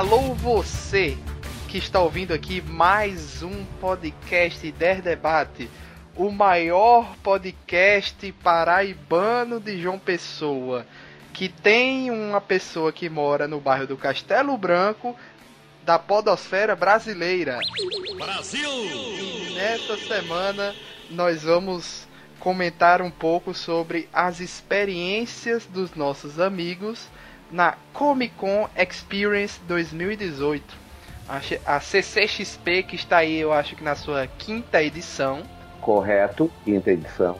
Alô você que está ouvindo aqui mais um podcast Der Debate, o maior podcast paraibano de João Pessoa, que tem uma pessoa que mora no bairro do Castelo Branco da podosfera brasileira. Brasil! Nesta semana nós vamos comentar um pouco sobre as experiências dos nossos amigos na Comic Con Experience 2018. A CCXP que está aí, eu acho que na sua quinta edição. Correto, quinta edição.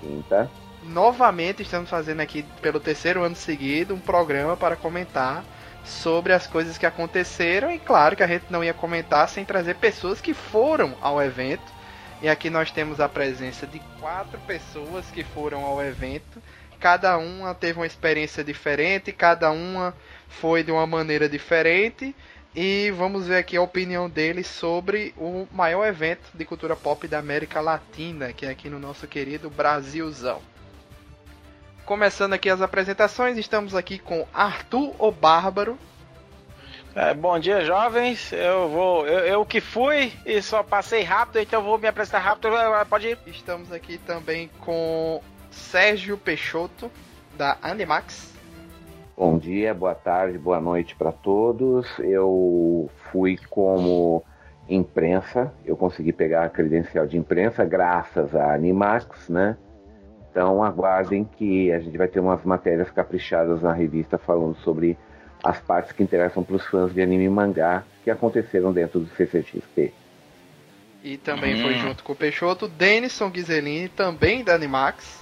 Quinta. Novamente estamos fazendo aqui pelo terceiro ano seguido um programa para comentar sobre as coisas que aconteceram e claro que a gente não ia comentar sem trazer pessoas que foram ao evento. E aqui nós temos a presença de quatro pessoas que foram ao evento. Cada uma teve uma experiência diferente, cada uma foi de uma maneira diferente e vamos ver aqui a opinião dele sobre o maior evento de cultura pop da América Latina, que é aqui no nosso querido Brasilzão. Começando aqui as apresentações, estamos aqui com Arthur o Bárbaro. É, bom dia, jovens. Eu vou. Eu, eu, que fui e só passei rápido, então vou me apresentar rápido. Pode ir. Estamos aqui também com Sérgio Peixoto, da Animax. Bom dia, boa tarde, boa noite para todos. Eu fui como imprensa, eu consegui pegar a credencial de imprensa graças à Animax, né? Então aguardem que a gente vai ter umas matérias caprichadas na revista falando sobre as partes que interessam para os fãs de anime e mangá que aconteceram dentro do CCXP. E também hum. foi junto com o Peixoto, Denison Ghiselini, também da Animax.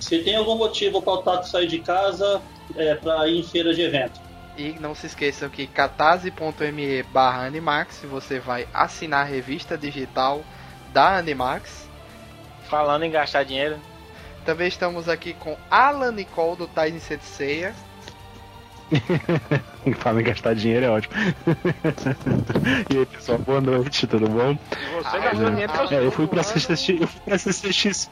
Se tem algum motivo para o Tato sair de casa, é para ir em feira de evento. E não se esqueçam que catarse.me barra Animax, você vai assinar a revista digital da Animax. Falando em gastar dinheiro. Também estamos aqui com Alan Nicole do Tyson Senseiya. Falando em gastar dinheiro é ótimo. e aí pessoal, boa noite, tudo bom? Você gastou dinheiro é, eu fui pra CCXP,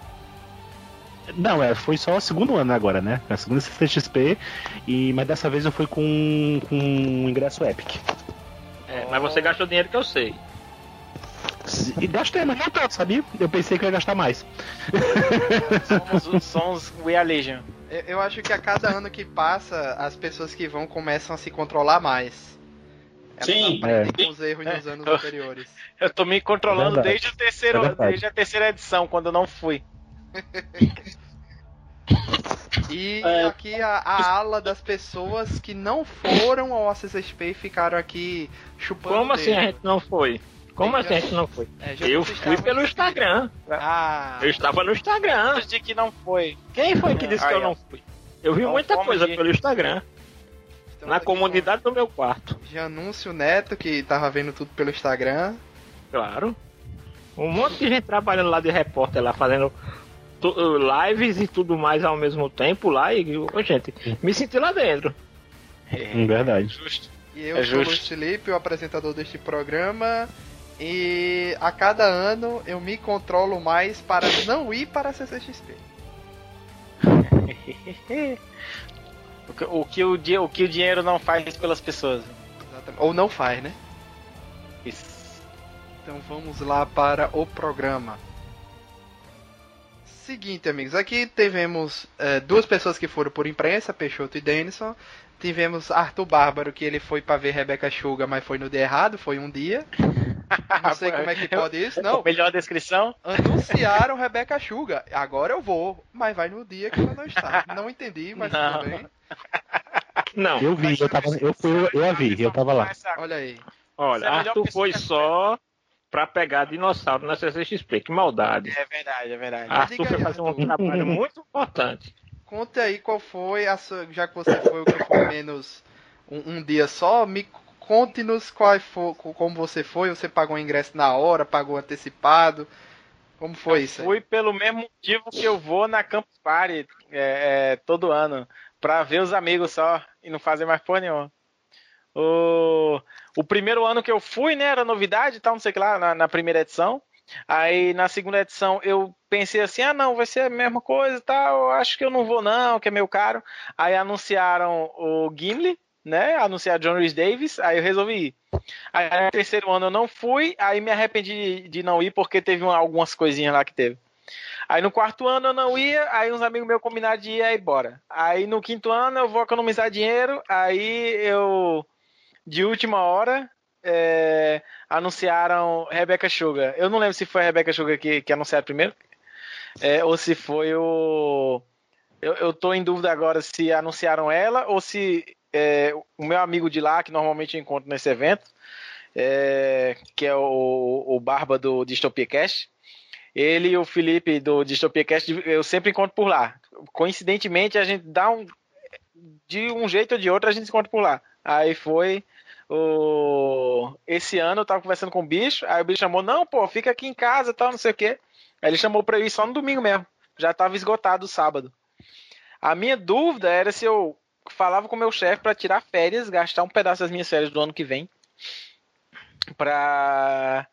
não, é, foi só o segundo ano agora, né? A segunda CCXP, e, mas dessa vez eu fui com, com um ingresso Epic. É, mas você gastou dinheiro que eu sei. E gastei, mas não tanto, sabia? Eu pensei que eu ia gastar mais. Somos os sons We Are Legion. Eu acho que a cada ano que passa, as pessoas que vão começam a se controlar mais. Elas Sim, é. com os erros nos anos anteriores. Eu tô me controlando é desde, a terceira, é desde a terceira edição, quando eu não fui. E é, aqui a, a, ala das pessoas que não foram ao ACCSP e ficaram aqui chupando. Como assim a gente não foi? Como assim a gente não foi? É, eu fui pelo Instagram. Ah. Eu estava no Instagram. De que não foi. Quem foi que disse que eu não fui? Eu vi muita coisa de... pelo Instagram. Estamos na comunidade do meu quarto. De anúncio neto que tava vendo tudo pelo Instagram. Claro. Um monte de gente trabalhando lá de repórter lá, fazendo lives e tudo mais ao mesmo tempo lá e, gente, me senti lá dentro. É, verdade. Justo. E eu é sou justo. o Felipe, o apresentador deste programa. E a cada ano eu me controlo mais para não ir para a CCXP. o, que o, o que o dinheiro não faz pelas pessoas. Exatamente. Ou não faz, né? Isso. Então vamos lá para o programa. Seguinte, amigos, aqui tivemos é, duas pessoas que foram por imprensa, Peixoto e Denison. Tivemos Arthur Bárbaro, que ele foi para ver Rebeca Suga, mas foi no dia errado, foi um dia. Não sei como é que pode isso, não. Melhor descrição. Anunciaram Rebeca Suga. Agora eu vou, mas vai no dia que ela não está. Não entendi, mas não. tudo bem. Não. Eu vi, eu tava, eu fui, eu, eu a vi, eu tava lá. Olha aí. Olha, Arthur foi só para pegar dinossauro na CCXP. Que maldade. É verdade, é verdade. Arthur foi fazer um trabalho muito importante. Conta aí qual foi, a sua, já que você foi o que foi menos um, um dia só, me conte-nos qual foi, como você foi. Você pagou o ingresso na hora, pagou antecipado? Como foi eu isso? Fui pelo mesmo motivo que eu vou na Campus Party é, é, todo ano, para ver os amigos só e não fazer mais porra nenhuma. O, o primeiro ano que eu fui, né, era novidade tal, não sei o que lá, na, na, primeira edição. Aí na segunda edição eu pensei assim: ah, não, vai ser a mesma coisa e tal, acho que eu não vou não, que é meio caro. Aí anunciaram o Gimli, né? Anunciar John Rhys Davis, aí eu resolvi ir. Aí no terceiro ano eu não fui, aí me arrependi de não ir porque teve uma, algumas coisinhas lá que teve. Aí no quarto ano eu não ia, aí uns amigos meus combinaram de ir, aí bora. Aí no quinto ano eu vou economizar dinheiro, aí eu, de última hora, é, anunciaram Rebecca Sugar. Eu não lembro se foi a Rebecca Sugar que, que anunciaram primeiro, é, ou se foi o. Eu, eu tô em dúvida agora se anunciaram ela ou se é, o meu amigo de lá, que normalmente eu encontro nesse evento, que é o, o Barba do Dystopia Cast, ele e o Felipe do Dystopia Cast, eu sempre encontro por lá. Coincidentemente, a gente dá um. De um jeito ou de outro, a gente se encontra por lá. Aí foi. O... Esse ano eu tava conversando com o bicho, aí o bicho chamou, não, pô, fica aqui em casa tal, não sei o quê. Aí ele chamou pra eu ir só no domingo mesmo. Já tava esgotado o sábado. A minha dúvida era se eu falava com o meu chefe para tirar férias, gastar um pedaço das minhas férias do ano que vem, pra,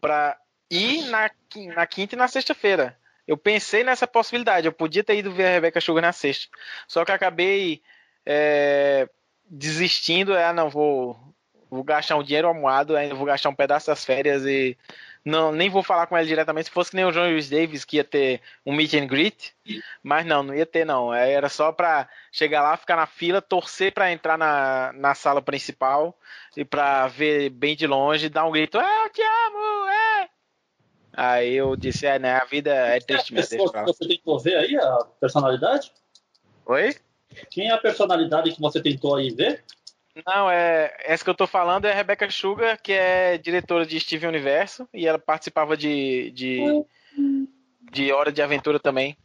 pra ir na, na quinta e na sexta-feira. Eu pensei nessa possibilidade. Eu podia ter ido ver a Rebecca Sugar na sexta. Só que acabei é, desistindo. Ah, não, vou, vou gastar um dinheiro almoado, ainda vou gastar um pedaço das férias e não, nem vou falar com ela diretamente. Se fosse que nem o John Lewis Davis, que ia ter um meet and greet, mas não, não ia ter, não. É, era só pra chegar lá, ficar na fila, torcer pra entrar na, na sala principal e pra ver bem de longe, dar um grito: é, Eu te amo! É! Aí eu disse: É, né? A vida é triste mesmo. Você, você tentou ver aí a personalidade? Oi? Quem é a personalidade que você tentou aí ver? Não, é essa que eu tô falando é a Rebecca Sugar, que é diretora de Steven Universo, e ela participava de, de, de Hora de Aventura também.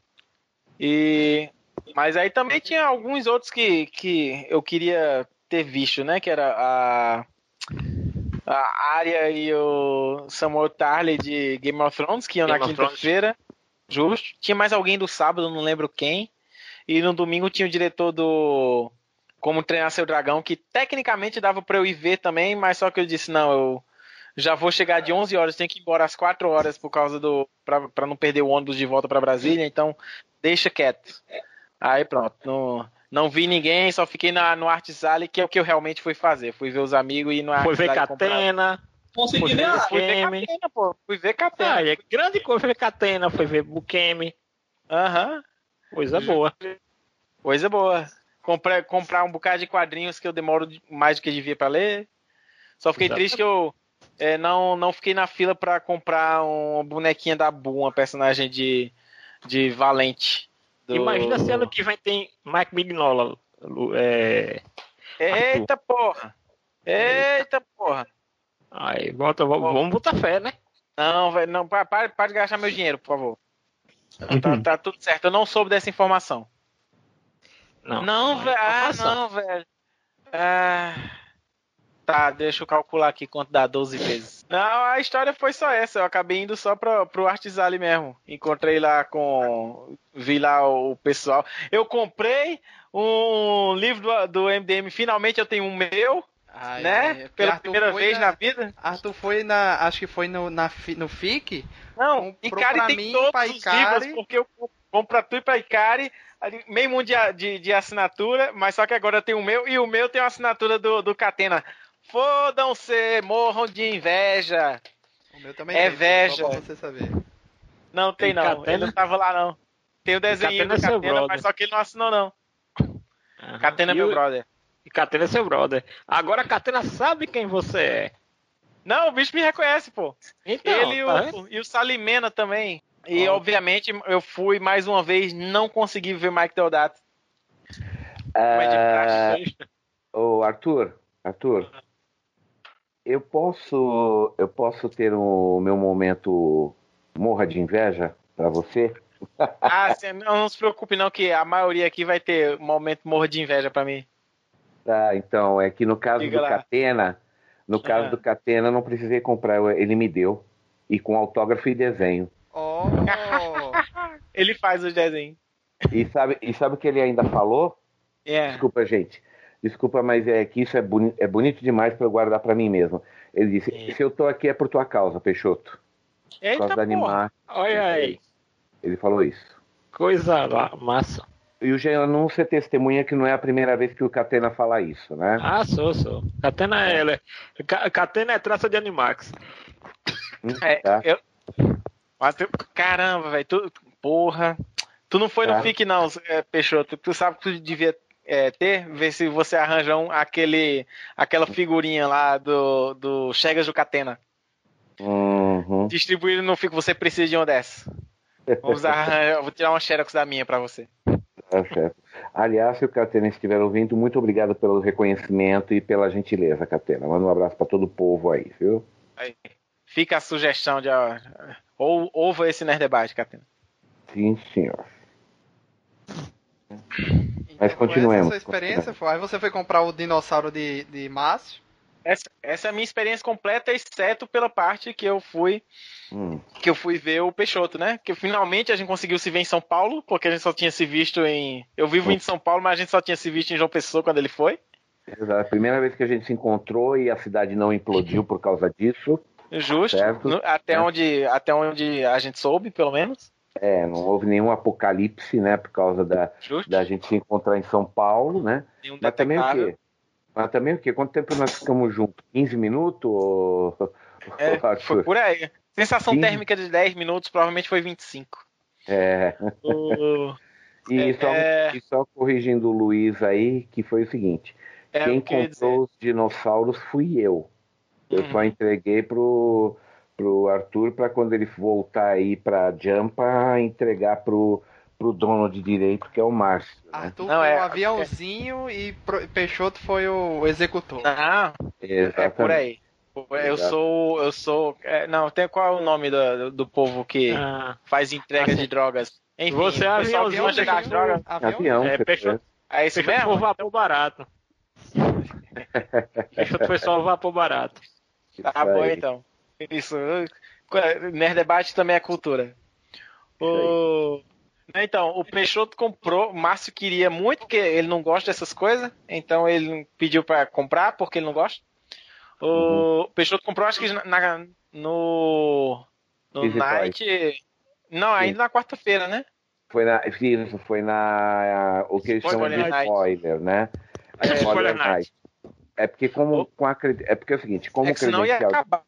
E mas aí também tinha alguns outros que, que eu queria ter visto, né? Que era a a Arya e o Samuel Tarley de Game of Thrones, que iam Game na quinta-feira. Justo. Tinha mais alguém do sábado, não lembro quem. E no domingo tinha o diretor do Como Treinar Seu Dragão, que tecnicamente dava pra eu ir ver também, mas só que eu disse, não, eu já vou chegar de 11 horas, tenho que ir embora às 4 horas por causa do. pra, pra não perder o ônibus de volta pra Brasília, então deixa quieto. Aí pronto, não, não vi ninguém, só fiquei na, no Arts Alley, que é o que eu realmente fui fazer. Fui ver os amigos e no Foi ver comprar- Catena. Consegui Foi ver a... Fui ver. Catena, pô. Fui ver Catena. Ah, é grande coisa. Foi ver Catena, foi ver Bukemi. Aham. Coisa boa. Coisa boa. Comprei, comprar um bocado de quadrinhos que eu demoro de- mais do que devia pra ler. Só fiquei Exato. triste que eu é, não, não fiquei na fila pra comprar uma bonequinha da Bu, uma personagem de, de Valente. do- Imagina se ano que vem tem Mike Mignola. É... Eita porra! Eita porra! Aí, volta, vamos, vamos botar fé, né? Não, velho, não, pa- para, para de gastar meu dinheiro, por favor. Tá, tá tudo certo, eu não soube dessa informação. Não, Não, é velho. Ah, informação. não, velho. Ah, tá, deixa eu calcular aqui quanto dá 12 vezes. Não, a história foi só essa. Eu acabei indo só pro, pro Artisale mesmo. Encontrei lá com. Vi lá o pessoal. Eu comprei um livro do, do MDM. Finalmente eu tenho um meu, Ai, né? ai, Pela Arthur primeira vez na- na vida. Arthur foi na. Acho que foi no, na, no FIC. Não, Icari pra tem mim, todos pra os Icari. livros, porque eu compro pra tu e pra Icari, meio mundo de, de, de assinatura, mas só que agora eu tenho o meu, e o meu tem uma assinatura do, do Catena. Fodam-se, morram de inveja. O meu também É tem, veja. Só pra você saber. Não tem, Tem não, Catena? ele não tava lá não. Tem o desenho Catena do é seu Catena, brother. mas só que ele não assinou não. Aham. Catena é meu o- brother. E Catena é seu brother. Agora Catena sabe quem você é. Não, o bicho me reconhece, pô. Então, ele e tá o, e o Salimena também. E, Ó. obviamente, eu fui mais uma vez, não consegui ver Mike Deodato. Mas de Ah, praxe sexta. Ô, Arthur, Arthur, eu posso, eu posso ter o meu momento morra de inveja pra você? Ah, sim, não, não se preocupe não, que a maioria aqui vai ter um momento morro de inveja pra mim. Tá, então, é que no caso Diga do lá. Catena, no caso Ah. do Catena, eu não precisei comprar, ele me deu. E com autógrafo e desenho. Oh! Ele faz os desenhos. E sabe, e sabe o que ele ainda falou? É. Desculpa, gente. Desculpa, mas é que isso é, boni é bonito demais pra eu guardar pra mim mesmo. Ele disse: É. se eu tô aqui é por tua causa, Peixoto. Por Eita, causa da animar. Olha aí. Ele falou isso. Coisa lá, massa. E o Geanu, você testemunha que não é a primeira vez que o Catena fala isso, né? Ah, sou, sou. Catena é, ela. Catena é traça de Animax. Hum, é, tá. Eu... Caramba, velho, tu... porra. Tu não foi no tá. FIC, não, é, Peixoto. Tu sabe que tu devia é, ter, ver se você arranja um, aquele, aquela figurinha lá do, do Chegas do Catena. Uhum. Distribuído no FIC, você precisa de uma dessa. Vamos arranjar, vou tirar uma Xerox da minha pra você. Tá certo. Aliás, se o Catena estiver ouvindo, muito obrigado pelo reconhecimento e pela gentileza, Catena. Manda um abraço para todo o povo aí, viu? Aí. Fica a sugestão de. Ou, ouva esse Nerd Debate, Catena. Sim, senhor. Então, Mas continuemos. Essa experiência foi. Aí você foi comprar o dinossauro de, de Márcio. Essa, essa é a minha experiência completa, exceto pela parte que eu fui hum. que eu fui ver o Peixoto, né? Que finalmente a gente conseguiu se ver em São Paulo, porque a gente só tinha se visto em. Eu vivo hum. em São Paulo, mas a gente só tinha se visto em João Pessoa quando ele foi. Exato. A primeira vez que a gente se encontrou e a cidade não implodiu por causa disso. Justo. Certo? Até, é. onde, até onde a gente soube, pelo menos. É, não houve nenhum apocalipse, né? Por causa da, da gente se encontrar em São Paulo, né? Um Mas também o quê? Mas também o quê? Quanto tempo nós ficamos juntos? 15 minutos? Ou... É, foi por aí. Sensação 15... térmica de 10 minutos provavelmente foi 25. É. O... e, é, só, é... e só corrigindo o Luiz aí, que foi o seguinte: é, quem comprou os dinossauros fui eu. Eu uhum. só entreguei pro, pro Arthur para quando ele voltar aí pra Jampa entregar pro, pro dono de direito, que é o Márcio. Né? Arthur Não, foi é... o aviãozinho e Peixoto foi o executor. Não, é por aí. Eu sou. Eu sou. É, não, tem qual é o nome do, do povo que ah. faz entrega de drogas? Enfim, você é aviãozinho vai chegar as drogas? Avião. É, Peixoto. É isso Peixoto mesmo? Foi vapor barato. Peixoto foi só vapor barato. Tá bom então. Isso. Nerd Debate também é cultura. O... Então, o Peixoto comprou, o Márcio queria muito, porque ele não gosta dessas coisas, então ele pediu para comprar, porque ele não gosta. O uhum. Peixoto comprou, acho que na, no, no Night. Não, ainda Sim. na quarta-feira, né? Foi na. Isso, foi na. O que eles chamam de spoiler, né? A é, spoiler night. É porque como com a, é porque é o seguinte, como é que credencial, ia acabar.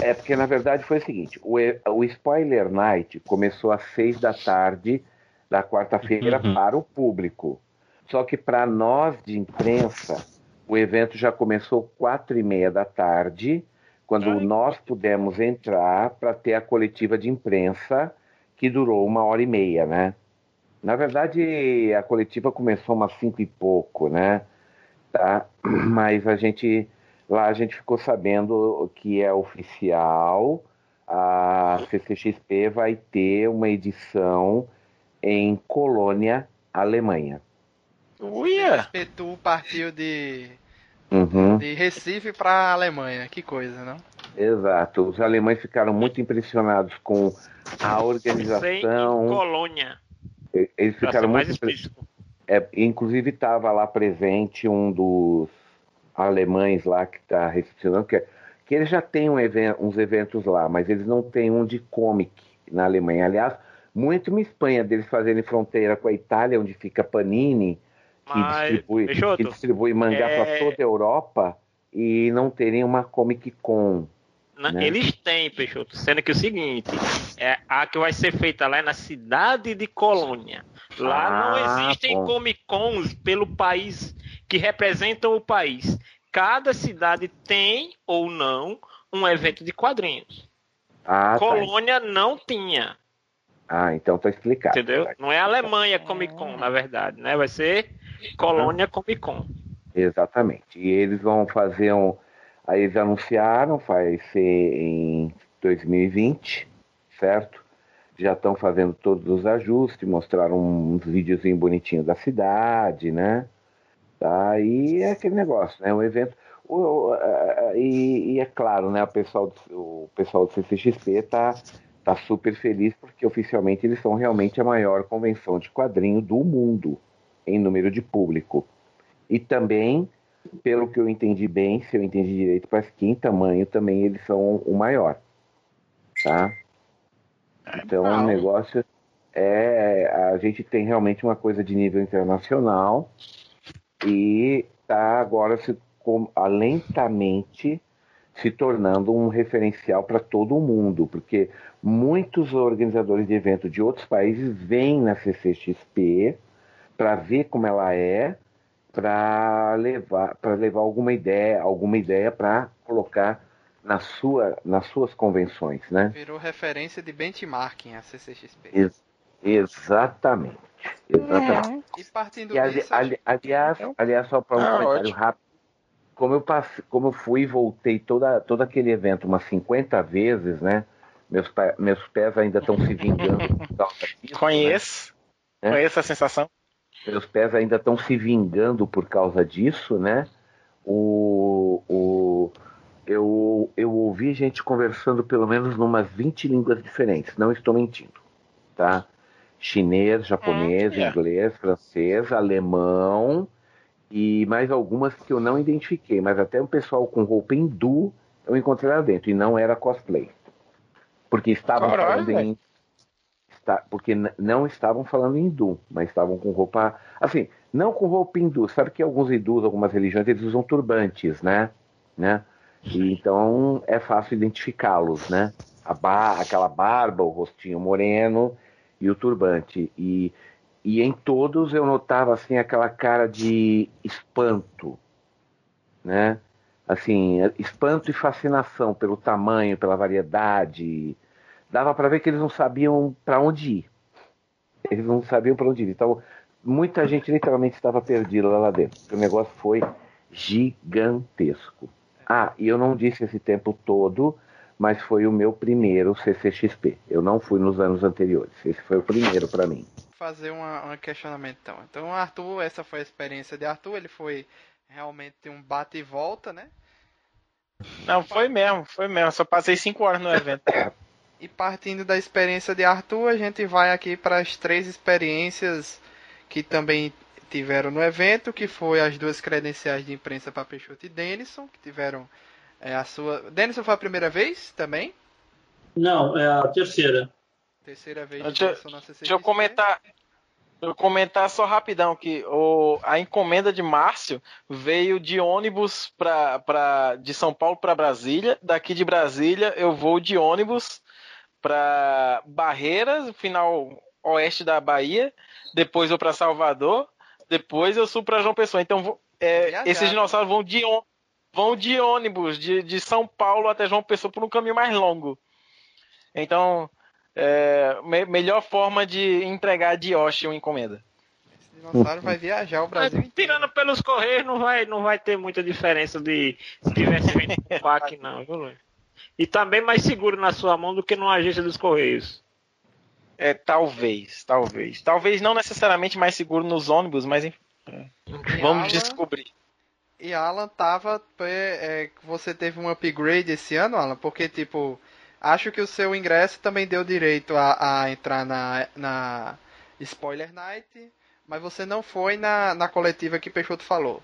É porque na verdade foi o seguinte, o, o spoiler night começou às seis da tarde da quarta-feira uhum. para o público. Só que para nós de imprensa o evento já começou quatro e meia da tarde, quando Ai. nós pudemos entrar para ter a coletiva de imprensa, que durou uma hora e meia, né? Na verdade, a coletiva começou umas cinco e pouco, né? Tá? Mas a gente lá a gente ficou sabendo que é oficial, a CCXP vai ter uma edição em Colônia, Alemanha. Uia! O partiu de Uhum. De Recife para a Alemanha, que coisa, não? Exato. Os alemães ficaram muito impressionados com a organização. Colônia. Eles ficaram muito impressionados. É, inclusive estava lá presente um dos alemães lá que está recepcionando, que, é, que eles já têm um evento, uns eventos lá, mas eles não têm um de comic na Alemanha. Aliás, muito me espanha deles fazerem fronteira com a Itália, onde fica Panini que distribui, que distribui mangá é... para toda a Europa e não terem uma Comic Con. Né? Eles têm, Peixoto, sendo que o seguinte, é a que vai ser feita lá é na cidade de Colônia. Lá ah, não existem bom. Comic Cons pelo país que representam o país. Cada cidade tem ou não um evento de quadrinhos. Ah, tá. Colônia tá. não tinha. Ah, então tá explicado. Entendeu? Não é Alemanha Comic Con, na verdade, né? Vai ser Colônia Comic Con. Exatamente. E eles vão fazer um. Aí eles anunciaram, vai ser em 2020, certo? Já estão fazendo todos os ajustes, mostraram uns videozinhos bonitinhos da cidade, né? Tá? E é aquele negócio, né? Um evento. E, e, é claro, né? O pessoal do, o pessoal do CCXP está tá super feliz porque oficialmente eles são realmente a maior convenção de quadrinho do mundo em número de público. E também, pelo que eu entendi bem, se eu entendi direito, parece que em tamanho também eles são o maior. Tá? É então, o negócio é, a gente tem realmente uma coisa de nível internacional e está agora se, com, lentamente se tornando um referencial para todo o mundo, porque muitos organizadores de eventos de outros países vêm na CCXP para ver como ela é, para levar para levar alguma ideia, alguma ideia para colocar na sua, nas suas convenções, né? Virou referência de benchmarking a CCXP. Ex exatamente. Exatamente. É. E partindo e, ali, disso, ali, aliás, aliás, só para um Ah, comentário ótimo. rápido. Como eu, passei, como eu fui e voltei toda, todo aquele evento umas 50 vezes, né? Meus, meus pés ainda estão se vingando disso. né? Conheço. É. Conheço a sensação. Meus pés ainda estão se vingando por causa disso, né? O, o, eu, eu ouvi gente conversando pelo menos numas 20 línguas diferentes, não estou mentindo, tá? Chinês, japonês, é. inglês, francês, alemão e mais algumas que eu não identifiquei, mas até um pessoal com roupa hindu eu encontrei lá dentro e não era cosplay. Porque estavam Caralho, falando em está- porque não estavam falando hindu, mas estavam com roupa. Assim, não com roupa hindu. Sabe que alguns hindus, algumas religiões, eles usam turbantes, né? né? E então é fácil identificá-los, né? A ba- aquela barba, o rostinho moreno e o turbante. E, e em todos eu notava assim aquela cara de espanto, né? Assim, espanto e fascinação pelo tamanho, pela variedade. Dava para ver que eles não sabiam para onde ir. Eles não sabiam para onde ir. Então, muita gente literalmente estava perdida lá, lá dentro. O negócio foi gigantesco. Ah, e eu não disse esse tempo todo, mas foi o meu primeiro CCXP. Eu não fui nos anos anteriores. Esse foi o primeiro para mim. fazer um questionamento então. Então, Arthur, essa foi a experiência de Arthur, ele foi realmente um bate e volta, né? Não, foi mesmo, foi mesmo. Só passei cinco horas no evento. E partindo da experiência de Arthur, a gente vai aqui para as três experiências que também tiveram no evento, que foi as duas credenciais de imprensa para Peixoto e Denison, que tiveram é, a sua. Denison foi a primeira vez também? Não, é a terceira. Terceira vez Deixa- na CCXP. Deixa eu comentar. Eu comentar só rapidão que o, a encomenda de Márcio veio de ônibus pra, pra, de São Paulo para Brasília. Daqui de Brasília eu vou de ônibus para Barreiras, final oeste da Bahia. Depois eu para Salvador. Depois eu subo para João Pessoa. Então é, Viajar. esses dinossauros vão de, vão de ônibus de, de São Paulo até João Pessoa por um caminho mais longo. Então é, me- melhor forma de entregar de Yoshi uma encomenda. Esse dinossauro vai viajar o Brasil Mas, tirando pelos correios, não vai, não vai ter muita diferença de se tivesse vindo com fac, não, viu, Luiz? E também mais seguro na sua mão do que numa agência dos correios. É, talvez, talvez. Talvez não necessariamente mais seguro nos ônibus, mas enfim, E vamos Alan- descobrir. E Alan tava. é, é, você teve um upgrade esse ano, Alan? Porque, tipo, acho que o seu ingresso também deu direito a, a entrar na, na Spoiler Night, mas você não foi na, na coletiva que Peixoto falou.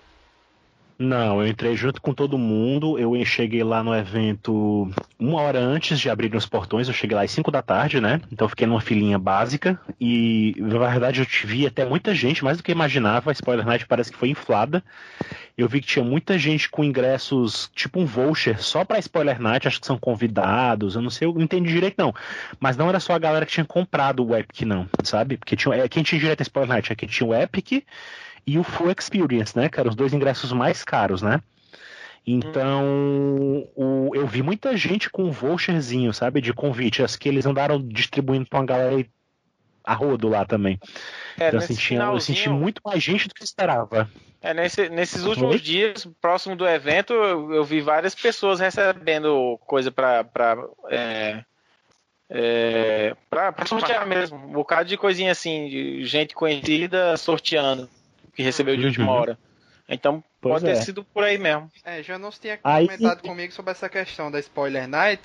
Não, eu entrei junto com todo mundo. Eu cheguei lá no evento uma hora antes de abrirem os portões. Eu cheguei lá às 5 da tarde, né? Então fiquei numa filinha básica. E na verdade eu vi até muita gente, mais do que eu imaginava. A Spoiler Night parece que foi inflada. Eu vi que tinha muita gente com ingressos, tipo um voucher, só pra Spoiler Night. Acho que são convidados. Eu não sei, eu não entendi direito, não. Mas não era só a galera que tinha comprado o Epic, não, sabe? Porque tinha, é, quem tinha direito a Spoiler Night é quem tinha o Epic e o Full Experience, né? Que eram os dois ingressos mais caros, né? Então, o- eu vi muita gente com um voucherzinho, sabe? De convite. Acho que eles andaram distribuindo pra uma galera a rodo lá também. É, então, assim, tinha, eu senti muito mais gente do que esperava. É, nesse- nesses últimos Oi? dias, próximo do evento, eu, eu vi várias pessoas recebendo coisa pra. pra é, é, pra, pra sortear mesmo. Um bocado de coisinha assim, de gente conhecida sorteando, que recebeu de última Uhum. hora. Então, Pois pode ter é. sido por aí mesmo. É, Janos tinha Aí- comentado comigo sobre essa questão da Spoiler Night,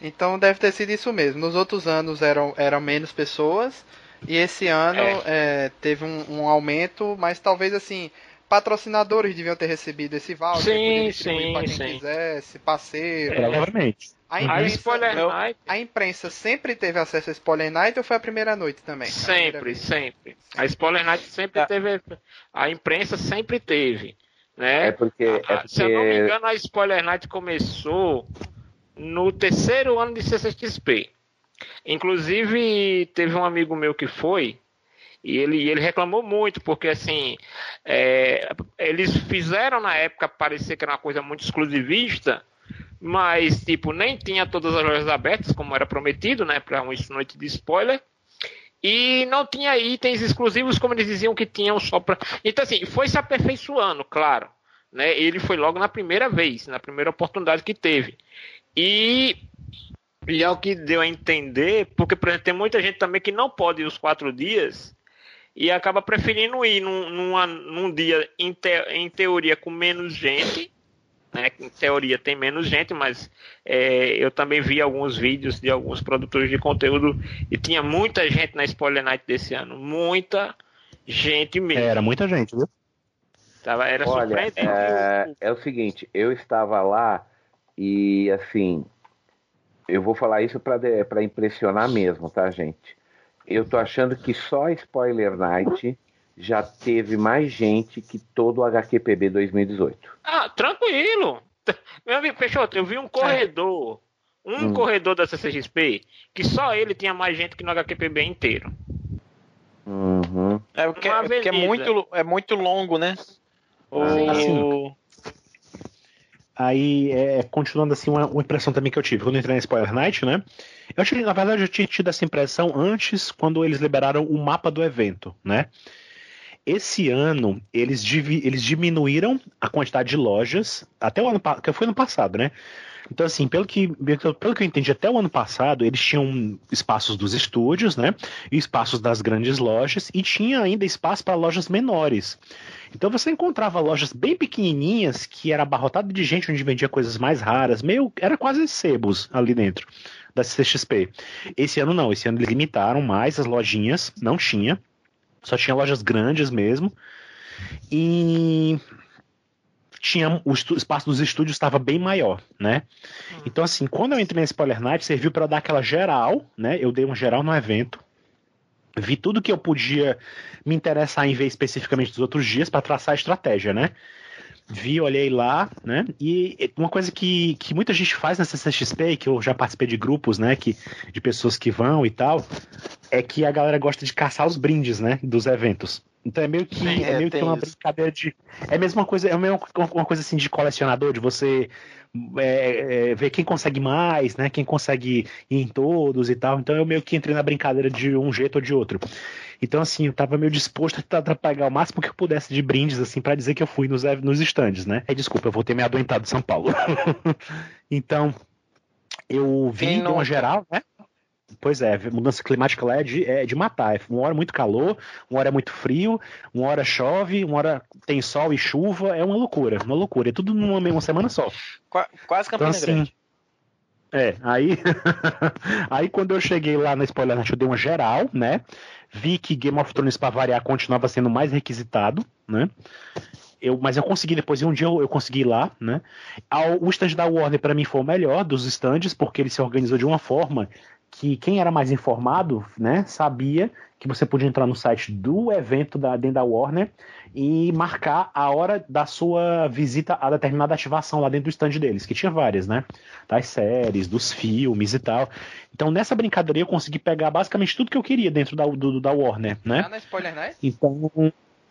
então deve ter sido isso mesmo. Nos outros anos eram, eram menos pessoas, e esse ano é, teve um, um aumento, mas talvez assim, patrocinadores deviam ter recebido esse voucher. Sim, sim, pra quem sim. quisesse, parceiro. Provavelmente. A A imprensa, Night, a imprensa sempre teve acesso a Spoiler Night ou foi a primeira noite também? A sempre, sempre. A Spoiler Night sempre Tá. teve. A imprensa sempre teve. Né? É porque. É Ah, Se eu não me porque engano, a Spoiler Night começou no terceiro ano de CCXP. Inclusive, teve um amigo meu que foi, e ele, ele reclamou muito, porque assim, é, eles fizeram na época parecer que era uma coisa muito exclusivista, mas tipo, nem tinha todas as lojas abertas, como era prometido, né? Para uma noite de spoiler. E não tinha itens exclusivos como eles diziam que tinham só para. Então, assim, foi se aperfeiçoando, claro. Né? Ele foi logo na primeira vez, na primeira oportunidade que teve. E, e é o que deu a entender, porque, por exemplo, tem muita gente também que não pode ir os quatro dias e acaba preferindo ir num, numa- num dia, em, te- em teoria, com menos gente. Né? Em teoria tem menos gente, mas é, eu também vi alguns vídeos de alguns produtores de conteúdo e tinha muita gente na Spoiler Night desse ano. Muita gente mesmo. Era muita gente, viu? Tava, era Olha, surpreendente. é, é o seguinte, eu estava lá e assim, eu vou falar isso para impressionar mesmo, tá, gente? Eu tô achando que só Spoiler Night já teve mais gente que todo o HQPB 2018. Ah, tranquilo. Meu amigo Peixoto, eu vi um corredor, um Hum. corredor da CCXP, que só ele tinha mais gente que no HQPB inteiro. Uhum. É porque, é porque é muito, é muito longo, né? O... Assim. Aí, é, continuando assim, uma, uma impressão também que eu tive quando eu entrei na Spoiler Night, né? Eu tinha, na verdade, eu tinha tido essa impressão antes, quando eles liberaram o mapa do evento, né? Esse ano, eles, divi- eles diminuíram a quantidade de lojas, até o ano que foi ano passado, né? Então, assim, pelo que, pelo que eu entendi, até o ano passado, eles tinham espaços dos estúdios, né? E espaços das grandes lojas, e tinha ainda espaço para lojas menores. Então você encontrava lojas bem pequenininhas que era abarrotado de gente onde vendia coisas mais raras, meio era quase sebos ali dentro da CXP. Esse ano não, esse ano eles limitaram mais as lojinhas, não tinha, só tinha lojas grandes mesmo. E tinha o espaço dos estúdios estava bem maior, né? Então assim, quando eu entrei na Spoiler Night, serviu para dar aquela geral, né? Eu dei um geral no evento. Vi tudo que eu podia me interessar em ver especificamente dos outros dias para traçar a estratégia, né? Vi, olhei lá, né? E uma coisa que, que muita gente faz nessa CXP, que eu já participei de grupos, né? Que, de pessoas que vão e tal, é que a galera gosta de caçar os brindes, né? Dos eventos. Então é meio que, Sim, é é, meio que uma isso. brincadeira de. É a mesma coisa, é mesma, uma coisa assim de colecionador, de você é, é, ver quem consegue mais, né? Quem consegue ir em todos e tal. Então eu meio que entrei na brincadeira de um jeito ou de outro. Então, assim, eu tava meio disposto a tentar pegar o máximo que eu pudesse de brindes, assim, para dizer que eu fui nos, ev- nos stands, né? É, desculpa, eu vou ter me adoentado de São Paulo. então, eu vi Quem de uma geral, né? Pois é, mudança climática lá é de, é de matar. É Uma hora é muito calor, uma hora é muito frio, uma hora chove, uma hora tem sol e chuva. É uma loucura, uma loucura. É tudo numa mesma semana só. Qua- Quase Então, Campina assim, Grande. é, aí, aí quando eu cheguei lá na Spoiler Night, eu dei uma geral, né? Vi que Game of Thrones, para variar, continuava sendo mais requisitado, né? Eu, mas eu consegui depois, e um dia eu, eu consegui ir lá, né? Ao- o stand da Warner, para mim, foi o melhor dos stands, porque ele se organizou de uma forma que quem era mais informado, né, sabia que você podia entrar no site do evento da, dentro da Warner e marcar a hora da sua visita a determinada ativação lá dentro do stand deles, que tinha várias, né? Das séries, dos filmes e tal. Então, nessa brincadeira eu consegui pegar basicamente tudo que eu queria dentro da, do- da Warner, né? Lá na Spoiler Night? Então,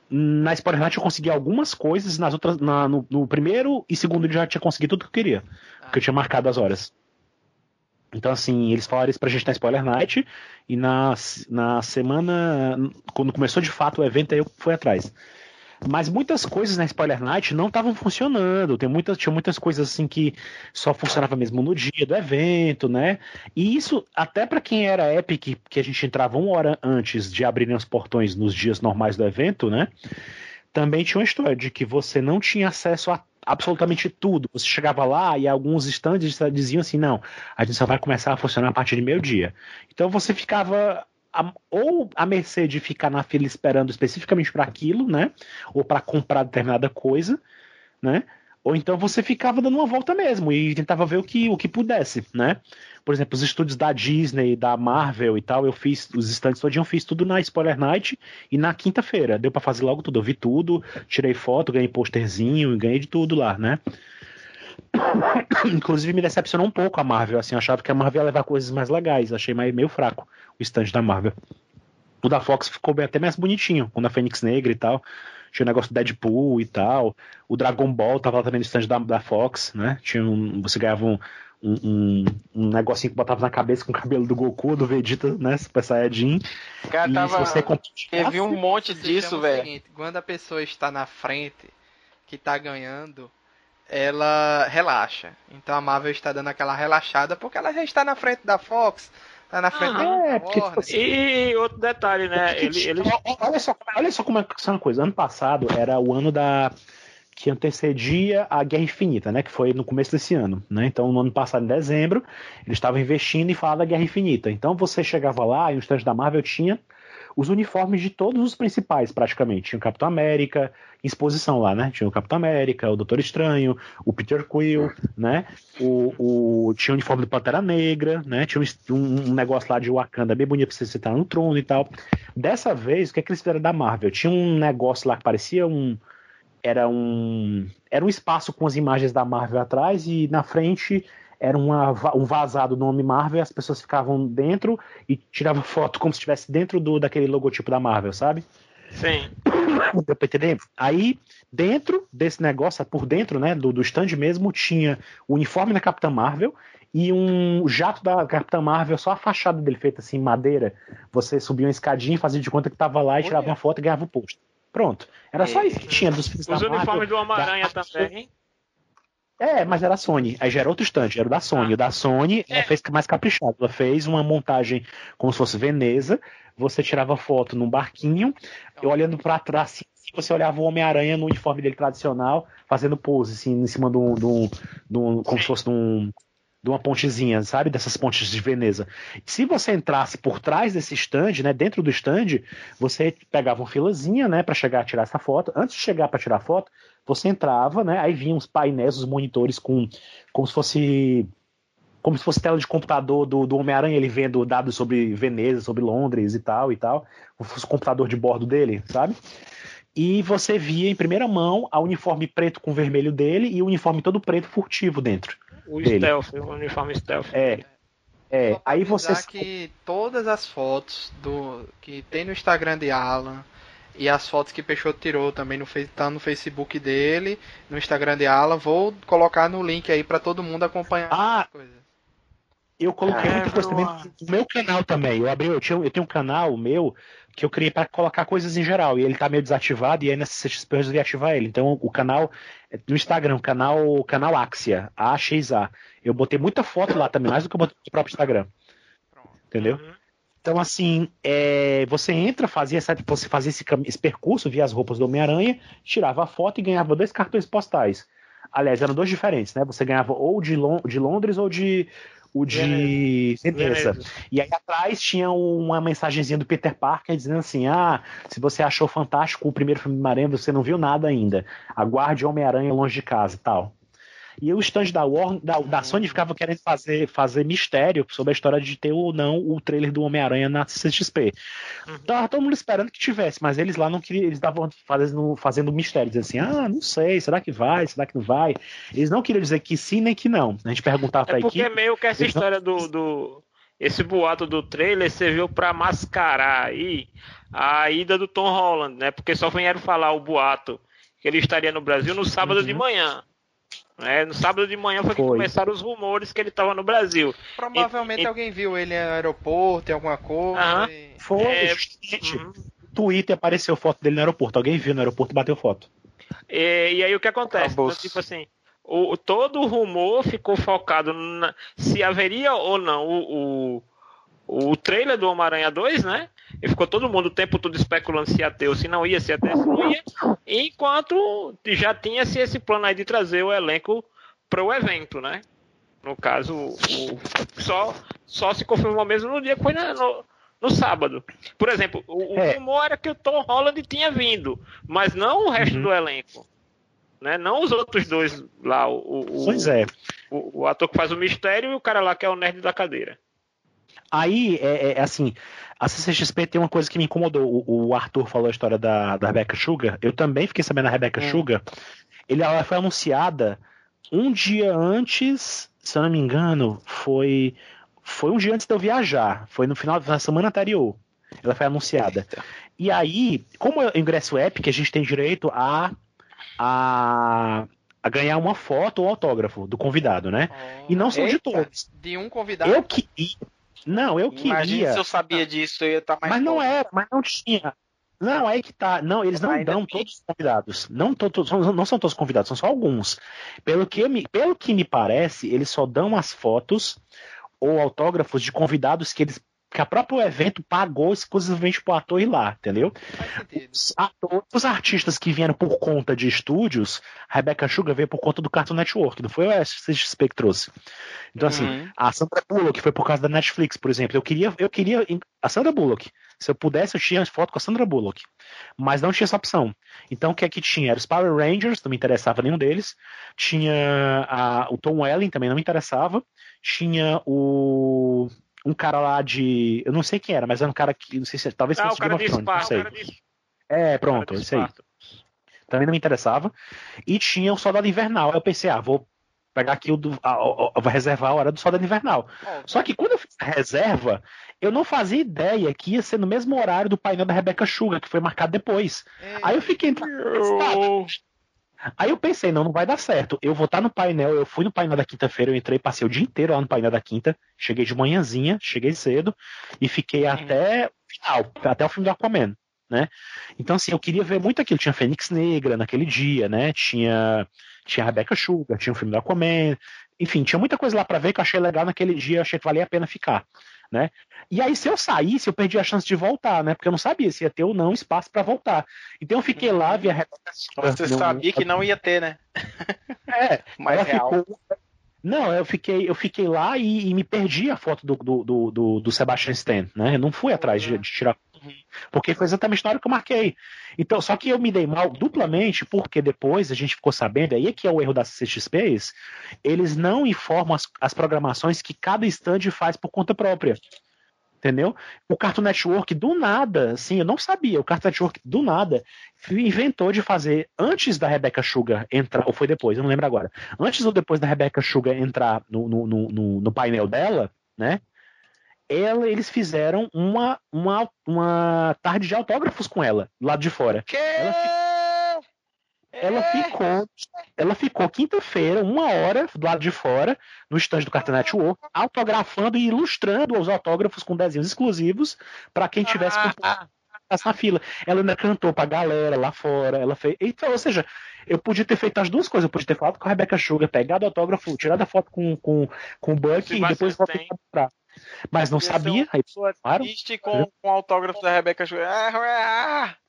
na Spoiler Night eu consegui algumas coisas, nas outras, na- no, no primeiro e segundo eu já tinha conseguido tudo que eu queria, porque eu tinha marcado as horas. Então, assim, eles falaram isso pra gente na Spoiler Night, e na, na semana, quando começou de fato o evento, aí eu fui atrás. Mas muitas coisas na Spoiler Night não estavam funcionando. Tem muitas, tinha muitas coisas assim que só funcionava mesmo no dia do evento, né? E isso, até para quem era Epic, que a gente entrava uma hora antes de abrirem os portões nos dias normais do evento, né? Também tinha uma história de que você não tinha acesso a absolutamente tudo. Você chegava lá e alguns stands diziam assim: não, a gente só vai começar a funcionar a partir de meio-dia. Então você ficava a, ou a mercê de ficar na fila esperando especificamente para aquilo, né? Ou para comprar determinada coisa, né? Ou então você ficava dando uma volta mesmo e tentava ver o que, o que pudesse, né? Por exemplo, os estúdios da Disney, da Marvel e tal, eu fiz, os estantes todinho eu fiz tudo na Spoiler Night e na quinta-feira. Deu para fazer logo tudo. Eu vi tudo, tirei foto, ganhei posterzinho, ganhei de tudo lá, né? Inclusive me decepcionou um pouco a Marvel, assim, eu achava que a Marvel ia levar coisas mais legais, achei meio fraco o stand da Marvel. O da Fox ficou bem, até mais bonitinho, com a Fênix Negra e tal. Tinha o negócio do Deadpool e tal. O Dragon Ball tava lá também no stand da, da Fox, né? Tinha um, você ganhava um, um, um, negocinho que botava na cabeça com o cabelo do Goku, do Vegeta, né? Super Saiyajin. Cara, tava... você Teve um monte disso, velho. Quando a pessoa está na frente, que tá ganhando, ela relaxa. Então a Marvel está dando aquela relaxada porque ela já está na frente da Fox, tá na frente ah, da é, porque, tipo assim, E outro detalhe, né? Ele, ele... Olha, só, olha só como é, é uma coisa. Ano passado era o ano da que antecedia a Guerra Infinita, né? Que foi no começo desse ano, né? Então, no ano passado, em dezembro, eles estavam investindo em falar da Guerra Infinita. Então, você chegava lá e no stand da Marvel tinha os uniformes de todos os principais, praticamente. Tinha o Capitão América, exposição lá, né? Tinha o Capitão América, o Doutor Estranho, o Peter Quill, né? O, o, tinha o uniforme do Pantera Negra, né? Tinha um, um negócio lá de Wakanda bem bonito pra você sentar no trono e tal. Dessa vez, o que, é que eles fizeram da Marvel? Tinha um negócio lá que parecia um era um era um espaço com as imagens da Marvel atrás e na frente era uma, um vazado do nome Marvel, as pessoas ficavam dentro e tiravam foto como se estivesse dentro do daquele logotipo da Marvel, sabe? Sim. Deu pra entender? Aí, dentro desse negócio, por dentro, né, do, do stand mesmo, tinha o uniforme da Capitã Marvel e um jato da Capitã Marvel, só a fachada dele feita assim, em madeira. Você subia uma escadinha, fazia de conta que tava lá e tirava uma foto e ganhava o posto. Pronto. Era só isso que tinha dos filmes Os da uniformes do Homem-Aranha também. É, mas era a Sony. Aí já era outro estante, era o da Sony. Ah. O da Sony é. ela fez mais caprichado. Ela fez uma montagem como se fosse Veneza. Você tirava foto num barquinho, e olhando para trás, assim, você olhava o Homem-Aranha no uniforme dele tradicional, fazendo pose, assim, em cima de um. De um, de um como se fosse de um de uma pontezinha, sabe? Dessas pontes de Veneza. Se você entrasse por trás desse stand, né, dentro do stand, você pegava uma filazinha, né, para chegar a tirar essa foto. Antes de chegar para tirar a foto, você entrava, né, aí vinham os painéis, os monitores com como se fosse como se fosse tela de computador do, do Homem-Aranha, ele vendo dados sobre Veneza, sobre Londres e tal e tal, como se fosse o computador de bordo dele, sabe? E você via em primeira mão a uniforme preto com vermelho dele e o uniforme todo preto furtivo dentro. O dele. stealth, o uniforme stealth. É. É, aí você que todas as fotos do que tem no Instagram de Alan e as fotos que Peixoto tirou também no tá no Facebook dele, no Instagram de Alan, vou colocar no link aí para todo mundo acompanhar ah, Eu coloquei é, muita coisa também no meu canal também. Eu abri, eu, tinha, eu tenho um canal meu que eu criei para colocar coisas em geral. E ele tá meio desativado, e aí nessa CXP eu resolvi ativar ele. Então o canal no Instagram, o canal, canal Axia, AXA. Eu botei muita foto lá também, mais do que eu botei no próprio Instagram. Entendeu? Uhum. Então, assim, é, você entra, fazia, essa, você fazia esse, esse percurso, via as roupas do Homem-Aranha, tirava a foto e ganhava dois cartões postais. Aliás, eram dois diferentes, né? Você ganhava ou de, Lond de Londres ou de o de Veneza. E aí atrás tinha uma mensagenzinha do Peter Parker dizendo assim: Ah, se você achou fantástico o primeiro filme de Homem-Aranha, você não viu nada ainda. Aguarde Homem-Aranha longe de casa e tal. E o stand da, Warner, da, da Sony ficava querendo fazer, fazer mistério sobre a história de ter ou não o trailer do Homem-Aranha na CXP. Uhum. Tava todo mundo esperando que tivesse, mas eles lá não queriam, eles estavam fazendo, fazendo mistério, dizendo assim: ah, não sei, será que vai, será que não vai? Eles não queriam dizer que sim nem que não. A gente perguntava pra é porque equipe. Porque meio que essa história não... do, do. Esse boato do trailer serviu para mascarar aí a ida do Tom Holland, né? Porque só vieram falar o boato que ele estaria no Brasil no sábado uhum. de manhã. É, no sábado de manhã foi, foi, que começaram os rumores que ele estava no Brasil. Provavelmente e, alguém viu ele no aeroporto, em alguma coisa. Uh e... Foi, é, uhum. Twitter apareceu foto dele no aeroporto. Alguém viu no aeroporto e bateu foto. E, e aí o que acontece? Então, tipo assim, o, todo o rumor ficou focado na, se haveria ou não o, o o trailer do Homem-Aranha 2, né? E ficou todo mundo o tempo todo especulando se ia ter ou se não ia, se ia ter, se não ia. Enquanto já tinha-se esse plano aí de trazer o elenco para o evento, né? No caso, o, só, só se confirmou mesmo no dia que foi na, no, no sábado. Por exemplo, o, o É. rumor era que o Tom Holland tinha vindo, mas não o resto Uhum. do elenco. Né? Não os outros dois lá, o, o, Pois é. o, o ator que faz o mistério e o cara lá que é o nerd da cadeira. Aí, é, é assim, a CCXP tem uma coisa que me incomodou. O, o Arthur falou a história da, da Rebecca Sugar. Eu também fiquei sabendo da Rebecca Hum. Sugar. Ele, ela foi anunciada um dia antes, se eu não me engano, foi, foi um dia antes de eu viajar. Foi no final da semana anterior. Ela foi anunciada. E aí, como é o ingresso Epic, a gente tem direito a, a, a ganhar uma foto ou autógrafo do convidado, né? E não são de Eita, todos. De um convidado. Eu queria. Não, eu Imagina queria. se eu sabia disso, eu ia estar mais. Mas não era, mas não tinha. Não, aí que tá. Não, eles não dão todos os convidados. Não, to- to- são- não são todos os convidados, são só alguns. Pelo que, me, pelo que me parece, eles só dão as fotos ou autógrafos de convidados que eles. Que a próprio evento pagou exclusivamente pro ator ir lá, entendeu? Os, atores, os artistas que vieram por conta de estúdios, a Rebecca Sugar veio por conta do Cartoon Network, não foi o SXP que trouxe. Então, assim, Uhum. a Sandra Bullock foi por causa da Netflix, por exemplo. Eu queria, eu queria a Sandra Bullock. Se eu pudesse, eu tinha foto com a Sandra Bullock. Mas não tinha essa opção. Então o que é que tinha? Era os Power Rangers, não me interessava nenhum deles. Tinha a- o Tom Welling, também não me interessava. Tinha o. Um cara lá de. Eu não sei quem era, mas era um cara que. Não sei se talvez Ah, fosse o Game of Thrones, não sei. Cara de, É, pronto, isso aí. Também não me interessava. E tinha o Soldado Invernal. Aí eu pensei, ah, vou pegar aqui o. Do, a- a- a- vou reservar a hora do Soldado Invernal. Ó, Só que quando eu fiz a reserva, eu não fazia ideia que ia ser no mesmo horário do painel da Rebecca Sugar, que foi marcado depois. é, Aí eu fiquei. Aí eu pensei, não, não vai dar certo. Eu vou estar no painel, eu fui no painel da quinta-feira, eu entrei, passei o dia inteiro lá no painel da quinta, cheguei de manhãzinha, cheguei cedo e fiquei até o final, até o filme do Aquaman, né? Então, assim, eu queria ver muito aquilo. Tinha Fênix Negra naquele dia, né? Tinha, tinha Rebecca Sugar, tinha o filme do Aquaman, enfim, tinha muita coisa lá pra ver que eu achei legal naquele dia, eu achei que valia a pena ficar, né? E aí, se eu saísse, eu perdi a chance de voltar, né? Porque eu não sabia se ia ter ou não espaço pra voltar. Então eu fiquei lá, vi a Sugar. Você não- sabia que não ia ter, né? É, Mais ela real. ficou. Não, eu fiquei, eu fiquei lá e, e me perdi a foto do, do, do, do, Sebastian Stan, né? Eu não fui atrás de, de tirar. Porque foi exatamente na hora que eu marquei. Então, só que eu me dei mal duplamente, porque depois a gente ficou sabendo, aí é que é o erro da CXPs, eles não informam as, as programações que cada stand faz por conta própria. Entendeu? O Cartoon Network, do nada, assim, eu não sabia, o Cartoon Network, do nada, inventou de fazer, antes da Rebecca Sugar entrar, ou foi depois, eu não lembro agora, antes ou depois da Rebecca Sugar entrar no, no, no, no- painel dela, né? Ela, eles fizeram uma, uma, uma tarde de autógrafos com ela, do lado de fora. Que? Ela Ela ficou, ela ficou quinta-feira, uma hora do lado de fora, no estande do Cartoon Network, autografando e ilustrando os autógrafos com desenhos exclusivos para quem tivesse Ah, na fila. Ela ainda cantou pra galera lá fora. Ela fez. Então, ou seja, eu podia ter feito as duas coisas. Eu podia ter falado com a Rebecca Sugar, pegado o autógrafo, tirado a foto com, com, com o Buck e depois pra Mas não ser sabia. Aí, claro. com, com o autógrafo da Rebeca Sugar. Ah, ah, meu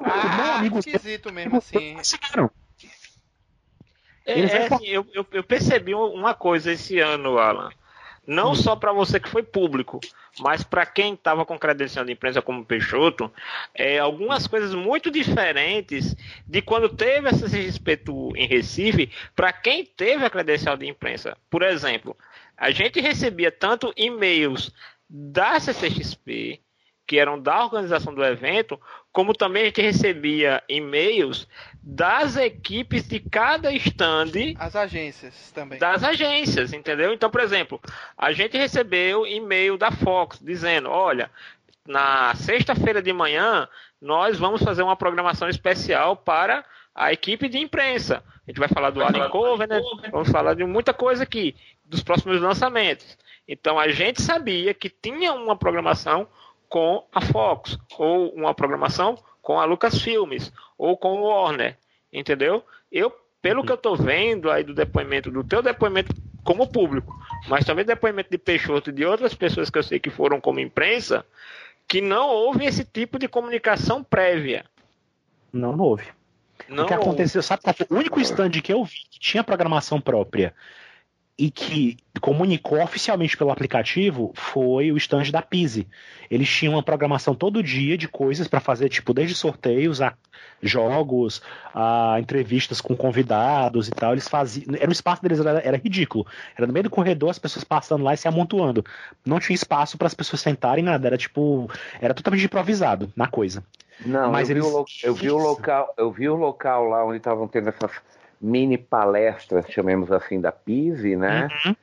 ah, amigo, esquisito mesmo assim. conseguiram. É, é assim, eu, eu, eu percebi uma coisa esse ano, Alan. Não só para você que foi público, mas para quem estava com credencial de imprensa como Peixoto, é, algumas coisas muito diferentes de quando teve essa CXP em Recife, para quem teve a credencial de imprensa. Por exemplo, a gente recebia tanto e-mails da CCXP, que eram da organização do evento, como também a gente recebia e-mails das equipes de cada stand As agências também. das agências, entendeu? Então, por exemplo, a gente recebeu e-mail da Fox dizendo: olha, na sexta-feira de manhã nós vamos fazer uma programação especial para a equipe de imprensa. A gente vai falar do Alien Covenant, vamos falar de muita coisa aqui, dos próximos lançamentos. Então a gente sabia que tinha uma programação com a Fox, ou uma programação com a Lucasfilmes, ou com o Warner, entendeu? Eu, pelo que eu tô vendo aí do depoimento, do teu depoimento como público, mas também depoimento de Peixoto e de outras pessoas que eu sei que foram como imprensa, que não houve esse tipo de comunicação prévia. Não, não houve. Não o que aconteceu, sabe? O único stand que eu vi que tinha programação própria e que comunicou oficialmente pelo aplicativo foi o stand da Pise. Eles tinham uma programação todo dia de coisas para fazer, tipo, desde sorteios a jogos, a entrevistas com convidados e tal. Eles faziam. Era o espaço deles era, era ridículo. Era no meio do corredor, as pessoas passando lá e se amontoando. Não tinha espaço para as pessoas sentarem nada. Era tipo. Era totalmente improvisado na coisa. Não, Mas eu, eles... vi o, eu vi o local, eu vi o local lá onde estavam tendo essas mini palestras, chamemos assim, da Pise, né? Uhum.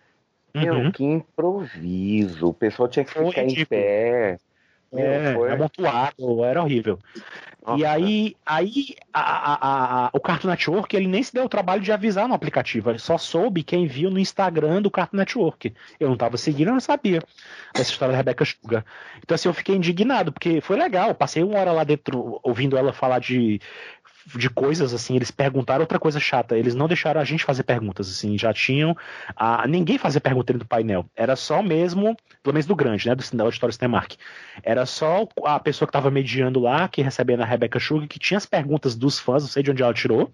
Meu, uhum. que improviso. O pessoal tinha que ficar em pé. Meu, é, foi... amontoado, era horrível. Nossa. E aí, aí a, a, a, o Cartoon Network ele nem se deu o trabalho de avisar no aplicativo. Ele só soube quem viu no Instagram do Cartoon Network. Eu não estava seguindo, eu não sabia dessa história da Rebecca Sugar. Então, assim, eu fiquei indignado, porque foi legal. Passei uma hora lá dentro ouvindo ela falar de de coisas, assim, eles perguntaram outra coisa chata. Eles não deixaram a gente fazer perguntas, assim, já tinham. A, ninguém fazia pergunta dentro do painel. Era só mesmo, pelo menos do grande, né? Do, da Auditório Cinemark. Era só a pessoa que estava mediando lá, que recebia na Rebecca Sugar, que tinha as perguntas dos fãs, não sei de onde ela tirou,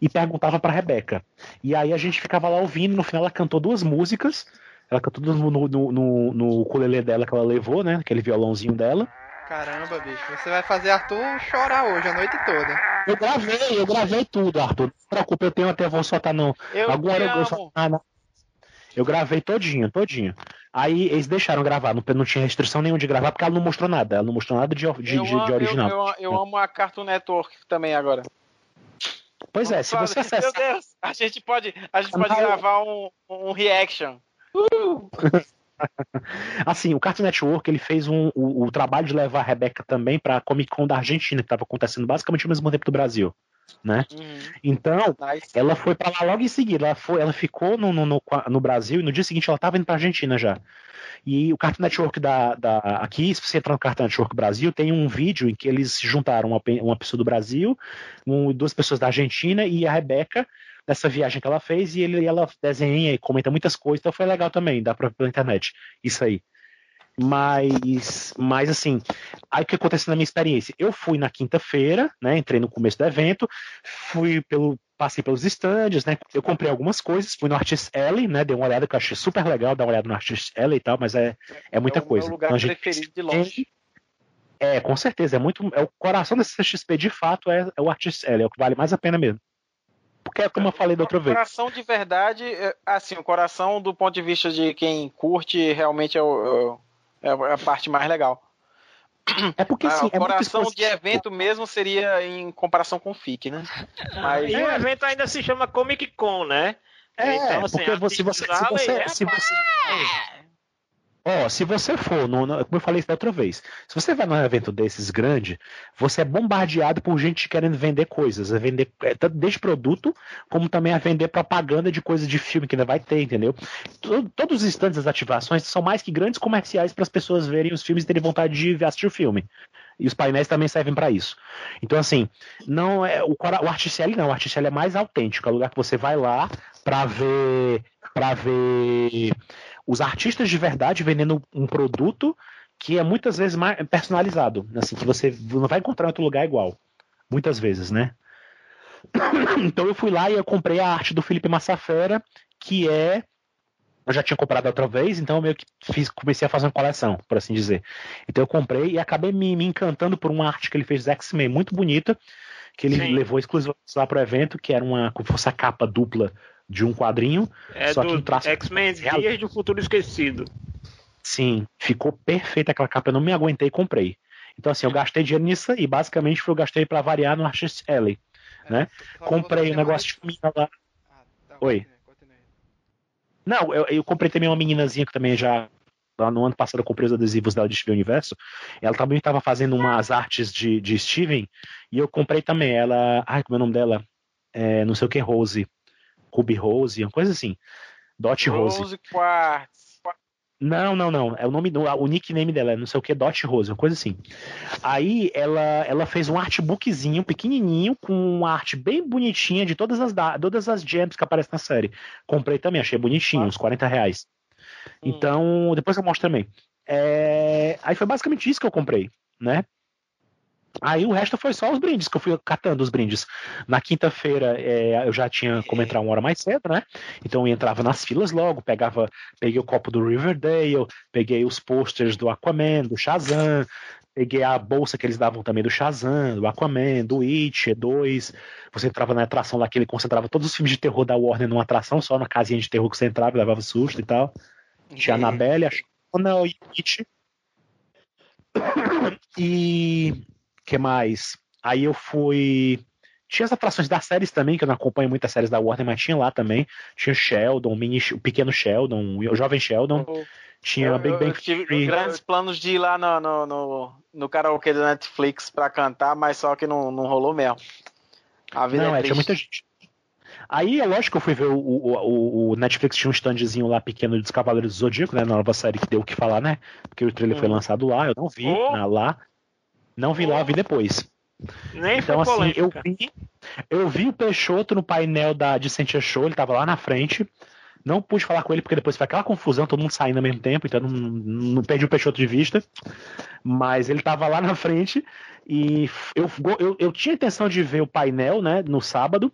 e perguntava pra Rebecca. E aí a gente ficava lá ouvindo, no final ela cantou duas músicas. Ela cantou no, no, no, no ukulele dela que ela levou, né? Aquele violãozinho dela. Caramba, bicho, você vai fazer Arthur chorar hoje a noite toda. Eu gravei, eu gravei tudo, Arthur. Não se preocupe, eu tenho até, vou soltar no. Eu Agora eu, eu, eu gravei todinho, todinho. Aí eles deixaram gravar, não, não tinha restrição nenhuma de gravar, porque ela não mostrou nada. Ela não mostrou nada de, de, de, de original. Eu, eu, eu, amo a Cartoon Network também agora. Pois é, se você acessar. Meu Deus, a gente pode, a gente pode gravar um, um reaction. Uh! Assim, o Cartoon Network ele fez um, o, o trabalho de levar a Rebeca também para a Comic Con da Argentina, que estava acontecendo basicamente ao mesmo tempo do Brasil. Né? Uhum. Então, nice. ela foi para lá logo em seguida. Ela, foi, ela ficou no, no, no, no Brasil e no dia seguinte ela estava indo para Argentina já. E o Cartoon Network da, da, aqui, se você entrar no Cartoon Network Brasil, tem um vídeo em que eles juntaram uma, uma pessoa do Brasil, um, duas pessoas da Argentina e a Rebeca nessa viagem que ela fez e ele, ela desenha e comenta muitas coisas, então foi legal também, dá pra pela internet. Isso aí. Mas, mas assim, aí o que aconteceu na minha experiência? Eu fui na quinta-feira, né? Entrei no começo do evento, fui pelo. Passei pelos estandes, né? Eu comprei algumas coisas, fui no Artist Alley, né? Dei uma olhada que eu achei super legal, dar uma olhada no Artist Alley e tal, mas é, é muita é o coisa. Meu lugar então, preferido de longe. É, com certeza, é muito. É o coração da CXP de fato é, é o Artist Alley, é o que vale mais a pena mesmo. Porque é como eu falei da outra vez. O coração de verdade, é, assim, o coração do ponto de vista de quem curte realmente é, o, é, é a parte mais legal. É porque assim, o é coração de evento mesmo seria em comparação com o FIC, né? Mas... E o evento ainda se chama Comic Con, né? É, então, assim, porque se você, se você, se você, Ó, oh, se você for, no, no, como eu falei da outra vez, se você vai num evento desses grande, você é bombardeado por gente querendo vender coisas, a vender é, tanto desde produto, como também a vender propaganda de coisas de filme que ainda vai ter, entendeu? Todo, todos os instantes das ativações são mais que grandes comerciais para as pessoas verem os filmes e terem vontade de assistir o filme. E os painéis também servem para isso. Então, assim, não é o, o Articelli não, o Articelli é mais autêntico, é o lugar que você vai lá para ver para ver os artistas de verdade vendendo um produto que é muitas vezes mais personalizado, assim, que você não vai encontrar em outro lugar igual. Muitas vezes, né? Então eu fui lá e eu comprei a arte do Felipe Massafera, que é eu já tinha comprado outra vez, então eu meio que fiz, comecei a fazer uma coleção, por assim dizer. Então eu comprei e acabei me, me encantando por uma arte que ele fez X-Men muito bonita, que ele Sim. levou exclusivamente lá pro evento, que era uma como fosse a capa dupla de um quadrinho. É só do um traço X-Men Dias do Futuro Esquecido. Sim, ficou perfeita aquela capa, eu não me aguentei e comprei. Então, assim, eu gastei dinheiro nisso e basicamente eu gastei para variar no Artist Alley. É, né? Comprei um negócio de menina lá. Ah, tá, Oi. Continue, Não, eu, eu, comprei também uma meninazinha que também já. Lá no ano passado eu comprei os adesivos dela de Steven Universo. Ela também estava fazendo umas artes de, de Steven. E eu comprei também. Ela. Ai, como é o nome dela? É, não sei o que, Rose. Ruby Rose, uma coisa assim. Dot Rose. Rose Quartz. Não, não, não. É o nome do, o nickname dela, é não sei o que, Dot Rose, uma coisa assim. Aí ela, ela fez um artbookzinho pequenininho com uma arte bem bonitinha de todas as todas as gems que aparecem na série. Comprei também, achei bonitinho, ah. uns 40 reais. Hum. Então, depois eu mostro também. É... Aí foi basicamente isso que eu comprei, né? Aí o resto foi só os brindes, que eu fui catando os brindes. Na quinta-feira é, eu já tinha como entrar uma hora mais cedo, né? Então eu entrava nas filas logo, pegava, peguei o copo do Riverdale, peguei os posters do Aquaman, do Shazam, peguei a bolsa que eles davam também do Shazam, do Aquaman, do It, 2. Você entrava na atração lá que ele concentrava todos os filmes de terror da Warner numa atração, só na casinha de terror que você entrava e levava susto e tal. Tinha a Annabelle, a Shona o It. E que mais? Aí eu fui. Tinha as atrações das séries também, que eu não acompanho muitas séries da Warner, mas tinha lá também. Tinha Sheldon, o, mini, o pequeno Sheldon, o jovem Sheldon. Eu- Tinha eu, Big eu Bang tive Theory. grandes planos de ir lá no, no, no, no karaokê da Netflix pra cantar, mas só que não, não rolou mesmo. A vida Não, é é, tinha muita gente. Aí é lógico que eu fui ver o, o, o, o Netflix tinha um standzinho lá pequeno dos Cavaleiros do Zodíaco, né? Na nova série que deu o que falar, né? Porque o trailer foi Hum. lançado lá, eu não vi Oh. na- lá. Não vi lá, eu vi depois. Nem Então, foi assim, eu vi, eu vi o Peixoto no painel da de Sentia Show, ele tava lá na frente. Não pude falar com ele porque depois foi aquela confusão, todo mundo saindo ao mesmo tempo, então não, não perdi o Peixoto de vista. Mas ele tava lá na frente e eu, eu, eu tinha intenção de ver o painel, né, no sábado,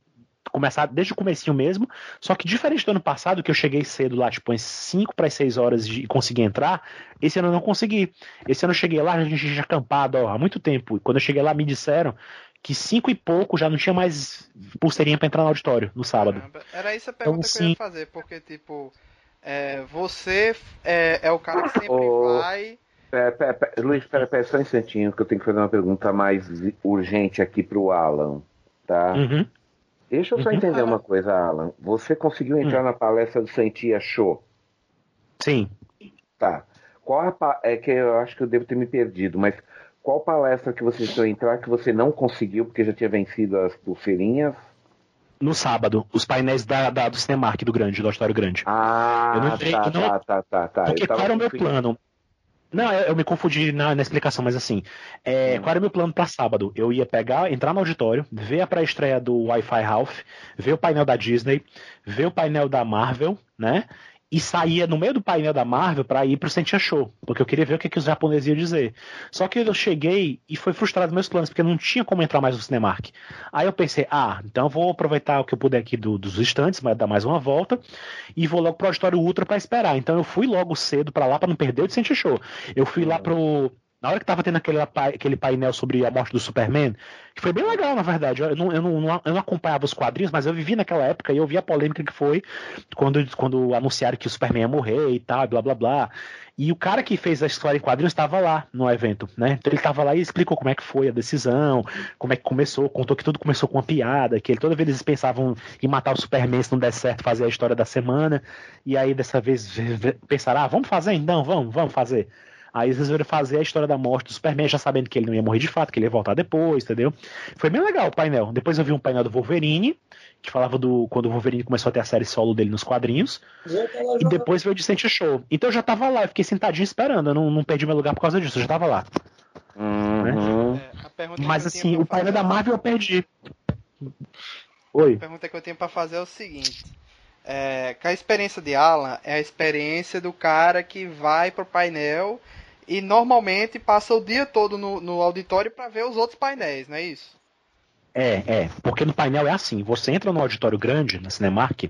começar desde o comecinho mesmo, só que diferente do ano passado, que eu cheguei cedo lá, tipo, às 5 para as 6 horas e consegui entrar, esse ano eu não consegui. Esse ano eu cheguei lá, a gente tinha acampado ó, há muito tempo. E quando eu cheguei lá, me disseram que cinco e pouco já não tinha mais pulseirinha pra entrar no auditório no sábado. Caramba, Era essa a pergunta Então, que eu ia sim. fazer, porque, tipo, é, você é, é o cara que sempre Ô. vai. Pera, pera, pera, Luiz, pera, pera só um instantinho, que eu tenho que fazer uma pergunta mais urgente aqui pro Alan, tá? Uhum. Deixa eu só Uhum. entender uma coisa, Alan. Você conseguiu entrar na palestra do Sentia Show? Sim. Tá. Qual a é que eu acho que eu devo ter me perdido, mas qual palestra que você tentou entrar que você não conseguiu porque já tinha vencido as pulseirinhas? No sábado, os painéis da, da- do Cinemark do grande, do auditório grande. Ah, Eu não entrei- tá, eu não- tá, tá, tá, tá. Porque Eu qual era o meu plano? Não, eu, eu me confundi na, na explicação, mas assim, é, Hum. qual era o meu plano pra sábado? Eu ia pegar, entrar no auditório, ver a pré-estreia do Wi-Fi Ralph, ver o painel da Disney, ver o painel da Marvel, né? E saía no meio do painel da Marvel pra ir pro Sentia Show, porque eu queria ver o que, que os japoneses iam dizer. Só que eu cheguei e foi frustrado meus planos, porque não tinha como entrar mais no Cinemark. Aí eu pensei, ah, então eu vou aproveitar o que eu puder aqui do- dos estantes, mas dar mais uma volta, e vou logo pro auditório Ultra pra esperar. Então eu fui logo cedo pra lá pra não perder o Sentia Show. Eu fui lá pro. Na hora que tava tendo aquele, aquele painel sobre a morte do Superman, que foi bem legal, na verdade. Eu não, eu, não, eu não acompanhava os quadrinhos, mas eu vivi naquela época e eu vi a polêmica que foi quando, quando anunciaram que o Superman ia morrer e tal, blá blá blá. E o cara que fez a história em quadrinhos estava lá no evento, né? Então ele estava lá e explicou como é que foi a decisão, como é que começou, contou que tudo começou com uma piada, que ele, toda vez eles pensavam em matar o Superman se não der certo fazer a história da semana, e aí dessa vez pensaram, ah, vamos fazer então, vamos, vamos fazer. Aí eles resolveram fazer a história da morte do Superman, já sabendo que ele não ia morrer de fato, que ele ia voltar depois, entendeu? Foi bem legal o painel. Depois eu vi um painel do Wolverine, que falava do quando o Wolverine começou a ter a série solo dele nos quadrinhos. E depois veio o Decente Show. Então eu já tava lá, eu fiquei sentadinho esperando. Eu não, não perdi meu lugar por causa disso, eu já tava lá. Uhum. É, a pergunta Mas assim, o painel fazer- da Marvel eu perdi. Oi. A pergunta que eu tenho pra fazer é o seguinte. É, que a experiência de Alan é a experiência do cara que vai pro painel e normalmente passa o dia todo no, no auditório pra ver os outros painéis, não é isso? É, é. Porque no painel é assim: você entra no auditório grande, na Cinemark,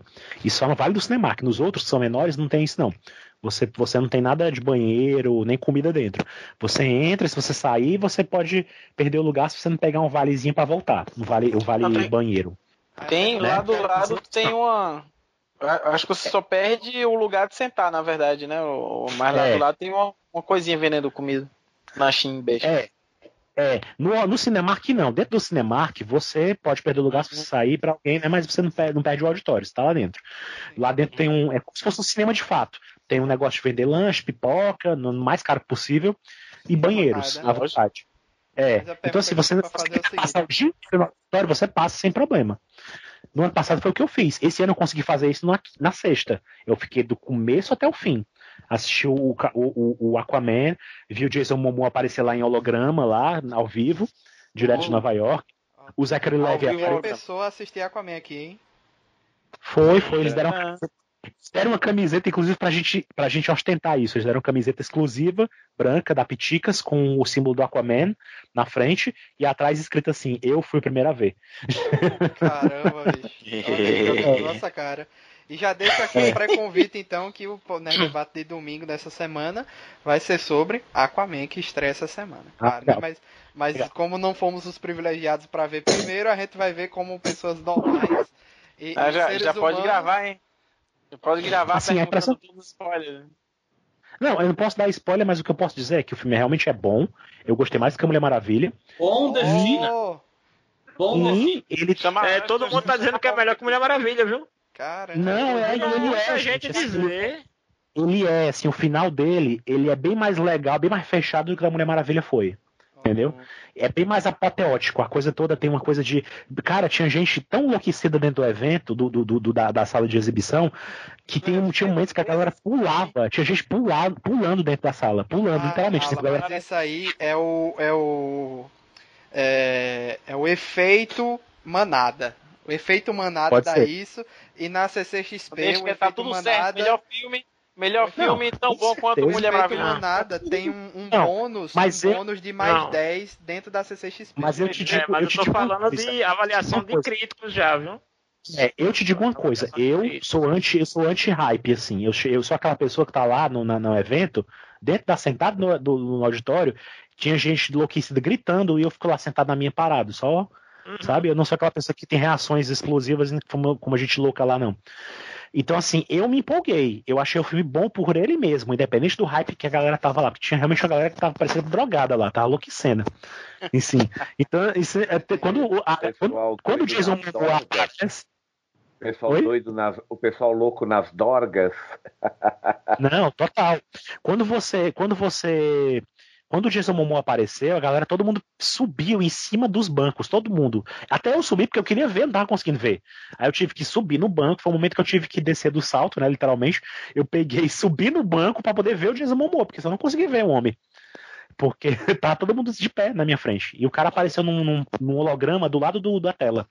e só no Vale do Cinemark. Nos outros que são menores, não tem isso, não. Você, você não tem nada de banheiro, nem comida dentro. Você entra, se você sair, você pode perder o lugar se você não pegar um valezinho pra voltar. Um vale, o vale tem- banheiro. Tem, Né? lá do lado tem uma. Acho que você só perde o lugar de sentar, na verdade, né? O- Mas lá É. do lado tem uma, uma coisinha vendendo comida. Na Best. É. É, no, no Cinemark não. Dentro do Cinemark você pode perder o lugar se você sair pra alguém, né? Mas você não perde, não perde o auditório, você tá lá dentro. Lá dentro tem um. É como se fosse um cinema de fato. Tem um negócio de vender lanche, pipoca, no mais caro possível, e banheiros, né? à vontade. É. Então, se eu você é conseguir seguinte. passar o dia no auditório, você passa sem problema. No ano passado foi o que eu fiz. Esse ano eu consegui fazer isso na, na sexta. Eu fiquei do começo até o fim. Assisti o, o, o- Aquaman, vi o Jason Momoa aparecer lá em holograma, lá, ao vivo, direto de Oh. Nova York. O Zachary Ao Levi vivo, Uma pessoa assistir Aquaman aqui, hein? Foi, foi. Eles deram. Ah. deram uma camiseta, inclusive, pra gente, pra gente ostentar isso. Eles deram uma camiseta exclusiva, branca, da Piticas, com o símbolo do Aquaman na frente, e atrás escrito assim, eu fui o a ver. Caramba, bicho. Nossa, cara. E já deixo aqui um pré-convite, então, que o né, debate de domingo dessa semana vai ser sobre Aquaman, que estreia essa semana. Claro, né? Mas, mas como não fomos os privilegiados para ver primeiro, a gente vai ver como pessoas normais. E, ah, já, já pode gravar, hein? Já pode gravar assim, a impressão... todos os spoilers. Não, eu não posso dar spoiler, mas o que eu posso dizer é que o filme realmente é bom. Eu gostei mais que a Mulher Maravilha. Bom, defina. Oh. Bom, e ele chama. É, todo mundo tá dizendo que é melhor que Mulher Maravilha, viu? Caramba. Não, é, ele é. A gente dizer. Ele é, assim, o final dele, ele é bem mais legal, bem mais fechado do que a Mulher Maravilha foi. Entendeu? É bem mais apoteótico. A coisa toda tem uma coisa de. Cara, tinha gente tão enlouquecida dentro do evento, do, do, do da, da, sala de exibição, que tem, um, tinha momentos que a galera pulava. Tinha gente pulando, pulando dentro da sala. Pulando, ah, literalmente. Galera... Isso aí é o. É o. É, é o efeito manada. O efeito manada Pode dá ser. isso. E na CCXP, o tá tudo manada... certo. Melhor filme. Melhor filme não, tão bom quanto Mulher Maravilha. Manada tem um, um não, bônus, mas um eu, bônus de mais não. 10 dentro da CCXP. Mas eu te digo, é, mas eu, te eu tô digo falando de avaliação de críticos já, viu? É, eu te digo uma coisa, eu sou anti, eu sou anti-hype, assim. Eu, eu sou aquela pessoa que tá lá no, no evento, dentro da sentada no, do, no auditório, tinha gente enlouquecida gritando e eu fico lá sentado na minha parado, só Uhum. Sabe? Eu não sou aquela pessoa que tem reações explosivas como, como a gente louca lá, não. Então, assim, eu me empolguei. Eu achei o filme bom por ele mesmo, independente do hype que a galera tava lá. Porque tinha realmente uma galera que tava parecendo drogada lá, tava enlouquecendo. E sim. Então, isso é, quando, a, quando, quando o Jason Momoa aparece. O pessoal Oi? doido nas, o pessoal louco nas dorgas. Não, total. Quando você, quando você quando o Jason Momoa apareceu, a galera, todo mundo subiu em cima dos bancos, todo mundo. Até eu subi porque eu queria ver, não tava conseguindo ver. Aí eu tive que subir no banco, foi o momento que eu tive que descer do salto, né, literalmente. Eu peguei subi no banco para poder ver o Jason Momoa, porque senão eu não consegui ver o homem. Porque tá todo mundo de pé na minha frente. E o cara apareceu num, num, num holograma do lado do, da tela.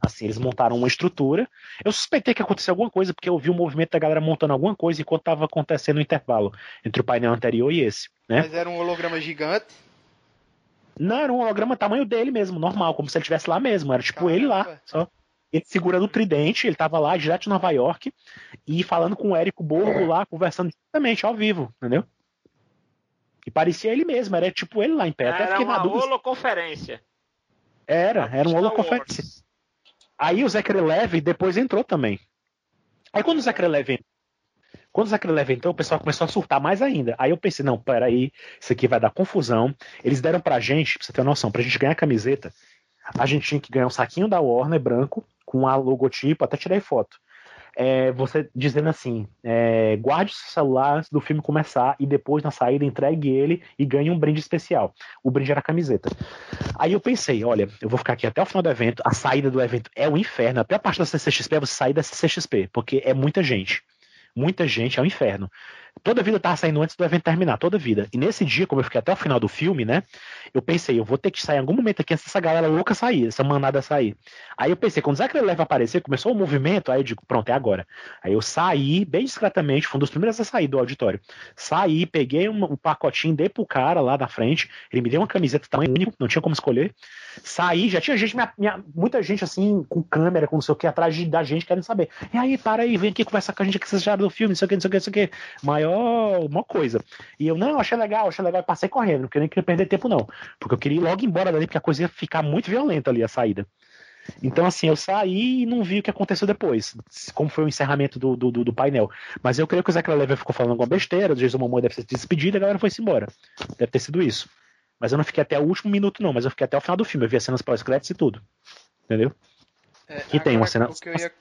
Assim, eles montaram uma estrutura. Eu suspeitei que aconteceu alguma coisa, porque eu vi o movimento da galera montando alguma coisa enquanto estava acontecendo o intervalo entre o painel anterior e esse. Né? Mas era um holograma gigante? Não, era um holograma tamanho dele mesmo, normal, como se ele estivesse lá mesmo. Era tipo Caramba. ele lá, só. Ele segurando o tridente, ele tava lá, direto de Nova York, e falando com o Érico Borgo lá, conversando diretamente, ao vivo, entendeu? E parecia ele mesmo, era tipo ele lá em pé. Era uma holoconferência. Era, era uma holoconferência. Aí o Zachary Levy depois entrou também. Aí quando o Zachary Levy quando o Zachary Levy entrou, o pessoal começou a surtar mais ainda. Aí eu pensei, não, peraí, isso aqui vai dar confusão. Eles deram pra gente, pra você ter uma noção, pra gente ganhar a camiseta, a gente tinha que ganhar um saquinho da Warner branco, com a logotipo, até tirei foto é, você dizendo assim: é, guarde seu celular antes do filme começar e depois na saída entregue ele e ganhe um brinde especial. O brinde era a camiseta. Aí eu pensei: olha, eu vou ficar aqui até o final do evento. A saída do evento é o um inferno. A pior parte da CCXP é você sair da CCXP, porque é muita gente. Muita gente, é um inferno. Toda vida tava saindo antes do evento terminar, toda vida. E nesse dia, como eu fiquei até o final do filme, né? Eu pensei, eu vou ter que sair em algum momento aqui antes dessa galera louca sair, essa manada sair. Aí eu pensei, quando o Zachary Leva aparecer, começou o movimento, aí eu digo, pronto, é agora. Aí eu saí bem discretamente, fui um dos primeiros a sair do auditório. Saí, peguei um, um pacotinho, dei pro cara lá da frente, ele me deu uma camiseta tamanho único, não tinha como escolher. Saí, já tinha gente, minha, minha, muita gente assim, com câmera, com não sei o que, atrás de, da gente querendo saber. E aí, para aí, vem aqui conversar com a gente que vocês já do filme, não sei o que, não sei o que, não sei o que. Maior, uma coisa. E eu, não, achei legal, achei legal, e passei correndo, porque eu nem queria perder tempo, não. Porque eu queria ir logo embora dali, porque a coisa ia ficar muito violenta ali, a saída. Então, assim, eu saí e não vi o que aconteceu depois, como foi o encerramento do, do, do painel. Mas eu creio que o Zachary Levi ficou falando alguma besteira, o Jason Momoa deve ser despedido e a galera foi-se embora. Deve ter sido isso. Mas eu não fiquei até o último minuto, não, mas eu fiquei até o final do filme. Eu vi as cenas pós-créditos e tudo. Entendeu? É, e tem uma cena. Ia...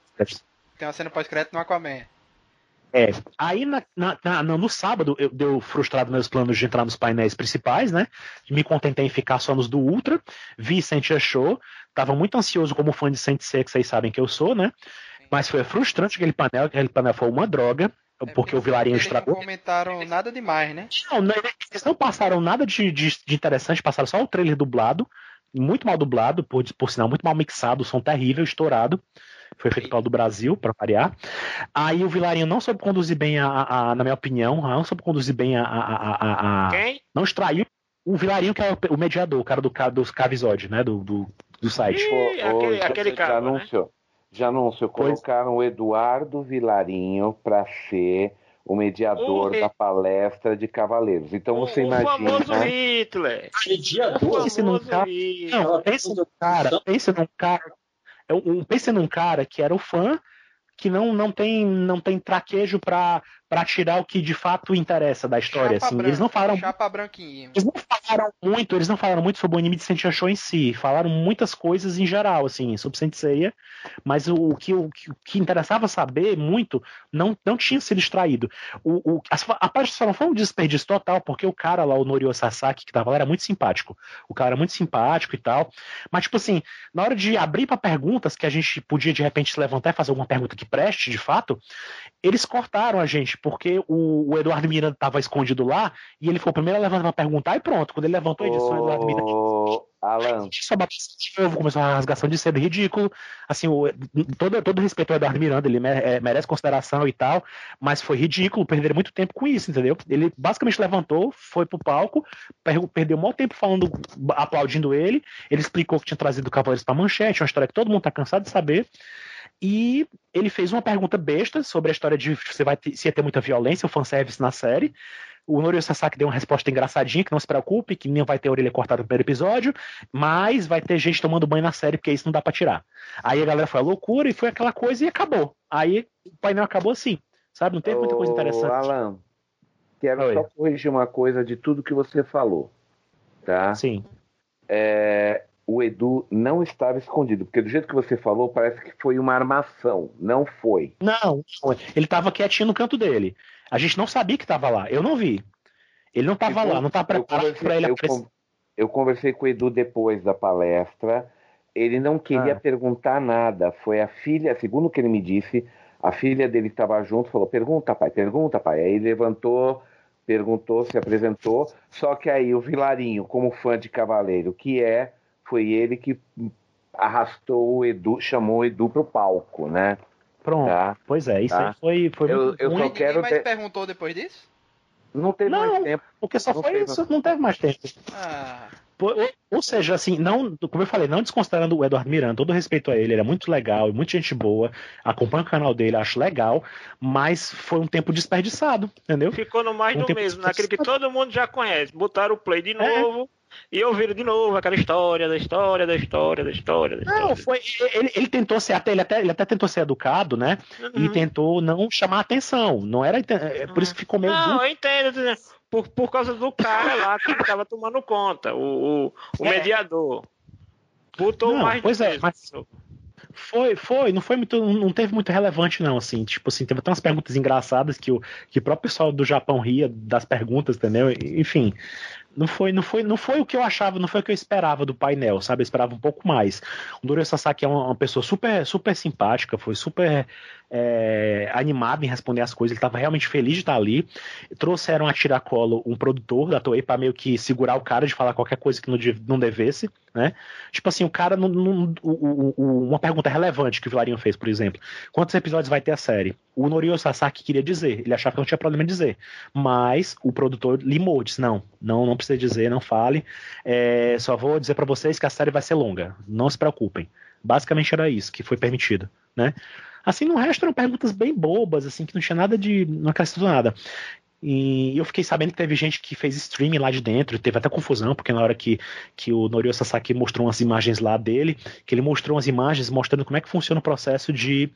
Tem uma cena pós-crédito no Aquaman. É, aí na, na, na, no sábado eu deu frustrado meus planos de entrar nos painéis principais, né? Me contentei em ficar só nos do Ultra, vi Sentia Show, tava muito ansioso como fã de Saint que vocês sabem que eu sou, né? Mas foi frustrante aquele painel, aquele painel foi uma droga. É porque o Vilarinho estragou. Não comentaram nada demais, né? Não, não, eles não passaram nada de, de, de, interessante, passaram só o trailer dublado, muito mal dublado, por, por sinal, muito mal mixado, som terrível, estourado. Foi feito pelo do Brasil, para variar. Aí o Vilarinho não soube conduzir bem, a, a, a, na minha opinião, não soube conduzir bem a. a, a Quem? Não extraiu o Vilarinho, que é o mediador, o cara do, dos Cavisod, né? Do, do, do site. Ih, aquele, já, aquele já cara. Né? anunciou. Já anunciou, Pois- colocaram o Eduardo Vilarinho para ser o mediador O re- da palestra de Cavaleiros. Então O, você o famoso imagina. Hitler. Mediador? Esse não famoso Hitler. Não, pensa num cara, pensa num cara. É um- Pensa num cara que era o fã, que não, não tem não tem traquejo pra, pra tirar o que de fato interessa da história. Chapa Assim. branca, Eles não falaram Chapa branquinho. Eles não falaram muito, eles não falaram muito sobre o anime de Sensei Show em si, falaram muitas coisas em geral, assim, sobre Senseiya, mas o, o que, o, que, o que interessava saber muito não, não tinha sido extraído. O, o, as- a parte só não foi um desperdício total, porque o cara lá, o Norio Sasaki, que tava lá, era muito simpático. O cara era muito simpático e tal, mas, tipo assim, na hora de abrir para perguntas, que a gente podia de repente se levantar e fazer alguma pergunta que preste, de fato, eles cortaram a gente, porque o, o Eduardo Miranda tava escondido lá, e ele foi o primeiro a levantar pra perguntar, e pronto. Quando ele levantou a edição, o Eduardo Miranda Alan, só bateu de novo, começou uma rasgação de cedo ridículo. Assim, o, todo, todo respeito ao Eduardo Miranda, ele é, merece consideração e tal, mas foi ridículo, perderam muito tempo com isso, entendeu? Ele basicamente levantou, foi pro palco, per- perdeu um maior tempo falando, aplaudindo ele. Ele explicou que tinha trazido o Cavaleiros pra manchete, uma história que todo mundo tá cansado de saber. E ele fez uma pergunta besta sobre a história de se, vai ter, se ia ter muita violência, o fanservice na série. O Norio Sasaki deu uma resposta engraçadinha, que não se preocupe, que não vai ter orelha cortada no primeiro episódio, mas vai ter gente tomando banho na série, porque isso não dá pra tirar. Aí a galera foi a loucura e foi aquela coisa e acabou. Aí o painel acabou assim, sabe? Não teve muita coisa interessante. Alan, quero Oi. só corrigir uma coisa de tudo que você falou. Tá? Sim. É, o Edu não estava escondido, porque do jeito que você falou, parece que foi uma armação. Não foi. Não, ele tava quietinho no canto dele. A gente não sabia que tava lá. Eu não vi. Ele não tava Eu- lá, não tava eu preparado pra ele eu aparecer. Eu conversei com o Edu depois da palestra. Ele não queria Ah. perguntar nada. Foi a filha, segundo o que ele me disse, a filha dele estava junto, falou: pergunta, pai, pergunta, pai. Aí ele levantou, perguntou, se apresentou. Só que aí o Vilarinho, como fã de Cavaleiro que é, foi ele que arrastou o Edu, chamou o Edu pro palco, né? Pronto. Tá? Pois é, isso Tá. aí foi, foi Eu- muito eu só Ninguém quero mais ter- perguntou depois disso? Não teve Não. mais tempo. porque só não foi isso, não teve mais tempo. Ah, Ou, seja, assim, não, como eu falei, não desconsiderando o Eduardo Miranda, todo respeito a ele, ele é muito legal, e muita gente boa, acompanha o canal dele, acho legal, mas foi um tempo desperdiçado, entendeu? Ficou no mais Um do mesmo, naquele que todo mundo já conhece. Botaram o play de É. e ouviram de novo aquela história da história, da história, da história, da história. Não, foi. Ele, ele tentou ser até ele, até, ele até tentou ser educado, né? E Uhum. tentou não chamar atenção. Não era. É por isso que ficou meio. Não, eu entendo. Por, por causa do cara lá que estava tomando conta, o, o, o É. mediador. Botou Não, mais pois é, mesmo. mas- Foi, foi, não foi muito, não teve muito relevante não, assim, tipo assim, teve até umas perguntas engraçadas que o que o próprio pessoal do Japão ria das perguntas, entendeu? Enfim, não foi, não foi, não foi o que eu achava, não foi o que eu esperava do painel, sabe? Eu esperava um pouco mais. O Norio Sasaki é uma, uma pessoa super, super simpática, foi super é, animado em responder as coisas, ele estava realmente feliz de estar ali. Trouxeram a tiracolo um produtor da Toei para meio que segurar o cara de falar qualquer coisa que não, não devesse, né? Tipo assim, o cara não, não- o- o- uma pergunta relevante que o Vilarinho fez, por exemplo. Quantos episódios vai ter a série? O Norio Sasaki queria dizer, ele achava que não tinha problema em dizer, mas o produtor limou, disse não, não, não precisa dizer, não fale. É, só vou dizer para vocês que a série vai ser longa, não se preocupem. Basicamente era isso que foi permitido, né? Assim, no resto eram perguntas bem bobas, assim, que não tinha nada de. não acrescentou nada. E eu fiquei sabendo que teve gente que fez streaming lá de dentro, teve até confusão, porque na hora que, que o Norio Sasaki mostrou umas imagens lá dele, que ele mostrou umas imagens mostrando como é que funciona o processo de,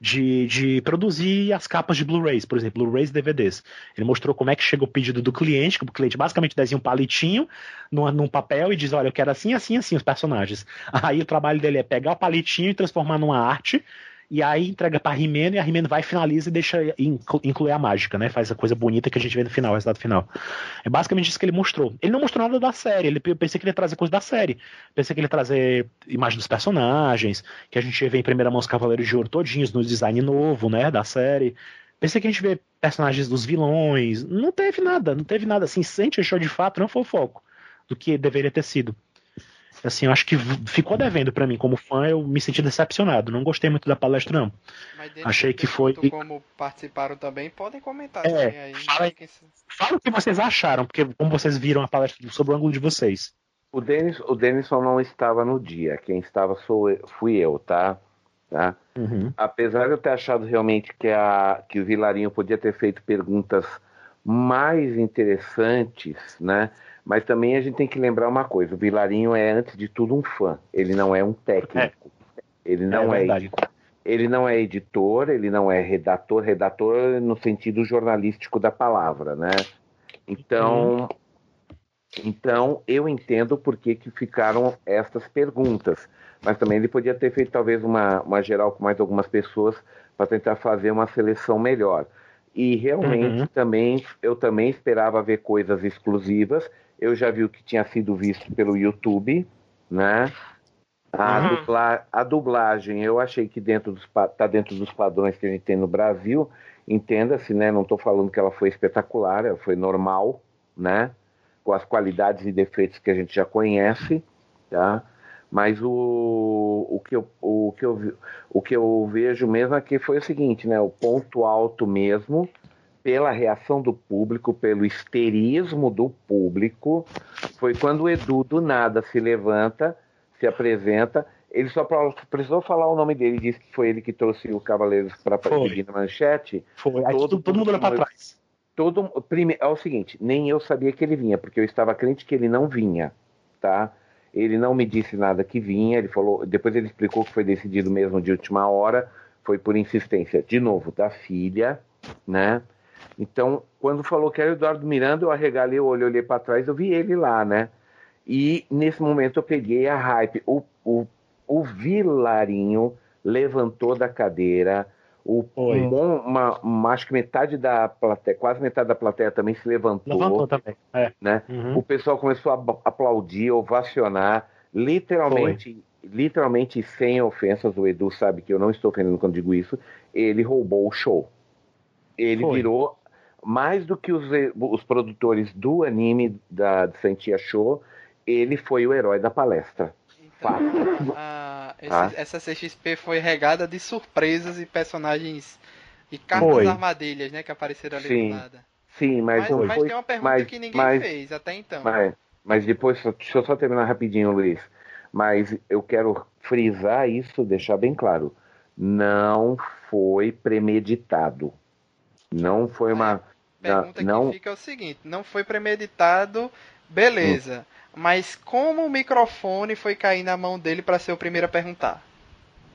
de, de produzir as capas de Blu-rays, por exemplo, Blu-rays e DVDs. Ele mostrou como é que chega o pedido do cliente, que o cliente basicamente desenha um palitinho num, num papel e diz, olha, eu quero assim, assim, assim os personagens. Aí o trabalho dele é pegar o palitinho e transformar numa arte, e aí entrega pra Rimeno e a Rimeno vai, finaliza e deixa inclu- incluir a mágica, né? Faz a coisa bonita que a gente vê no final, o resultado final. É basicamente isso que ele mostrou. Ele não mostrou nada da série, ele eu pensei que ele ia trazer coisa da série. Pensei que ele ia trazer imagem dos personagens, que a gente ver em primeira mão os Cavaleiros de Ouro todinhos no design novo, né, da série. Pensei que a gente vê personagens dos vilões. Não teve nada, não teve nada assim. Sente show de fato, não foi o foco do que deveria ter sido. Assim, eu acho que ficou devendo para mim como fã, eu me senti decepcionado. Não gostei muito da palestra, não. Achei que foi. Como participaram também, podem comentar é, aí. Fala, fala o que vocês acharam, porque como vocês viram a palestra sobre o ângulo de vocês. O Denis, o Denison não estava no dia. Quem estava sou, fui eu, tá? tá? Uhum. Apesar de eu ter achado realmente que, a, que o Vilarinho podia ter feito perguntas mais interessantes, né? Mas também a gente tem que lembrar uma coisa: o Vilarinho é, antes de tudo, um fã. Ele não é um técnico. É. Ele não é, é ele não é editor, ele não é redator, redator no sentido jornalístico da palavra, né? Então, uhum. então eu entendo por que, que ficaram estas perguntas. Mas também ele podia ter feito talvez uma, uma geral com mais algumas pessoas para tentar fazer uma seleção melhor. E realmente uhum. também eu também esperava ver coisas exclusivas eu já vi o que tinha sido visto pelo YouTube, né? A, uhum. dubla, a dublagem, eu achei que dentro dos, tá dentro dos padrões que a gente tem no Brasil. Entenda-se, né? Não estou falando que ela foi espetacular, ela foi normal, né? Com as qualidades e defeitos que a gente já conhece, tá? Mas o, o, que eu, o, que eu, o que eu vejo mesmo aqui foi o seguinte, né? O ponto alto mesmo pela reação do público, pelo histerismo do público, foi quando o Edu do nada se levanta, se apresenta. Ele só precisou falar o nome dele, disse que foi ele que trouxe o Cavaleiros para a na manchete. Foi, todo, todo mundo olhou para trás. Todo, prime, é o seguinte, nem eu sabia que ele vinha, porque eu estava crente que ele não vinha, tá? Ele não me disse nada que vinha, ele falou, depois ele explicou que foi decidido mesmo de última hora, foi por insistência, de novo, da filha, né? Então, quando falou que era o Eduardo Miranda, eu arregalei o olho, olhei para trás, eu vi ele lá, né? E nesse momento eu peguei a hype. O, o, o Vilarinho levantou da cadeira, o, um, uma, uma, acho que metade da plateia, quase metade da plateia também se levantou. Levantou também. É. Né? Uhum. O pessoal começou a aplaudir, ovacionar, literalmente, Foi. literalmente sem ofensas. O Edu sabe que eu não estou ofendendo quando digo isso. Ele roubou o show. Ele Foi. virou mais do que os, os produtores do anime da de Sentia Show, ele foi o herói da palestra. Então, a, esse, ah. Essa CXP foi regada de surpresas e personagens e cartas foi. armadilhas, né, que apareceram ali sim, do nada. Sim, mas, mas, foi, mas tem uma pergunta mas, que ninguém mas, fez até então. Mas, mas depois, deixa eu só terminar rapidinho, Luiz. Mas eu quero frisar isso, deixar bem claro. Não foi premeditado. Não foi uma. Pergunta não, que fica é o seguinte: não foi premeditado, beleza. Hum. Mas como o microfone foi cair na mão dele para ser o primeiro a perguntar?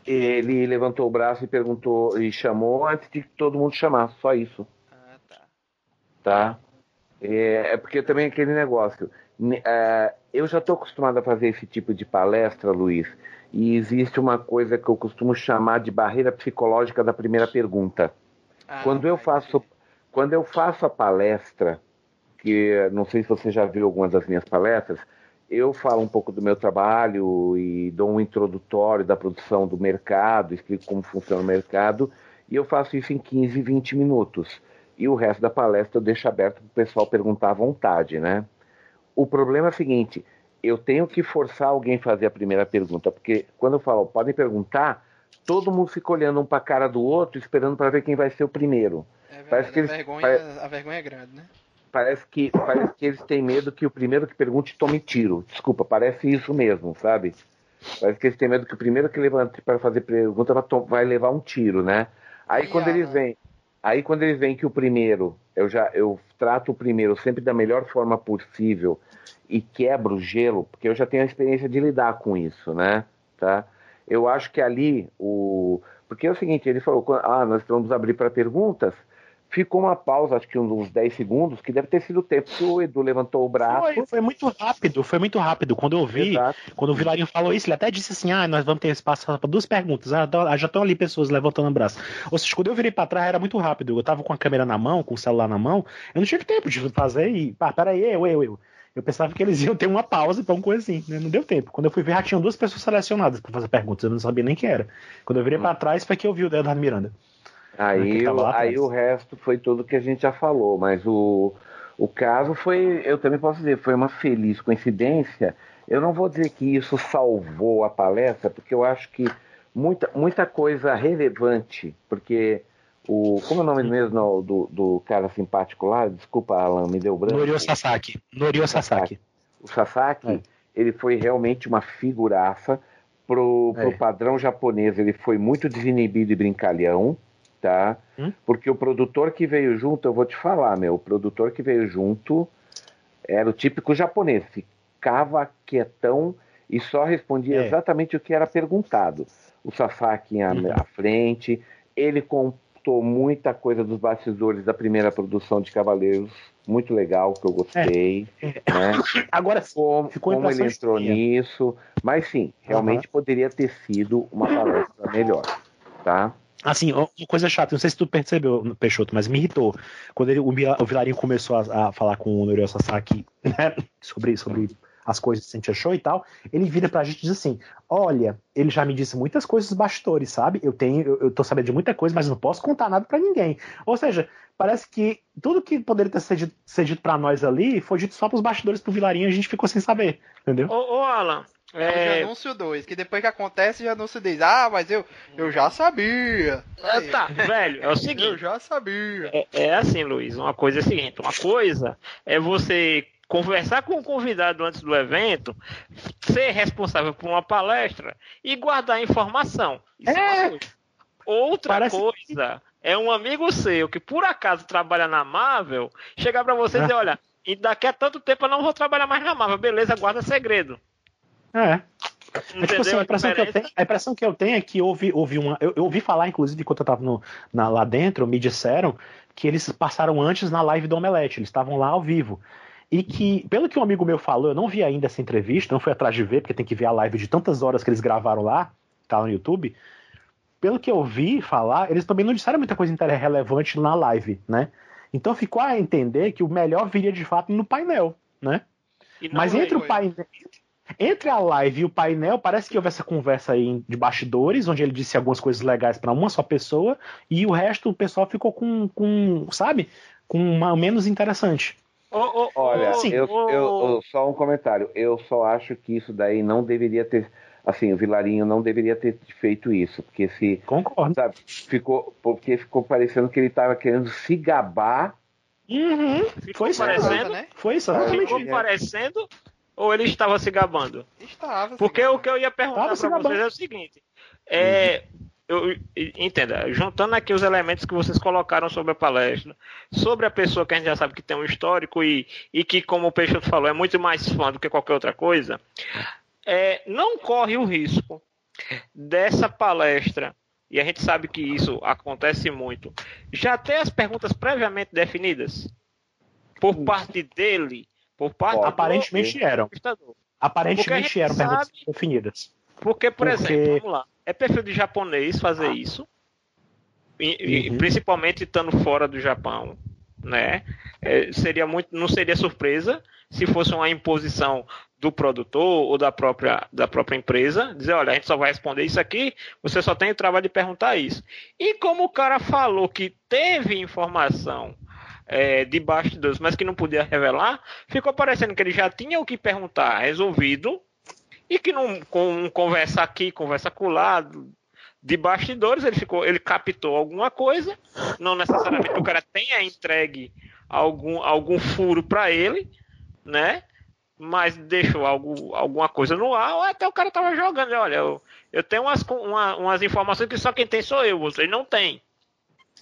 Ele levantou o braço e perguntou e chamou antes de todo mundo chamar, só isso. Ah, tá. Tá? É, é porque também aquele negócio. É, eu já estou acostumado a fazer esse tipo de palestra, Luiz, e existe uma coisa que eu costumo chamar de barreira psicológica da primeira pergunta. Ah, quando eu faço quando eu faço a palestra, que não sei se você já viu algumas das minhas palestras, eu falo um pouco do meu trabalho e dou um introdutório da produção do mercado, explico como funciona o mercado, e eu faço isso em 15, 20 minutos. E o resto da palestra eu deixo aberto para o pessoal perguntar à vontade, né? O problema é o seguinte, eu tenho que forçar alguém a fazer a primeira pergunta, porque quando eu falo, podem perguntar, todo mundo fica olhando um para a cara do outro, esperando para ver quem vai ser o primeiro. É verdade, parece que eles, a, vergonha, pare... a vergonha é grande, né? Parece que, parece que eles têm medo que o primeiro que pergunte tome tiro. Desculpa, parece isso mesmo, sabe? Parece que eles têm medo que o primeiro que levante para fazer pergunta vai levar um tiro, né? Aí quando eles vêm, aí quando eles veem que o primeiro, eu já eu trato o primeiro sempre da melhor forma possível e quebro o gelo, porque eu já tenho a experiência de lidar com isso, né? Tá? Eu acho que ali o. Porque é o seguinte, ele falou, ah, nós vamos abrir para perguntas. Ficou uma pausa, acho que uns 10 segundos, que deve ter sido o tempo que o Edu levantou o braço. Foi, foi muito rápido, foi muito rápido. Quando eu vi, Exato. quando o Vilarinho falou isso, ele até disse assim: ah, nós vamos ter espaço para duas perguntas. Ah, tá, já estão ali pessoas levantando o braço. Ou seja, quando eu virei para trás era muito rápido. Eu tava com a câmera na mão, com o celular na mão, eu não tive tempo de fazer e. Ah, peraí, eu, eu, eu. Eu pensava que eles iam ter uma pausa para uma coisa assim, né? Não deu tempo. Quando eu fui ver, já tinham duas pessoas selecionadas para fazer perguntas, eu não sabia nem quem era. Quando eu virei para trás, foi que eu vi o Eduardo Miranda. Aí, aí o resto foi tudo que a gente já falou, mas o, O caso foi, eu também posso dizer, foi uma feliz coincidência. Eu não vou dizer que isso salvou a palestra, porque eu acho que muita, muita coisa relevante, porque o. Como é o nome mesmo do, do cara simpático lá? Desculpa, Alan, me deu branco. Norio Sasaki. Norio Sasaki. O Sasaki, é. ele foi realmente uma figuraça. Pro, pro é. padrão japonês, ele foi muito desinibido e brincalhão, tá? Hum? Porque o produtor que veio junto, eu vou te falar, meu, o produtor que veio junto era o típico japonês, ficava quietão e só respondia é. exatamente o que era perguntado. O Sasaki à, uhum. à frente, ele contou muita coisa dos bastidores da primeira produção de Cavaleiros, muito legal, que eu gostei. É. Né? Agora como, como ele entrou nisso, mas sim, realmente uhum. poderia ter sido uma palestra melhor, tá? Assim, uma coisa chata, não sei se tu percebeu, Peixoto, mas me irritou. Quando ele, o, o Vilarinho começou a, a, falar com o Norio Sasaki né, sobre, sobre as coisas que a gente achou e tal, ele vira pra gente e diz assim: Olha, ele já me disse muitas coisas dos bastidores, sabe? Eu tenho, eu, eu tô sabendo de muita coisa, mas não posso contar nada para ninguém. Ou seja, parece que tudo que poderia ter sido, ser dito pra nós ali foi dito só pros bastidores pro Vilarinho e a gente ficou sem saber, entendeu? Ô, ô Alan, é... O anúncio 2, que depois que acontece, já anúncio 10. Ah, mas eu, eu já sabia. É, tá, velho, é o seguinte. Eu já sabia. É, é, assim, Luiz, uma coisa é a seguinte: uma coisa é você conversar com o convidado antes do evento, ser responsável por uma palestra e guardar informação. Isso é, é Outra Parece coisa que... é um amigo seu que por acaso trabalha na Marvel chegar para você e dizer, olha, e daqui a tanto tempo eu não vou trabalhar mais na Marvel, beleza, guarda segredo. É. É, tipo assim, a, impressão que eu tenho, a impressão que eu tenho é que houve, houve uma. Eu, eu ouvi falar, inclusive, enquanto eu tava no, na, lá dentro, me disseram que eles passaram antes na live do Omelete, eles estavam lá ao vivo. E que, pelo que um amigo meu falou, eu não vi ainda essa entrevista, não fui atrás de ver, porque tem que ver a live de tantas horas que eles gravaram lá, tá no YouTube. Pelo que eu vi falar, eles também não disseram muita coisa relevante na live, né? Então ficou a entender que o melhor viria de fato no painel, né? Mas entre o painel, entre a live e o painel, parece que houve essa conversa aí de bastidores, onde ele disse algumas coisas legais para uma só pessoa, e o resto o pessoal ficou com, com sabe, com uma menos interessante. Oh, oh, Olha, oh, eu, eu, eu, só um comentário. Eu só acho que isso daí não deveria ter. Assim, o Vilarinho não deveria ter feito isso, porque se. Concordo. Sabe, ficou, porque ficou parecendo que ele estava querendo se gabar. Uhum. Foi isso, parecendo, né? Foi isso, exatamente. Ficou parecendo ou ele estava se gabando? Estava. Porque o que eu ia perguntar para vocês é o seguinte: é, uhum eu, entenda, juntando aqui os elementos que vocês colocaram sobre a palestra, sobre a pessoa que a gente já sabe que tem um histórico e, e que, como o Peixoto falou, é muito mais fã do que qualquer outra coisa, é, não corre o risco dessa palestra, e a gente sabe que isso acontece muito, já ter as perguntas previamente definidas por parte dele, por parte Aparentemente do, eram. Aparentemente eram sabe, perguntas definidas. Porque, por porque... exemplo, vamos lá é perfil de japonês fazer ah. isso, e, uhum. principalmente estando fora do Japão, né? É, seria muito, não seria surpresa se fosse uma imposição do produtor ou da própria, da própria empresa, dizer, olha, a gente só vai responder isso aqui, você só tem o trabalho de perguntar isso. E como o cara falou que teve informação é, de bastidores, mas que não podia revelar, ficou parecendo que ele já tinha o que perguntar resolvido, e que não com conversa aqui, conversa lá, de bastidores, ele ficou, ele captou alguma coisa, não necessariamente o cara tenha entregue algum, algum furo para ele, né? Mas deixou algo, alguma coisa no ar, ou até o cara tava jogando, olha, eu, eu tenho umas, uma, umas informações que só quem tem sou eu, você não tem.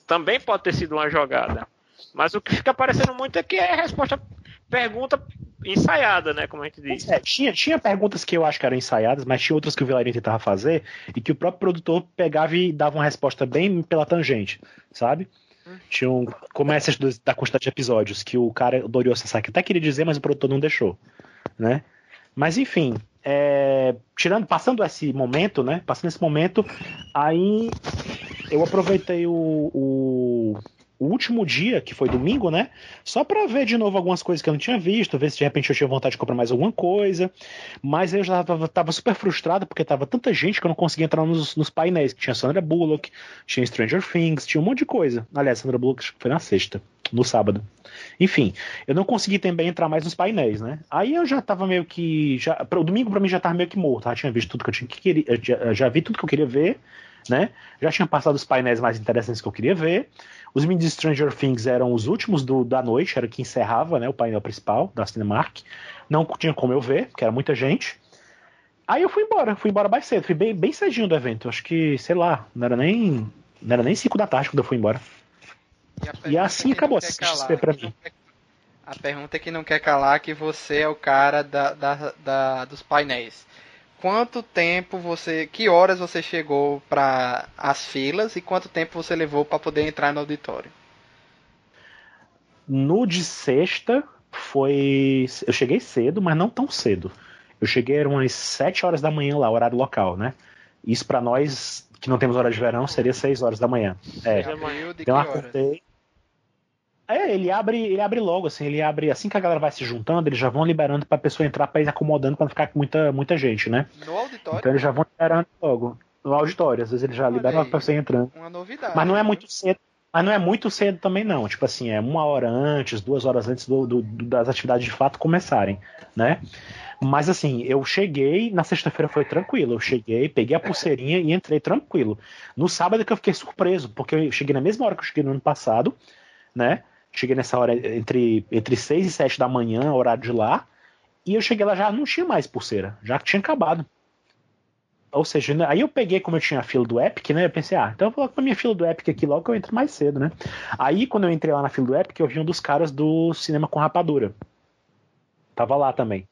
Também pode ter sido uma jogada. Mas o que fica parecendo muito é que é resposta pergunta ensaiada, né? Como a gente diz. É, tinha, tinha perguntas que eu acho que eram ensaiadas, mas tinha outras que o Vilarinho tentava fazer e que o próprio produtor pegava e dava uma resposta bem pela tangente, sabe? Tinha um, como essas da quantidade de episódios, que o cara, o Dorio Sasaki, até queria dizer, mas o produtor não deixou, né? Mas enfim, é, tirando, passando esse momento, né? Passando esse momento, aí eu aproveitei o, o o último dia, que foi domingo, né? Só para ver de novo algumas coisas que eu não tinha visto, ver se de repente eu tinha vontade de comprar mais alguma coisa. Mas eu já tava, tava super frustrado porque tava tanta gente que eu não conseguia entrar nos, nos painéis. Tinha Sandra Bullock, tinha Stranger Things, tinha um monte de coisa. Aliás, Sandra Bullock foi na sexta. no sábado. Enfim, eu não consegui também entrar mais nos painéis, né? Aí eu já tava meio que. Já, o domingo para mim já tava meio que morto. Já tinha visto tudo que eu tinha que queria. Já, já vi tudo que eu queria ver, né? Já tinha passado os painéis mais interessantes que eu queria ver. Os mini Stranger Things eram os últimos do, da noite, era que encerrava né, o painel principal da Cinemark. Não tinha como eu ver, porque era muita gente. Aí eu fui embora, fui embora mais cedo, fui bem, bem cedinho do evento. Acho que, sei lá, não era nem. Não era nem 5 da tarde quando eu fui embora. E, e assim acabou a CXP pra mim. A pergunta é que não quer calar que você é o cara da, da, da, dos painéis. Quanto tempo você. Que horas você chegou para as filas e quanto tempo você levou para poder entrar no auditório? No de sexta foi. Eu cheguei cedo, mas não tão cedo. Eu cheguei eram umas 7 horas da manhã lá, horário local, né? Isso para nós que não temos hora de verão seria 6 horas da manhã. É. Então eu acordei. É, ele abre, ele abre logo, assim, ele abre assim que a galera vai se juntando, eles já vão liberando pra pessoa entrar pra ir acomodando pra não ficar com muita, muita gente, né? No auditório? Então eles já vão liberando logo. No auditório, às vezes eles já Olha liberam aí, pra você entrando. Uma novidade. Mas não é muito cedo. Mas não é muito cedo também, não. Tipo assim, é uma hora antes, duas horas antes do, do, das atividades de fato começarem, né? Mas assim, eu cheguei, na sexta-feira foi tranquilo. Eu cheguei, peguei a pulseirinha e entrei tranquilo. No sábado que eu fiquei surpreso, porque eu cheguei na mesma hora que eu cheguei no ano passado, né? Cheguei nessa hora entre, entre 6 e 7 da manhã, horário de lá. E eu cheguei lá já não tinha mais pulseira, já tinha acabado. Ou seja, né, aí eu peguei, como eu tinha a fila do Epic, né? Eu pensei, ah, então eu vou colocar a minha fila do Epic aqui logo que eu entro mais cedo, né? Aí quando eu entrei lá na fila do Epic, eu vi um dos caras do cinema com rapadura. Tava lá também.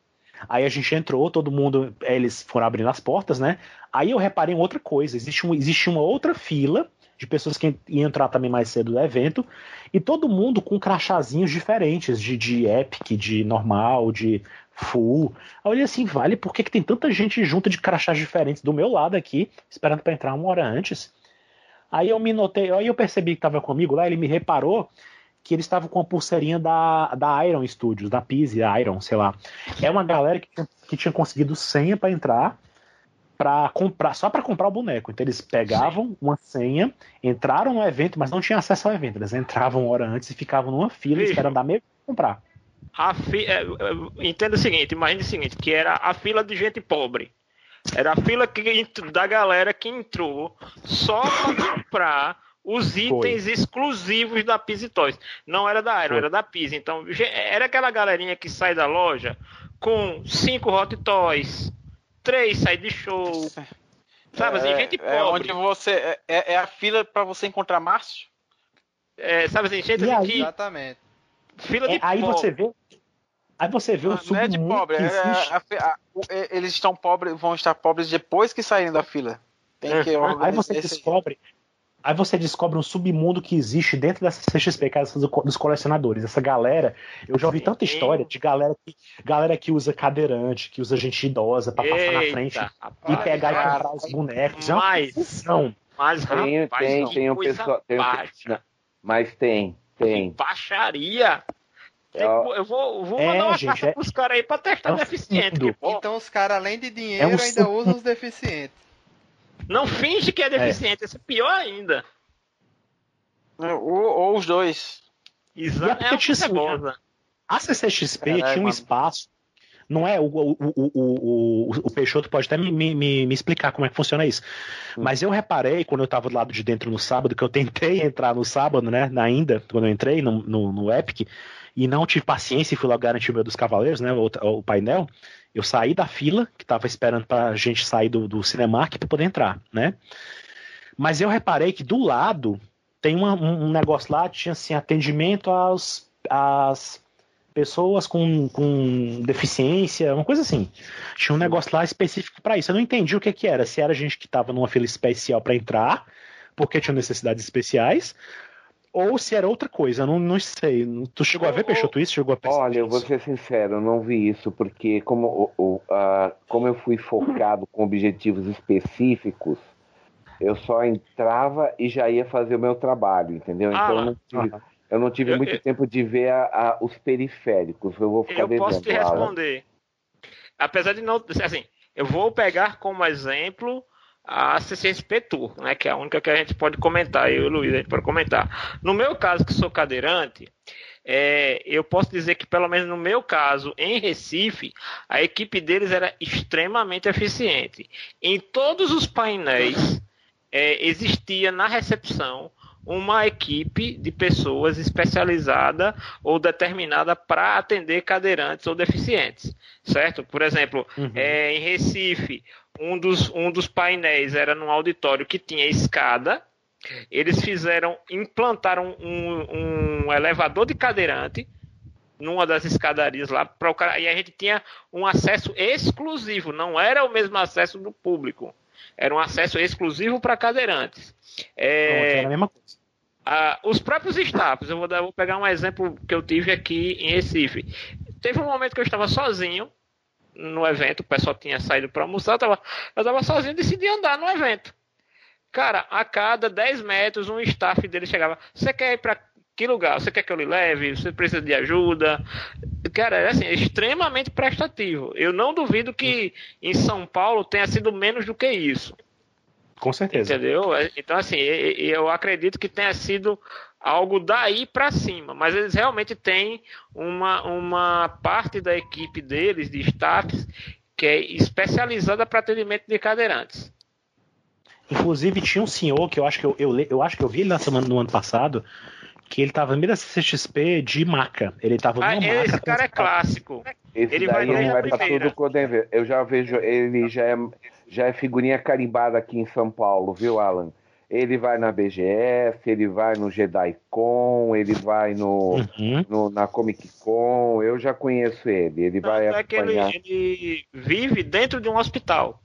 Aí a gente entrou, todo mundo, eles foram abrindo as portas, né? Aí eu reparei em outra coisa, existe, um, existe uma outra fila de pessoas que iam entrar também mais cedo do evento, e todo mundo com crachazinhos diferentes, de, de Epic, de normal, de full. Aí eu olhei assim, vale, por que, que tem tanta gente junto de crachás diferentes do meu lado aqui, esperando para entrar uma hora antes? Aí eu me notei, aí eu percebi que estava comigo lá, ele me reparou que eles estavam com a pulseirinha da, da Iron Studios, da Pise Iron, sei lá. É uma galera que, que tinha conseguido senha para entrar, para comprar, só para comprar o boneco. Então eles pegavam Sim. uma senha, entraram no evento, mas não tinham acesso ao evento. Eles entravam uma hora antes e ficavam numa fila Vixe. esperando dar meio comprar. A fi... É, é, entenda o seguinte, imagine o seguinte, que era a fila de gente pobre. Era a fila que, da galera que entrou só para comprar os itens Foi. exclusivos da Pizza Toys. Não era da Iron, Foi. era da Pizza. Então, era aquela galerinha que sai da loja com cinco Hot Toys, três side show. Sabe assim, é, gente pobre. É onde você. É, é, é a fila para você encontrar Márcio? É, sabe assim, gente assim, aí, Exatamente. Fila de é, Aí pobre. você vê. Aí você vê o submundo não é de pobre, é, a, a, eles estão pobres, vão estar pobres depois que saírem da fila. Tem que Aí você descobre Aí você descobre um submundo que existe dentro dessa CXP, casa dos colecionadores. Essa galera, eu já ouvi tanta história de galera que, galera que usa cadeirante, que usa gente idosa pra passar na frente e pegar e comprar os bonecos. Mas, não. Mas, tem, rapaz, tem, tem um pessoal. Tem um, mas tem, tem. Baixaria. Eu, eu vou, vou mandar é, uma gente, é, pros caras aí pra testar é deficiente. Então os caras, além de dinheiro, é um ainda usam os deficientes. Não finge que é deficiente, é. isso é pior ainda. Ou, ou os dois. Exato. É, é a CCXP Caralho, tinha um mano. espaço. Não é? O, o, o, o, o Peixoto pode até me, me, me, explicar como é que funciona isso. Hum. Mas eu reparei, quando eu tava do lado de dentro no sábado, que eu tentei entrar no sábado, né? Ainda, quando eu entrei no, no, no Epic, e não tive paciência e fui lá garantir o meu dos Cavaleiros, né? O, o painel. Eu saí da fila, que estava esperando para a gente sair do, do Cinemark para poder entrar, né? Mas eu reparei que do lado tem uma, um negócio lá, tinha assim, atendimento às, às pessoas com, com deficiência, uma coisa assim. Tinha um negócio lá específico para isso. Eu não entendi o que, que era. Se era gente que estava numa fila especial para entrar, porque tinha necessidades especiais, ou se era outra coisa, não, não sei. Tu chegou a ver, Peixoto, isso? Chegou a pensar Olha, eu vou ser sincero, eu não vi isso, porque como, o, uh, como eu fui focado com objetivos específicos, eu só entrava e já ia fazer o meu trabalho, entendeu? Então ah, eu não tive, ah, eu não tive eu, muito eu, tempo de ver a, a, os periféricos. Eu vou ficar Eu posso te responder. Apesar de não. Assim, eu vou pegar como exemplo a CCSP Tour, né, que é a única que a gente pode comentar, eu e o Luiz, a gente pode comentar. No meu caso, que sou cadeirante, é, eu posso dizer que, pelo menos no meu caso, em Recife, a equipe deles era extremamente eficiente. Em todos os painéis, é, existia na recepção uma equipe de pessoas especializada ou determinada para atender cadeirantes ou deficientes, certo? Por exemplo, uhum. é, em Recife, um dos, um dos painéis era num auditório que tinha escada. Eles fizeram, implantaram um, um elevador de cadeirante numa das escadarias lá para o cara, e a gente tinha um acesso exclusivo, não era o mesmo acesso do público, era um acesso exclusivo para cadeirantes. É, era a mesma coisa. Ah, os próprios staffs, eu vou, dar, vou pegar um exemplo que eu tive aqui em Recife. Teve um momento que eu estava sozinho no evento, o pessoal tinha saído para almoçar, eu estava sozinho e decidi andar no evento. Cara, a cada 10 metros, um staff dele chegava. Você quer ir para que lugar? Você quer que eu lhe leve? Você precisa de ajuda? Cara, é assim, extremamente prestativo. Eu não duvido que em São Paulo tenha sido menos do que isso. Com certeza. Entendeu? É, então, assim, eu acredito que tenha sido algo daí para cima, mas eles realmente têm uma, uma parte da equipe deles, de staffs, que é especializada para atendimento de cadeirantes. Inclusive, tinha um senhor que eu acho que eu, eu, eu acho que eu vi ele na semana no ano passado, que ele tava no meio da CXP de maca. Ele tava ah, numa Esse cara é clássico. Esse ele daí vai, vai pra tudo quando Eu já vejo, ele já é já é figurinha carimbada aqui em São Paulo, viu, Alan? Ele vai na BGS, ele vai no JediCon, ele vai no, uhum. no, na Comic Con, eu já conheço ele. Ele vai é acompanhar... ele, ele, vive dentro de um hospital.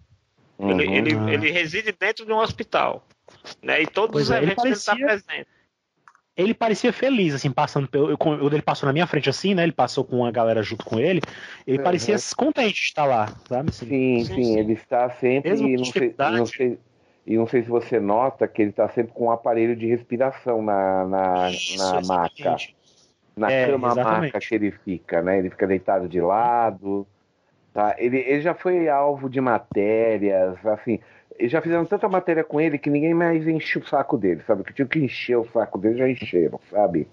Uhum. Ele, ele, ele, reside dentro de um hospital. Né? E todos pois os é, eventos ele, parecia... ele está presente ele parecia feliz, assim, passando pelo. Quando ele passou na minha frente assim, né? Ele passou com a galera junto com ele. Ele uhum. parecia contente de estar lá, sabe? Assim, sim, sim, sim, ele está sempre. E não, sei, não sei, e não sei se você nota que ele está sempre com um aparelho de respiração na, na, Isso, na maca. Na é, cama exatamente. maca que ele fica, né? Ele fica deitado de lado. Tá? Ele, ele já foi alvo de matérias, assim. E já fizeram tanta matéria com ele que ninguém mais enche o saco dele, sabe? Que tinha que encher o saco dele, já encheram, sabe?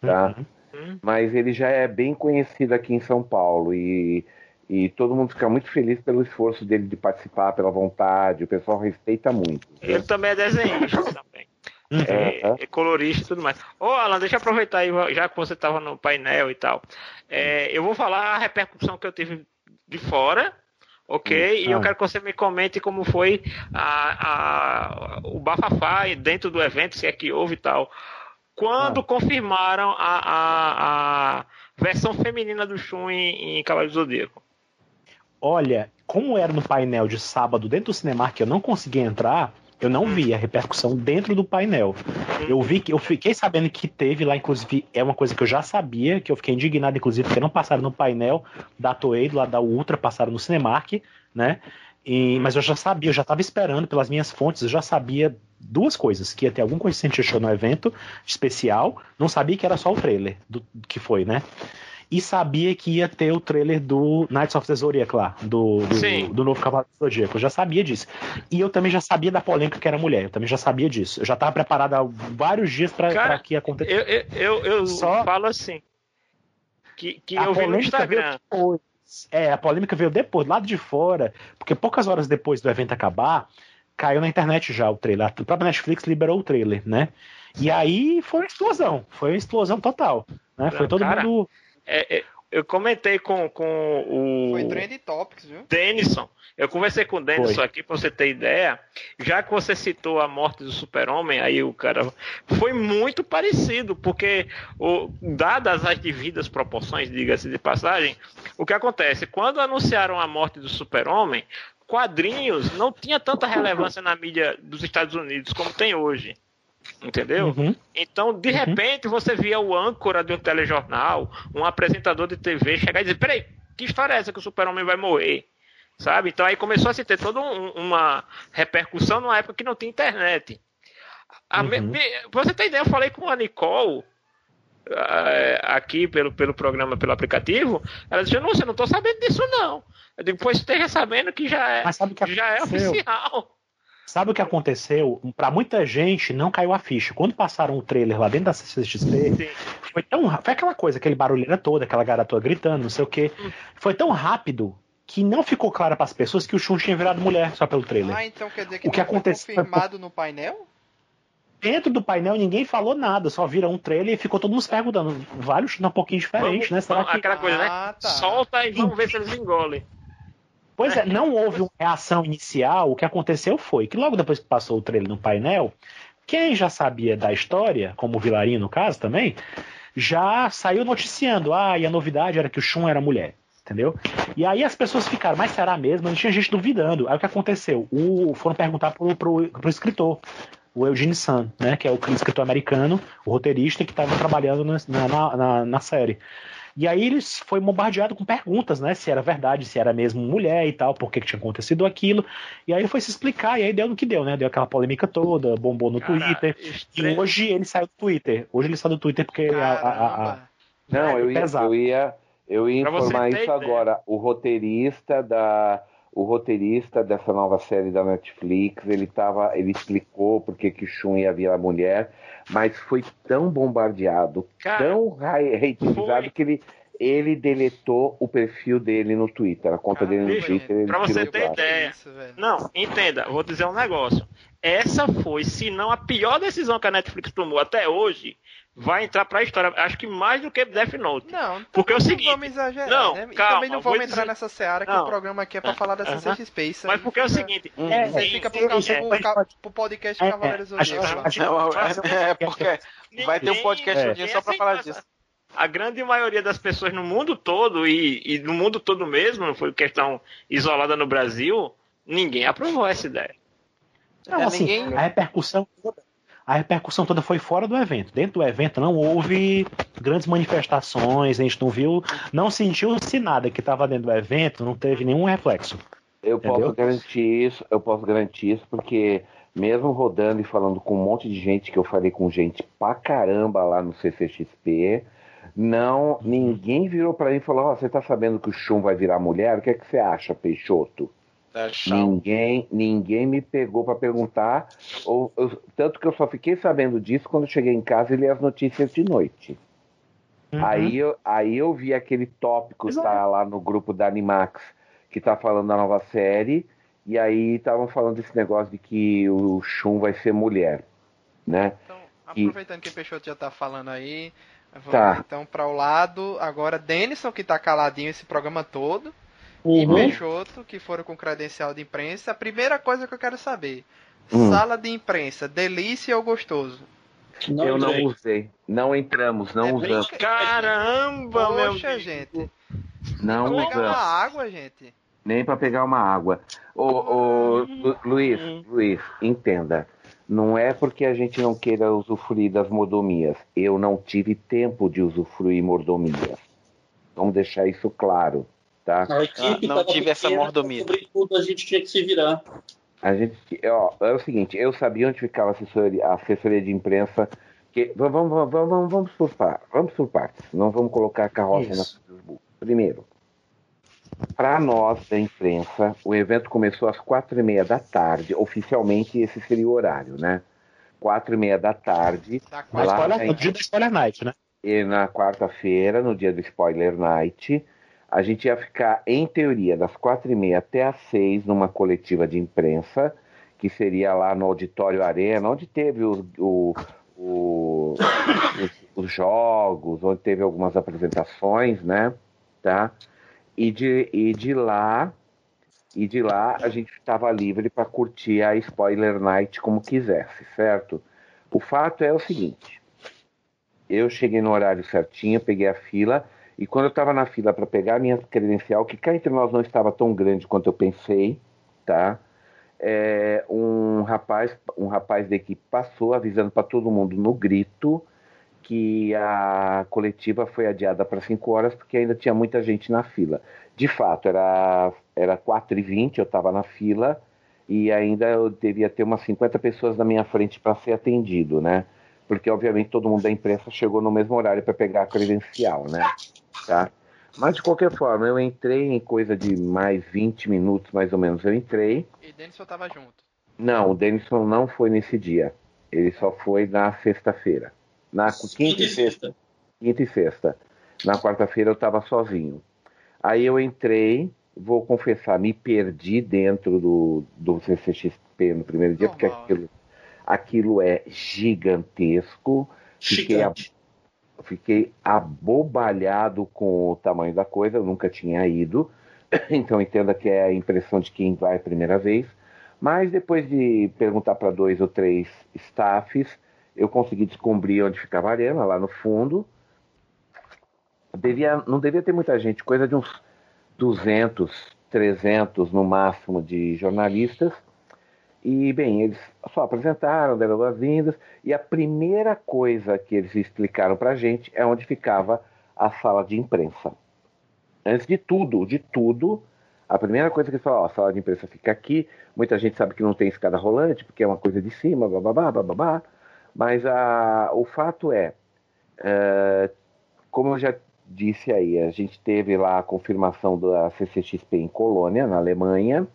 Tá? Uhum. Mas ele já é bem conhecido aqui em São Paulo e, e todo mundo fica muito feliz pelo esforço dele de participar, pela vontade, o pessoal respeita muito. Ele também é desenhista também. Uhum. É, é, colorista e tudo mais. Ô, Alan, deixa eu aproveitar aí, já que você estava no painel e tal. É, eu vou falar a repercussão que eu tive de fora ok? E eu ah. quero que você me comente como foi a, a, o bafafá dentro do evento, se é que houve e tal. Quando ah. confirmaram a, a, a, versão feminina do Shun em, em Cavaleiro do Zodíaco? Olha, como era no painel de sábado dentro do cinema que eu não consegui entrar, eu não vi a repercussão dentro do painel. Eu vi que eu fiquei sabendo que teve lá, inclusive, é uma coisa que eu já sabia, que eu fiquei indignado, inclusive, porque não passaram no painel da Toei, lá da Ultra, passaram no Cinemark, né? E, mas eu já sabia, eu já estava esperando pelas minhas fontes, eu já sabia duas coisas: que ia ter algum coisa show no evento especial, não sabia que era só o trailer do que foi, né? E sabia que ia ter o trailer do Knights of the Zodiac lá, do, do, do novo Cavaleiro do Zodíaco. Eu já sabia disso. E eu também já sabia da polêmica que era mulher. Eu também já sabia disso. Eu já estava preparado há vários dias para que acontecesse. Eu, eu, eu, Só... falo assim. Que, que eu vi no Instagram. Depois. É, a polêmica veio depois, lado de fora, porque poucas horas depois do evento acabar, caiu na internet já o trailer. A própria Netflix liberou o trailer, né? E aí foi uma explosão, foi uma explosão total. Né? Foi todo cara, mundo é, é, eu comentei com, com o. Foi Trend Topics, viu? Denison. Eu conversei com o Denison aqui pra você ter ideia. Já que você citou a morte do Super-Homem, aí o cara. Foi muito parecido, porque, o, dadas as devidas proporções, diga-se de passagem, o que acontece? Quando anunciaram a morte do Super-Homem, quadrinhos não tinha tanta relevância na mídia dos Estados Unidos como tem hoje. Entendeu? Uhum. Então, de uhum. repente, você via o âncora de um telejornal, um apresentador de TV chegar e dizer: peraí, que história é essa que o super-homem vai morrer? Sabe? Então aí começou a se ter toda um, uma repercussão numa época que não tinha internet. A uhum. me, você ter ideia, eu falei com a Nicole uh, aqui pelo, pelo programa, pelo aplicativo. Ela disse: Não, você não tô sabendo disso, não. Eu digo, pois esteja sabendo que já é, que já é oficial. Sabe o que aconteceu? Pra muita gente não caiu a ficha. Quando passaram o trailer lá dentro da CCXP, foi tão Foi aquela coisa, aquele barulheira toda, aquela garota gritando, não sei o quê. Foi tão rápido que não ficou claro para as pessoas que o Shun tinha virado mulher só pelo trailer. Ah, então quer dizer que O que não foi aconteceu- confirmado no painel? Dentro do painel ninguém falou nada, só viram um trailer e ficou todo mundo se perguntando. Vale o Shun um pouquinho diferente, Vamos- né? Será vamos- que. Aquela coisa, né? Ah, tá. Solta e vamos ver se eles engolem. Pois é, não houve uma reação inicial. O que aconteceu foi que logo depois que passou o trailer no painel, quem já sabia da história, como o Vilarinho no caso também, já saiu noticiando. Ah, e a novidade era que o Shun era mulher. Entendeu? E aí as pessoas ficaram, mas será mesmo? Não tinha gente duvidando. Aí o que aconteceu? O, foram perguntar pro, pro, pro escritor, o Eugene Sun, né? Que é o escritor americano, o roteirista que estava trabalhando na, na, na, na série. E aí eles foi bombardeado com perguntas, né? Se era verdade, se era mesmo mulher e tal, por que, que tinha acontecido aquilo. E aí ele foi se explicar, e aí deu no que deu, né? Deu aquela polêmica toda, bombou no Cara, Twitter. E estre- hoje ele saiu do Twitter. Hoje ele saiu do Twitter porque a- a- a-. Não, É, eu ia, eu ia, eu ia informar isso ideia. agora. O roteirista da o roteirista dessa nova série da Netflix, ele tava, ele explicou porque que o Shun ia virar mulher, mas foi tão bombardeado, Cara, tão foi. que ele ele deletou o perfil dele no Twitter, a conta Cara, dele no Twitter. Ele pra você ter ideia. Isso, velho. Não, entenda, vou dizer um negócio. Essa foi, se não a pior decisão que a Netflix tomou até hoje, vai entrar pra história. Acho que mais do que Death Note. Não, Porque é o não seguinte- vamos exagerar, Não, né? E calma, também não vamos entrar dizer- nessa seara que Não. o programa aqui é pra falar da Aham. CCXP. Isso Mas porque é o fica- seguinte, É, Isso aí é, fica é, pro, isso pro pode- ca- pode- pro podcast É, Cavaleiros do é, Não, acho- é porque vai ter um podcast um É. dia só pra falar disso. A grande maioria das pessoas no mundo todo, e, e no mundo todo mesmo, não foi questão isolada no Brasil, ninguém aprovou essa ideia. Não, É, assim, ninguém- a repercussão toda, a repercussão toda foi fora do evento. Dentro do evento não houve grandes manifestações, a gente não viu, não sentiu-se nada que estava dentro do evento, não teve nenhum reflexo. Eu posso Entendeu? garantir isso, eu posso garantir isso porque mesmo rodando e falando com um monte de gente que eu falei com gente pra caramba lá no CCXP, não, ninguém virou pra mim e falou: "Ó, você tá sabendo que o Chum vai virar mulher? O que é que você acha, Peixoto?" Tá. Ninguém, ninguém me pegou pra perguntar, ou, eu- tanto que eu só fiquei sabendo disso quando eu cheguei em casa e li as notícias de noite. Uhum. Aí, eu, aí eu vi aquele tópico que Exato. tá lá no grupo da Animax, que tá falando da nova série, e aí estavam falando desse negócio de que o Shun vai ser mulher, né? Então, E- aproveitando que o Peixoto já tá falando aí, vamos Tá. então para o lado agora Denison, que tá caladinho esse programa todo, e Uhum. Peixoto, que foram com credencial de imprensa. A primeira coisa que eu quero saber: Hum. sala de imprensa, delícia ou gostoso? Não eu não usei. Não entramos, não É usamos. que- Caramba, meu Poxa, gente. Não Vou pegar uma água, gente. Nem para pegar uma água. Ô, ô, Lu- Luiz, Luiz, entenda. Não é porque a gente não queira usufruir das mordomias. Eu não tive tempo de usufruir mordomias. Vamos deixar isso claro, tá? A equipe Ah, não tava tive essa pequena, mordomia. Sobretudo, a gente tinha que se virar. A gente, ó, é o seguinte, eu sabia onde ficava a assessoria, a assessoria de imprensa. Que, vamos, vamos, vamos, vamos, vamos por partes, vamos por partes. Não vamos colocar a carroça Isso. na. Primeiro, para nós da imprensa, o evento começou às quatro e meia da tarde. Oficialmente esse seria o horário, né? Quatro e meia da tarde. No, Lá spoiler, no dia do Spoiler Night, né? E na quarta-feira, no dia do Spoiler Night, a gente ia ficar, em teoria, das quatro e meia até às seis, numa coletiva de imprensa, que seria lá no Auditório Arena, onde teve o- o- o- os, os jogos, onde teve algumas apresentações, né? Tá? E de, e de lá, e de lá a gente estava livre para curtir a Spoiler Night como quisesse, certo? O fato é o seguinte. Eu cheguei no horário certinho, peguei a fila, e quando eu estava na fila para pegar a minha credencial, que cá entre nós não estava tão grande quanto eu pensei, tá? É, um rapaz, um rapaz da equipe passou avisando para todo mundo no grito que a coletiva foi adiada para 5 horas porque ainda tinha muita gente na fila. De fato, era, era 4h20, eu estava na fila e ainda eu devia ter umas 50 pessoas na minha frente para ser atendido, né? Porque, obviamente, todo mundo da imprensa chegou no mesmo horário para pegar a credencial, né? Tá? Mas, de qualquer forma, eu entrei em coisa de mais 20 minutos, mais ou menos. Eu entrei, E Denison tava junto. Não, o Denison não foi nesse dia. Ele só foi na sexta-feira. Na quinta e sexta. Quinta e sexta. Na quarta-feira eu estava sozinho. Aí eu entrei, vou confessar, me perdi dentro do, do CCXP no primeiro dia, porque aquilo, aquilo é gigantesco. Fiquei, a, fiquei abobalhado com o tamanho da coisa, eu nunca tinha ido. Então entenda que é a impressão de quem vai a primeira vez. Mas depois de perguntar para dois ou três staffs, eu consegui descobrir onde ficava a arena, lá no fundo. Devia, não devia ter muita gente, coisa de uns 200, 300 no máximo de jornalistas. E, bem, eles só apresentaram, deram boas-vindas, e a primeira coisa que eles explicaram para a gente é onde ficava a sala de imprensa. Antes de tudo, de tudo, a primeira coisa que eles falaram, ó, a sala de imprensa fica aqui, muita gente sabe que não tem escada rolante, porque é uma coisa de cima, bababá, bababá, mas a, o fato é, é, como eu já disse aí, a gente teve lá a confirmação da CCXP em Colônia, na Alemanha,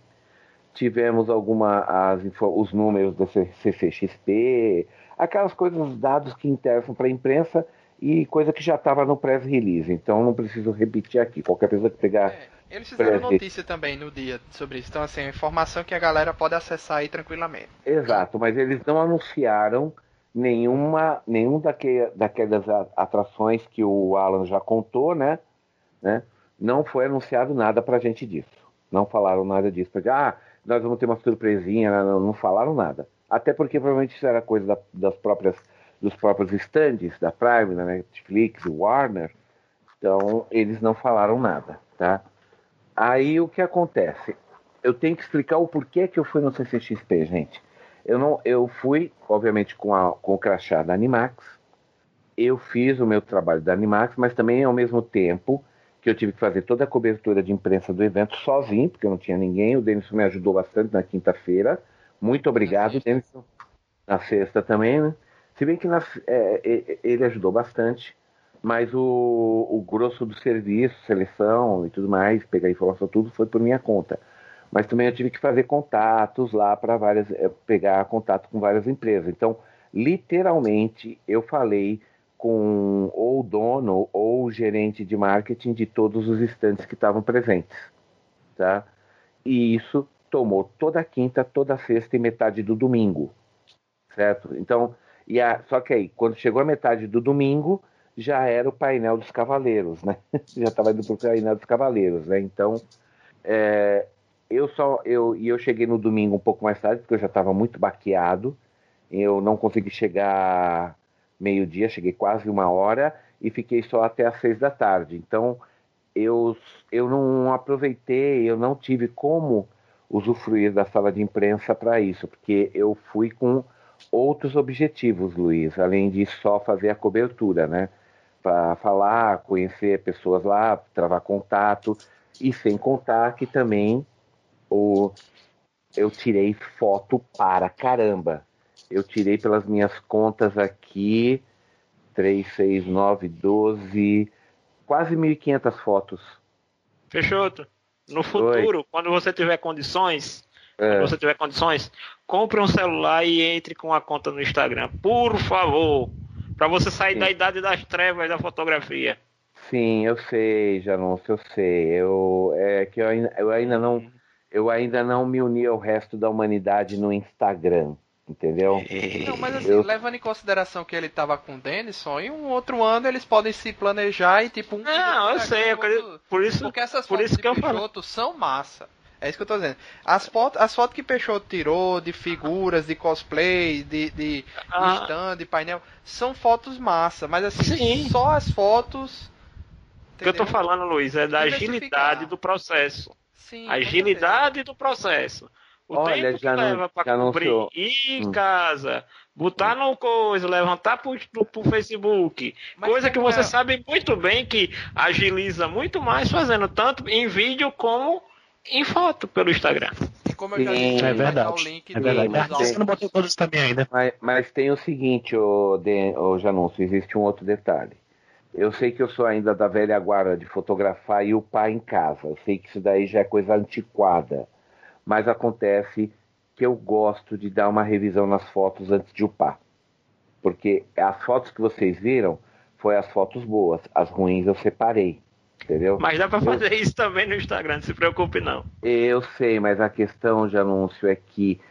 tivemos alguma as, os números da CCXP, aquelas coisas, os dados que interessam para a imprensa e coisa que já estava no press release, então não preciso repetir aqui. Qualquer pessoa que pegar é. Eles fizeram notícia também no dia sobre isso. Então, assim, informação que a galera pode acessar aí tranquilamente. Exato, mas eles não anunciaram nenhuma, nenhum daque, daquelas atrações que o Alan já contou, né? né? Não foi anunciado nada pra gente disso. Não falaram nada disso. Pra, ah, nós vamos ter uma surpresinha, não, não falaram nada. Até porque provavelmente isso era coisa da, das próprias, dos próprios stands da Prime, da Netflix, Warner. Então, eles não falaram nada, tá? Aí o que acontece? Eu tenho que explicar o porquê que eu fui no CCXP, gente. Eu não, eu fui, obviamente, com, a, com o crachá da Animax. Eu fiz o meu trabalho da Animax, mas também ao mesmo tempo que eu tive que fazer toda a cobertura de imprensa do evento sozinho, porque eu não tinha ninguém. O Denison me ajudou bastante na quinta-feira. Muito obrigado, Denison. Na sexta também, né? Se bem que na, é, ele ajudou bastante mas o, o grosso do serviço, seleção e tudo mais, pegar informação, tudo foi por minha conta. Mas também eu tive que fazer contatos lá para várias, eh, pegar contato com várias empresas. Então, literalmente, eu falei com ou o dono ou o gerente de marketing de todos os estantes que estavam presentes, tá? E isso tomou toda quinta, toda sexta e metade do domingo, certo? Então, e a, só que aí, quando chegou a metade do domingo, já era o painel dos cavaleiros, né? já estava indo para o painel dos cavaleiros, né? Então, é, eu só eu e eu cheguei no domingo um pouco mais tarde porque eu já estava muito baqueado. Eu não consegui chegar meio dia, cheguei quase uma hora e fiquei só até às seis da tarde. Então, eu eu não aproveitei, eu não tive como usufruir da sala de imprensa para isso, porque eu fui com outros objetivos, Luiz, além de só fazer a cobertura, né? para falar, conhecer pessoas lá, travar contato e sem contar que também o, eu tirei foto para caramba. Eu tirei pelas minhas contas aqui 3, 6, 9, 12, quase 1.500 fotos. Fechou. No futuro, Oi. quando você tiver condições, é. quando você tiver condições, compre um celular e entre com a conta no Instagram, por favor. Para você sair Sim. da idade das trevas da fotografia. Sim, eu sei, Janoncio, eu sei. Eu, é que eu ainda, eu ainda não uhum. Eu ainda não me uni ao resto da humanidade no Instagram, entendeu? Não, mas assim, eu... levando em consideração que ele tava com o Denison, em um outro ano eles podem se planejar e tipo um Não, eu sei, eu quero... por isso, porque essas por fotos isso que eu falo. são massa. É isso que eu tô dizendo. As fotos, as fotos que Peixoto tirou de figuras, de cosplay, de, de ah. stand, de painel, são fotos massa. Mas assim, Sim. só as fotos. O que eu tô falando, Luiz, é da agilidade do processo. Sim, agilidade do processo. O Olha, tempo que leva para cumprir, ir em hum. casa, botar hum. no coisa, levantar pro, pro, pro Facebook. Mas coisa que você é... sabe muito bem que agiliza muito mais fazendo tanto em vídeo como em foto pelo Instagram. E como eu já disse, é verdade. O link é verdade. Mas você não botou todos também ainda. Mas, mas tem o seguinte, o, de, o Janúncio, existe um outro detalhe. Eu sei que eu sou ainda da velha guarda de fotografar e o pai em casa. Eu sei que isso daí já é coisa antiquada. Mas acontece que eu gosto de dar uma revisão nas fotos antes de upar. Porque as fotos que vocês viram foi as fotos boas, as ruins eu separei. Entendeu? Mas dá para fazer eu... isso também no Instagram, não se preocupe não. Eu sei, mas a questão de anúncio é que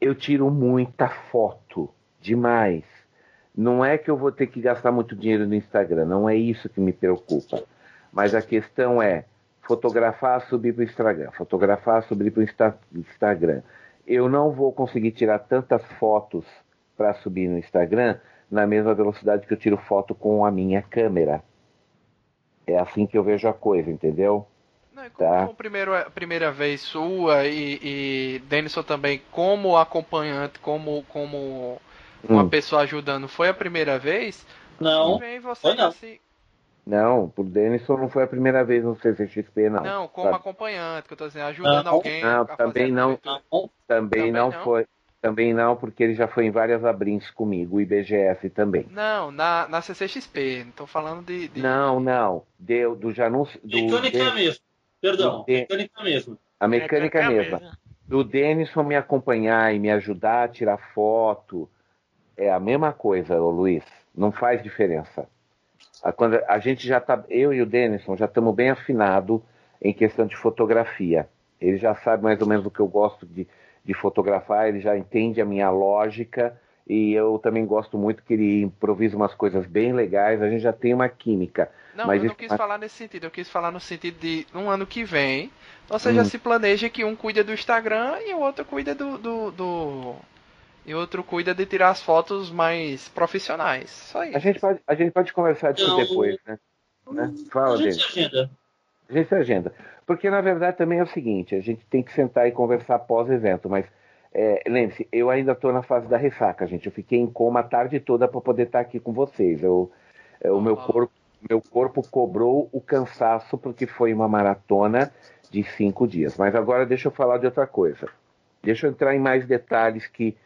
eu tiro muita foto, demais. Não é que eu vou ter que gastar muito dinheiro no Instagram, não é isso que me preocupa. Mas a questão é fotografar, subir para o Instagram, fotografar, subir para o Insta Instagram. Eu não vou conseguir tirar tantas fotos para subir no Instagram na mesma velocidade que eu tiro foto com a minha câmera. É assim que eu vejo a coisa, entendeu? Não, como, tá. primeira, primeira vez sua e, e Denison também como acompanhante, como, como uma hum. pessoa ajudando, foi a primeira vez? Não. Vem você não. Assim... Não, por Denison não foi a primeira vez no CCXP, não. Não, como sabe? acompanhante, que eu tô dizendo, ajudando não, alguém. Não, também não, também, também não, não foi. Também não, porque ele já foi em várias abrins comigo, o IBGF também. Não, na, na CCXP, não tô falando de. de... Não, não. Deu, do Janus. Do, mecânica de... mesmo. Perdão, de... mecânica mesmo. A mecânica, mecânica mesma. Do Denison me acompanhar e me ajudar a tirar foto. É a mesma coisa, ô Luiz. Não faz diferença. A, quando a gente já tá. Eu e o Denison já estamos bem afinados em questão de fotografia. Ele já sabe mais ou menos o que eu gosto de de fotografar, ele já entende a minha lógica e eu também gosto muito que ele improvisa umas coisas bem legais, a gente já tem uma química. Não, mas eu não quis falar nesse sentido, eu quis falar no sentido de um ano que vem, você hum. já se planeja que um cuida do Instagram e o outro cuida do, do, do, e outro cuida de tirar as fotos mais profissionais. Só isso. A gente pode, a gente pode conversar disso não, depois, né? né? Fala, a gente agenda. A gente agenda. Porque na verdade também é o seguinte, a gente tem que sentar e conversar pós-evento, mas é, lembre-se, eu ainda estou na fase da ressaca, gente. Eu fiquei em coma a tarde toda para poder estar tá aqui com vocês. Eu, é, o meu corpo, meu corpo cobrou o cansaço porque foi uma maratona de cinco dias. Mas agora deixa eu falar de outra coisa. Deixa eu entrar em mais detalhes que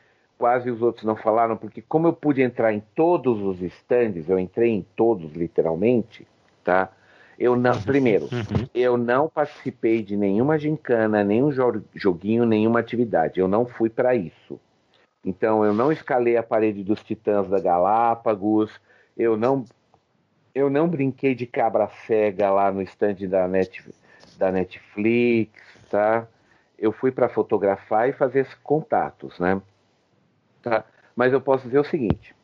quase os outros não falaram, porque como eu pude entrar em todos os estandes, eu entrei em todos literalmente, tá? Eu não, primeiro, uhum. eu não participei de nenhuma gincana, nenhum joguinho, nenhuma atividade. Eu não fui para isso. Então, eu não escalei a parede dos Titãs da Galápagos. Eu não, eu não brinquei de cabra cega lá no stand da, Net, da Netflix, tá? Eu fui para fotografar e fazer esses contatos, né? Tá? Mas eu posso dizer o seguinte: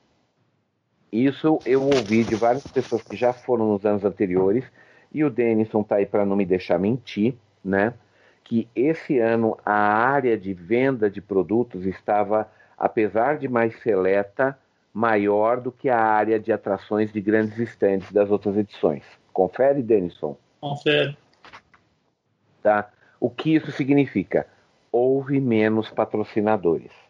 isso eu ouvi de várias pessoas que já foram nos anos anteriores e o Denison está aí para não me deixar mentir, né? Que esse ano a área de venda de produtos estava, apesar de mais seleta, maior do que a área de atrações de grandes estandes das outras edições. Confere, Denison? Confere. Tá? O que isso significa? Houve menos patrocinadores.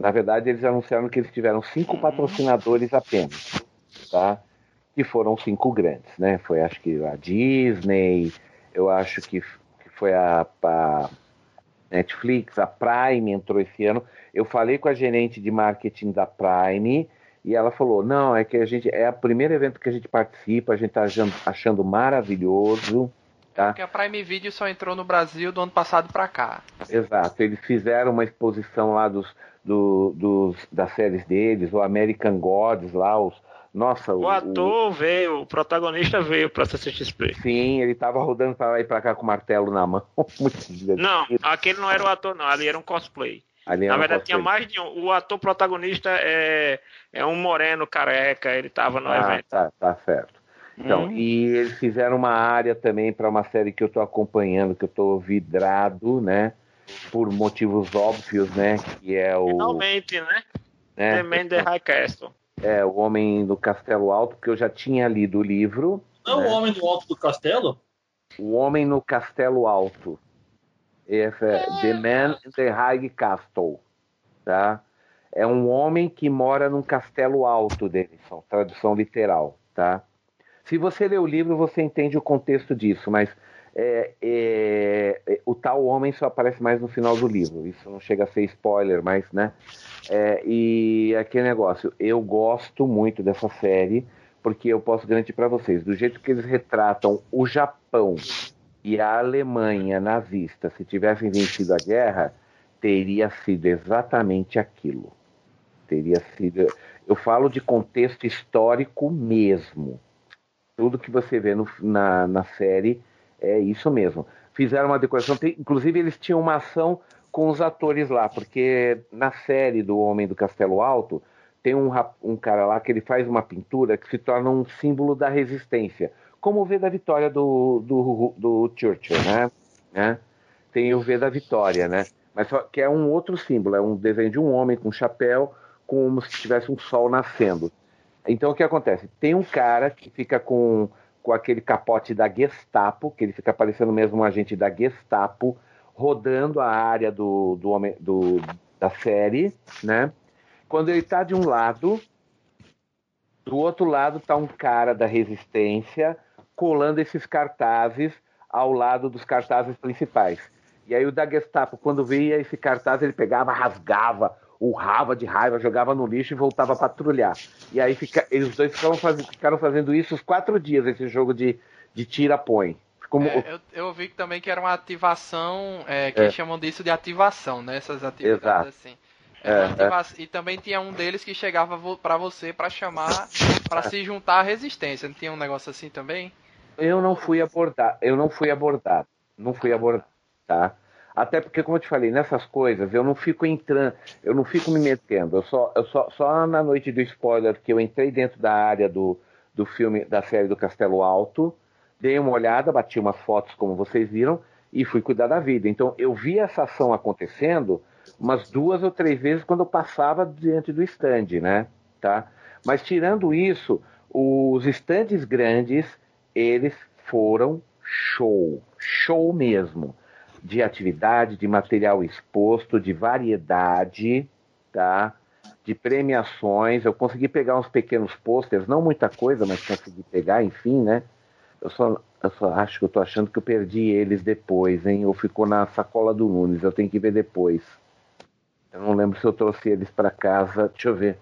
Na verdade, eles anunciaram que eles tiveram cinco patrocinadores apenas. Tá? que foram cinco grandes, né? Foi acho que a Disney, eu acho que, que foi a, a, Netflix, a Prime entrou esse ano. Eu falei com a gerente de marketing da Prime e ela falou: não, é que a gente é o primeiro evento que a gente participa, a gente está achando, achando maravilhoso. Tá? Porque a Prime Video só entrou no Brasil do ano passado para cá. Exato, eles fizeram uma exposição lá dos, do, dos, das séries deles, o American Gods lá, os, nossa, o, o ator o... veio, o protagonista veio pra CCXP. Sim, ele tava rodando pra lá e pra cá com o martelo na mão. não, aquele não era o ator, não, ali era um cosplay. Ali na verdade, um tinha mais de um. O ator protagonista é, é um moreno careca, ele tava no ah, evento. Tá, tá certo. Então, hum. e eles fizeram uma área também para uma série que eu tô acompanhando, que eu tô vidrado, né? Por motivos óbvios, né? Que é o. Finalmente, né? né? The Man the High Castle. É, O Homem do Castelo Alto, porque eu já tinha lido o livro. Não é né? o Homem do Alto do Castelo? O Homem no Castelo Alto. Esse é, é The Man in the High Castle. Tá? É um homem que mora num castelo alto, Denison, tradução literal. Tá? Se você lê o livro, você entende o contexto disso, mas é, é, é, o tal homem só aparece mais no final do livro. Isso não chega a ser spoiler, mas, né? É, e aquele negócio, eu gosto muito dessa série, porque eu posso garantir para vocês, do jeito que eles retratam o Japão e a Alemanha nazista, se tivessem vencido a guerra, teria sido exatamente aquilo. Teria sido. Eu falo de contexto histórico mesmo. Tudo que você vê no, na, na série é isso mesmo. Fizeram uma decoração, tem, inclusive eles tinham uma ação com os atores lá, porque na série do Homem do Castelo Alto tem um, um cara lá que ele faz uma pintura que se torna um símbolo da resistência, como o V da Vitória do, do, do Churchill, né? né? Tem o V da Vitória, né? Mas só que é um outro símbolo, é um desenho de um homem com um chapéu, como se tivesse um sol nascendo. Então o que acontece? Tem um cara que fica com, com aquele capote da Gestapo, que ele fica parecendo mesmo um agente da Gestapo, rodando a área do, do, homem, do da série, né? Quando ele está de um lado, do outro lado está um cara da resistência colando esses cartazes ao lado dos cartazes principais. E aí o da Gestapo, quando via esse cartaz, ele pegava, rasgava, urrava de raiva, jogava no lixo e voltava a patrulhar. E aí fica, eles dois ficaram, faz, ficaram fazendo isso os quatro dias, esse jogo de, de tira-põe. Como... É, eu, eu, vi também que era uma ativação, é, que é. chamam disso de ativação, né? Essas atividades Exato. assim. É, é. E também tinha um deles que chegava para você para chamar para se juntar à resistência. Não tinha um negócio assim também? Eu não fui abordar, eu não fui abordado, não fui abordado, tá? Até porque, como eu te falei, nessas coisas eu não fico entrando, eu não fico me metendo. Eu só, eu só, só na noite do spoiler que eu entrei dentro da área do, do filme, da série do Castelo Alto, dei uma olhada, bati umas fotos como vocês viram e fui cuidar da vida. Então eu vi essa ação acontecendo umas duas ou três vezes quando eu passava diante do stand, né? Tá? Mas tirando isso, os estandes grandes, eles foram show, show mesmo, de atividade, de material exposto, de variedade, tá? De premiações. Eu consegui pegar uns pequenos posters, não muita coisa, mas consegui pegar, enfim, né? Eu só, eu só acho que eu tô achando que eu perdi eles depois, hein? Ou ficou na sacola do Nunes, eu tenho que ver depois. Eu não lembro se eu trouxe eles para casa. Deixa eu ver.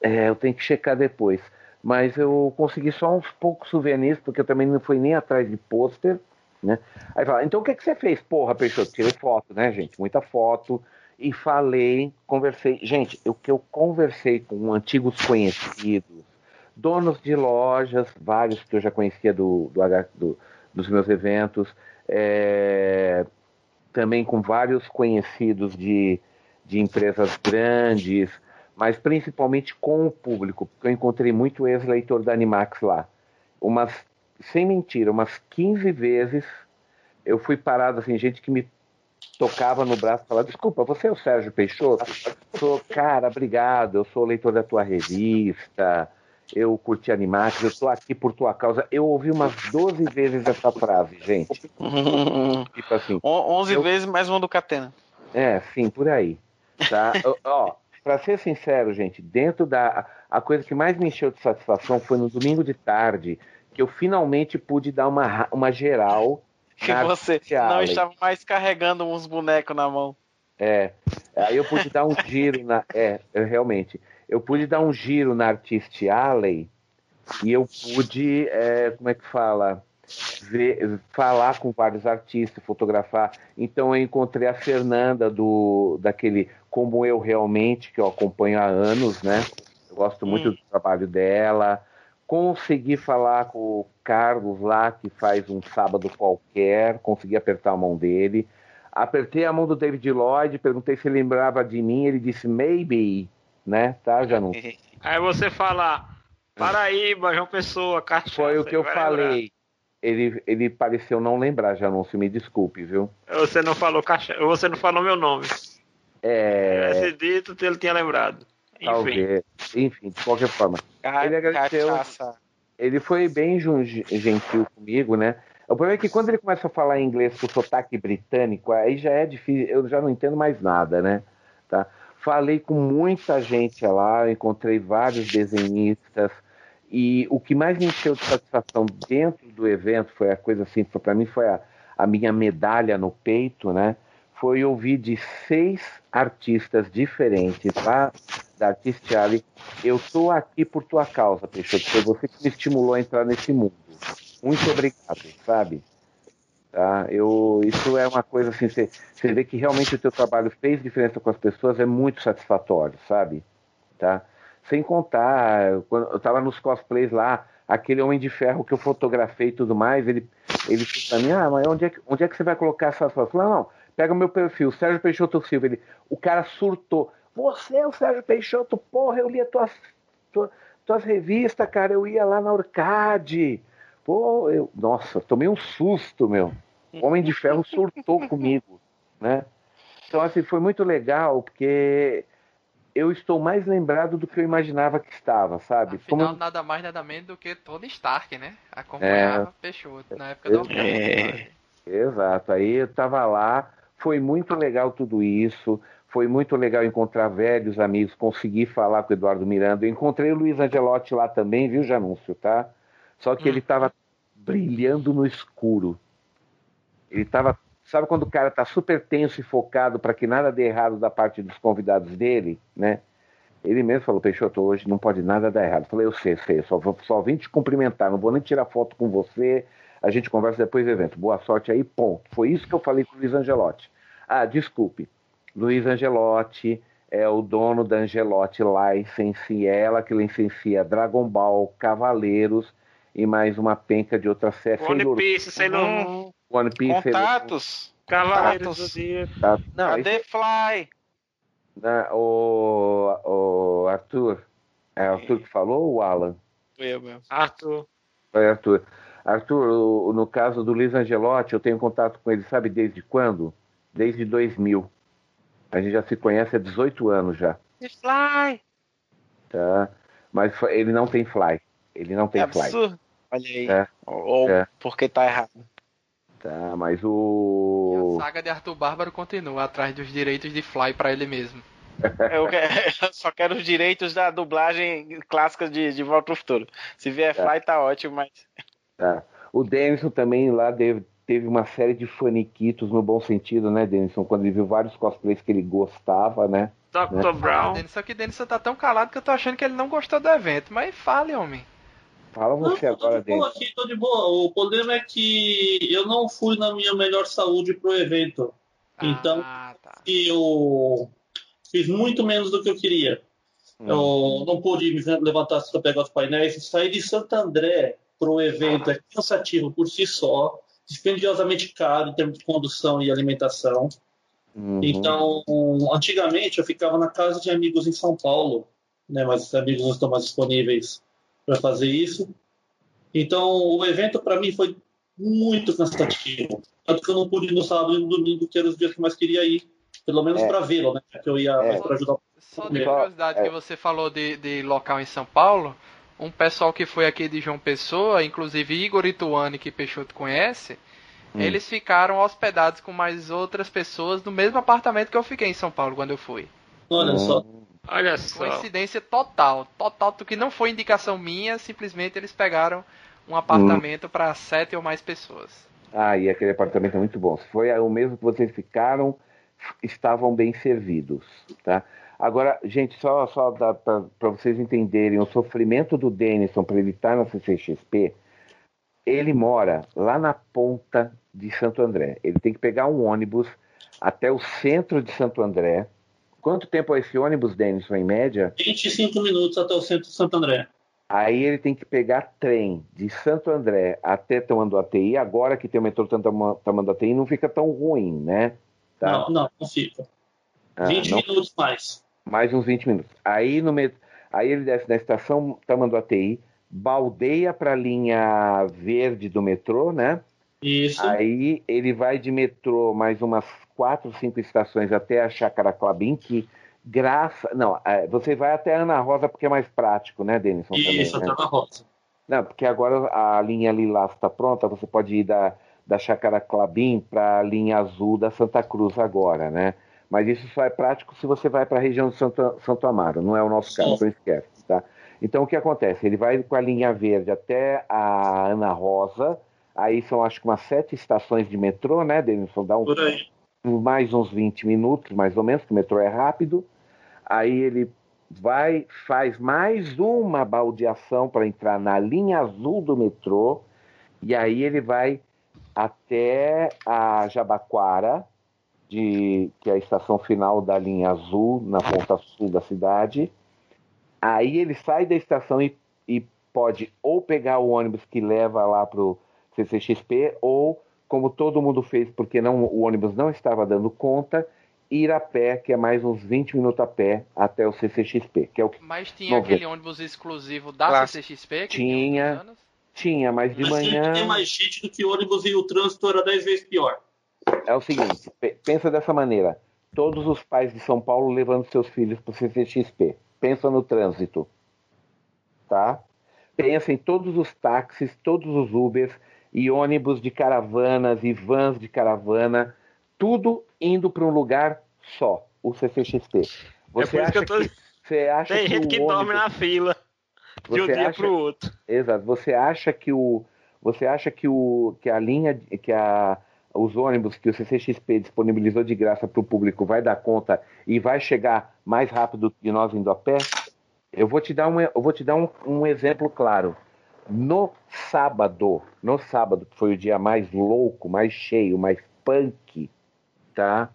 É, eu tenho que checar depois. Mas eu consegui só uns poucos souvenirs, porque eu também não fui nem atrás de pôster. Né? Aí fala, então o que, que você fez? Porra, Peixoto, tirei foto, né, gente? Muita foto. E falei, conversei. Gente, o que eu conversei com antigos conhecidos, donos de lojas, vários que eu já conhecia do, do, do dos meus eventos, é, também com vários conhecidos de, de empresas grandes, mas principalmente com o público, porque eu encontrei muito ex-leitor da Animax lá. Umas, sem mentira, umas 15 vezes eu fui parado, assim, gente que me tocava no braço e falava, desculpa, você é o Sérgio Peixoto? Sou, cara, obrigado, eu sou leitor da tua revista, eu curti Animax, eu tô aqui por tua causa. Eu ouvi umas 12 vezes essa frase, gente. tipo assim. 11 eu... vezes mais uma do Catena. É, sim, por aí. Tá? Ó, pra ser sincero, gente, dentro da. A coisa que mais me encheu de satisfação foi no domingo de tarde, eu finalmente pude dar uma, uma geral. Que você não estava mais carregando uns bonecos na mão. É. Aí eu pude dar um giro na. É, realmente eu pude dar um giro na Artist Alley e eu pude, é, como é que fala? Ver, falar com vários artistas, fotografar. Então eu encontrei a Fernanda do daquele Como Eu Realmente, que eu acompanho há anos, né? Eu gosto muito hum. do trabalho dela. Consegui falar com o Carlos lá, que faz um sábado qualquer, consegui apertar a mão dele. Apertei a mão do David Lloyd, perguntei se ele lembrava de mim, ele disse maybe né? Tá, Janus? Aí você fala, Paraíba, João Pessoa, cachaça. Foi o que eu falei. Ele, ele pareceu não lembrar, Janúncio, me desculpe, viu? Você não falou cacha... você não falou meu nome. É. Esse dito ele tinha lembrado. Talvez. Enfim, de qualquer forma. ele agradeceu. Cachaça. Ele foi bem gentil comigo, né? O problema é que quando ele começa a falar inglês com sotaque britânico, aí já é difícil, eu já não entendo mais nada, né? Tá? Falei com muita gente lá, encontrei vários desenhistas. E o que mais me encheu de satisfação dentro do evento foi a coisa assim, para mim foi a, a minha medalha no peito, né? Foi ouvir de seis artistas diferentes lá da Artistiale. Eu estou aqui por tua causa, Peixoto. Foi você que me estimulou a entrar nesse mundo. Muito obrigado, sabe? Tá? Eu, isso é uma coisa assim, você, você vê que realmente o teu trabalho fez diferença com as pessoas, é muito satisfatório, sabe? Tá? Sem contar, quando eu estava nos cosplays lá, aquele Homem de Ferro que eu fotografei e tudo mais, ele, ele disse pra mim, ah, mas onde é, que, onde é que você vai colocar essas fotos? Não, não, pega o meu perfil, Sérgio Peixoto Silva. Ele, o cara surtou. Você é o Sérgio Peixoto, porra, eu li as tuas, tuas, tuas revistas, cara, eu ia lá na Orcade. Pô, eu, nossa, tomei um susto, meu. O Homem de Ferro surtou comigo, né? Então, assim, foi muito legal, porque eu estou mais lembrado do que eu imaginava que estava, sabe? Afinal, Como... nada mais, nada menos do que Tony Stark, né? Acompanhava é... Peixoto na época do é... Exato, aí eu estava lá, foi muito legal tudo isso, foi muito legal encontrar velhos amigos, conseguir falar com o Eduardo Miranda. Eu encontrei o Luiz Angelotti lá também, viu, Janúncio, tá? Só que hum. ele estava brilhando no escuro. Ele estava, sabe quando o cara está super tenso e focado para que nada dê errado da parte dos convidados dele, né? Ele mesmo falou, Peixoto, hoje não pode nada dar errado. Eu falei, eu sei, sei, só, vou, só vim te cumprimentar, não vou nem tirar foto com você, a gente conversa depois do evento. Boa sorte aí, ponto. Foi isso que eu falei com o Luiz Angelotti. Ah, desculpe, Luiz Angelotti é o dono da Angelotti License, ela que licencia Dragon Ball, Cavaleiros e mais uma penca de outra série. One Piece, Sailor Moon. One Piece. Contatos. Cavaleiros do Dia. Tá. Não, Cadê esse... Fly? Na, o, o Arthur. É Arthur que falou ou o Alan? Foi eu mesmo. Arthur. Foi Arthur. Arthur, no caso do Luiz Angelotti, eu tenho contato com ele, sabe desde quando? Desde 2000. A gente já se conhece há 18 anos já. Fly! Tá. Mas ele não tem fly. Ele não tem é fly. Absurdo. Olha aí. É. Ou é. porque tá errado. Tá, mas o. E a saga de Arthur Bárbaro continua atrás dos direitos de Fly para ele mesmo. Eu, eu, só quero os direitos da dublagem clássica de, de Volta pro Futuro. Se vier tá. Fly, tá ótimo, mas. Tá. O Denison também lá teve, teve uma série de faniquitos no bom sentido, né, Denison? Quando ele viu vários cosplays que ele gostava, né? Dr. Né? Brown. Ah, só que Denison tá tão calado que eu tô achando que ele não gostou do evento. Mas fale, homem. Fala você não, agora, tô de boa aqui, tô de boa. O problema é que eu não fui na minha melhor saúde pro evento. Ah, então, tá. eu fiz muito menos do que eu queria. Hum. Eu não pude me levantar para pegar os painéis. Sair de Santo André pro evento é cansativo por si só, dispendiosamente caro em termos de condução e alimentação. Uhum. Então, antigamente eu ficava na casa de amigos em São Paulo, né, mas os amigos não estão mais disponíveis para fazer isso. Então, o evento para mim foi muito cansativo. Tanto que eu não pude ir no sábado e no domingo, que eram os dias que eu mais queria ir. Pelo menos é. para vê-lo, né? Que eu ia é. para ajudar. Só de curiosidade, é. que você falou de, de local em São Paulo, um pessoal que foi aqui de João Pessoa, inclusive Igor Ituane, que Peixoto conhece, hum. eles ficaram hospedados com mais outras pessoas no mesmo apartamento que eu fiquei em São Paulo quando eu fui. Olha só. Olha só. Coincidência total. Total, que não foi indicação minha, simplesmente eles pegaram um apartamento hum. para sete ou mais pessoas. Ah, e aquele apartamento é muito bom. Se foi o mesmo que vocês ficaram, estavam bem servidos, tá? Agora, gente, só, só para vocês entenderem o sofrimento do Denison para ele estar na CCXP, ele mora lá na ponta de Santo André. Ele tem que pegar um ônibus até o centro de Santo André, Quanto tempo é esse ônibus, Denison, em média? 25 minutos até o centro de Santo André. Aí ele tem que pegar trem de Santo André até Tamanduateí. Agora que tem o metrô Tamanduateí, não fica tão ruim, né? Tá? Não, não, não fica. 20 ah, não... minutos mais. Mais uns 20 minutos. Aí, no met... Aí ele desce na estação Tamanduateí, baldeia para a linha verde do metrô, né? Isso. Aí ele vai de metrô mais umas quatro, cinco estações até a Chácara Clabim, que graça. Não, é, você vai até Ana Rosa porque é mais prático, né, Denison? Isso, também, né? até Ana Rosa. Não, porque agora a linha Lilás está pronta, você pode ir da, da Chácara Clabim para a linha azul da Santa Cruz agora, né? Mas isso só é prático se você vai para a região de Santo, Santo Amaro, não é o nosso caso, não esquece, tá? Então o que acontece? Ele vai com a linha verde até a Ana Rosa, aí são acho que umas sete estações de metrô, né, Denison? Dá um, mais uns 20 minutos, mais ou menos, que o metrô é rápido. Aí ele vai, faz mais uma baldeação para entrar na linha azul do metrô, e aí ele vai até a Jabaquara, de, que é a estação final da linha azul, na ponta sul da cidade. Aí ele sai da estação e, e pode ou pegar o ônibus que leva lá para o CCXP, ou, como todo mundo fez, porque não, o ônibus não estava dando conta, ir a pé, que é mais uns 20 minutos a pé, até o CCXP. Que é o Mas tinha aquele ônibus exclusivo da claro. CCXP? tinha, tinha, mas de mas manhã... Tem mais gente do que ônibus e o trânsito era 10 vezes pior. É o seguinte, pensa dessa maneira. Todos os pais de São Paulo levando seus filhos para o CCXP. Pensa no trânsito. Tá? Pensa em todos os táxis, todos os Ubers e ônibus de caravanas e vans de caravana, tudo indo para um lugar só, o CCXP. Você é por isso que eu tô... Que, você acha Tem que gente que ônibus... dorme na fila de um dia acha... para o outro. Exato. Você acha que o você acha que o que a linha que a os ônibus que o CCXP disponibilizou de graça para o público vai dar conta e vai chegar mais rápido que nós indo a pé? Eu vou te dar um, eu vou te dar um, um exemplo claro. No sábado, no sábado, que foi o dia mais louco, mais cheio, mais punk, tá?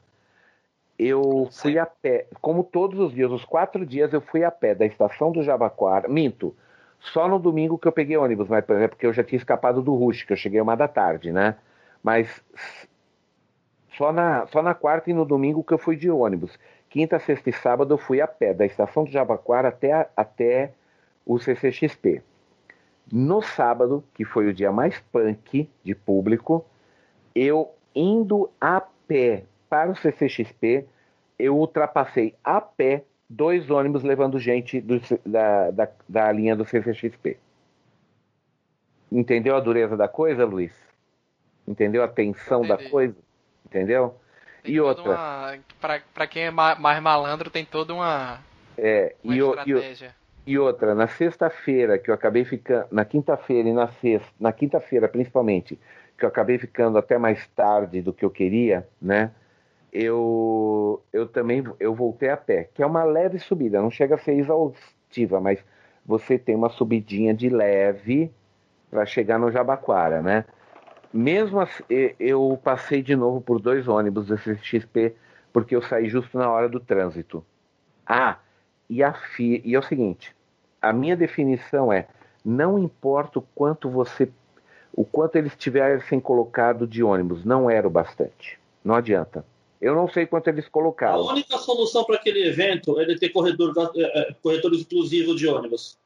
Eu fui a pé, como todos os dias, os quatro dias eu fui a pé da estação do Jabaquara. Minto, só no domingo que eu peguei ônibus, mas é porque eu já tinha escapado do Rush, que eu cheguei uma da tarde, né? Mas só na, só na quarta e no domingo que eu fui de ônibus. Quinta, sexta e sábado eu fui a pé, da estação do Jabaquara até, até o CCXP. No sábado, que foi o dia mais punk de público, eu indo a pé para o CCXP, eu ultrapassei a pé dois ônibus levando gente do, da, da, da linha do CCXP. Entendeu a dureza da coisa, Luiz? Entendeu a tensão Entendi. da coisa? Entendeu? Tem e outra. Uma... Para quem é mais malandro, tem toda uma. É, uma e, estratégia. E, e outra, na sexta-feira, que eu acabei ficando. Na quinta-feira e na sexta. Na quinta-feira, principalmente, que eu acabei ficando até mais tarde do que eu queria, né? Eu, eu também eu voltei a pé, que é uma leve subida, não chega a ser exaustiva, mas você tem uma subidinha de leve para chegar no Jabaquara, né? Mesmo assim, eu passei de novo por dois ônibus do XP porque eu saí justo na hora do trânsito. Ah, e, a FI, e é o seguinte, a minha definição é, não importa o quanto você, o quanto eles tivessem colocado de ônibus, não era o bastante. Não adianta. Eu não sei quanto eles colocaram. A única solução para aquele evento é ele ter corredor, é, é, corredor exclusivo de ônibus.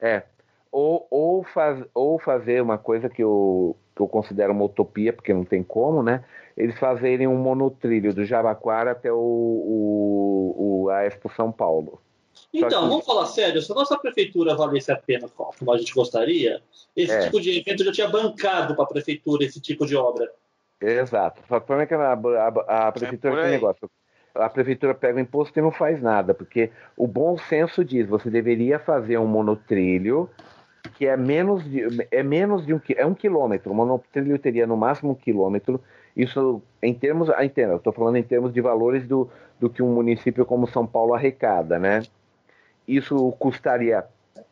É. Ou, ou, faz, ou fazer uma coisa que eu que eu considero uma utopia, porque não tem como, né? Eles fazerem um monotrilho do Jabaquara até o, o, o a Expo São Paulo. Então, que... vamos falar sério, se a nossa prefeitura valesse a pena como a gente gostaria, esse é. tipo de evento já tinha bancado para a prefeitura esse tipo de obra. Exato. Só que o problema é que a, a, a prefeitura é tem negócio. A prefeitura pega o imposto e não faz nada, porque o bom senso diz, você deveria fazer um monotrilho que é menos de, é menos de um é um quilômetro. Uma monotrilho teria no máximo um quilômetro. Isso em termos, ah, entenda, eu estou falando em termos de valores do, do que um município como São Paulo arrecada, né? Isso custaria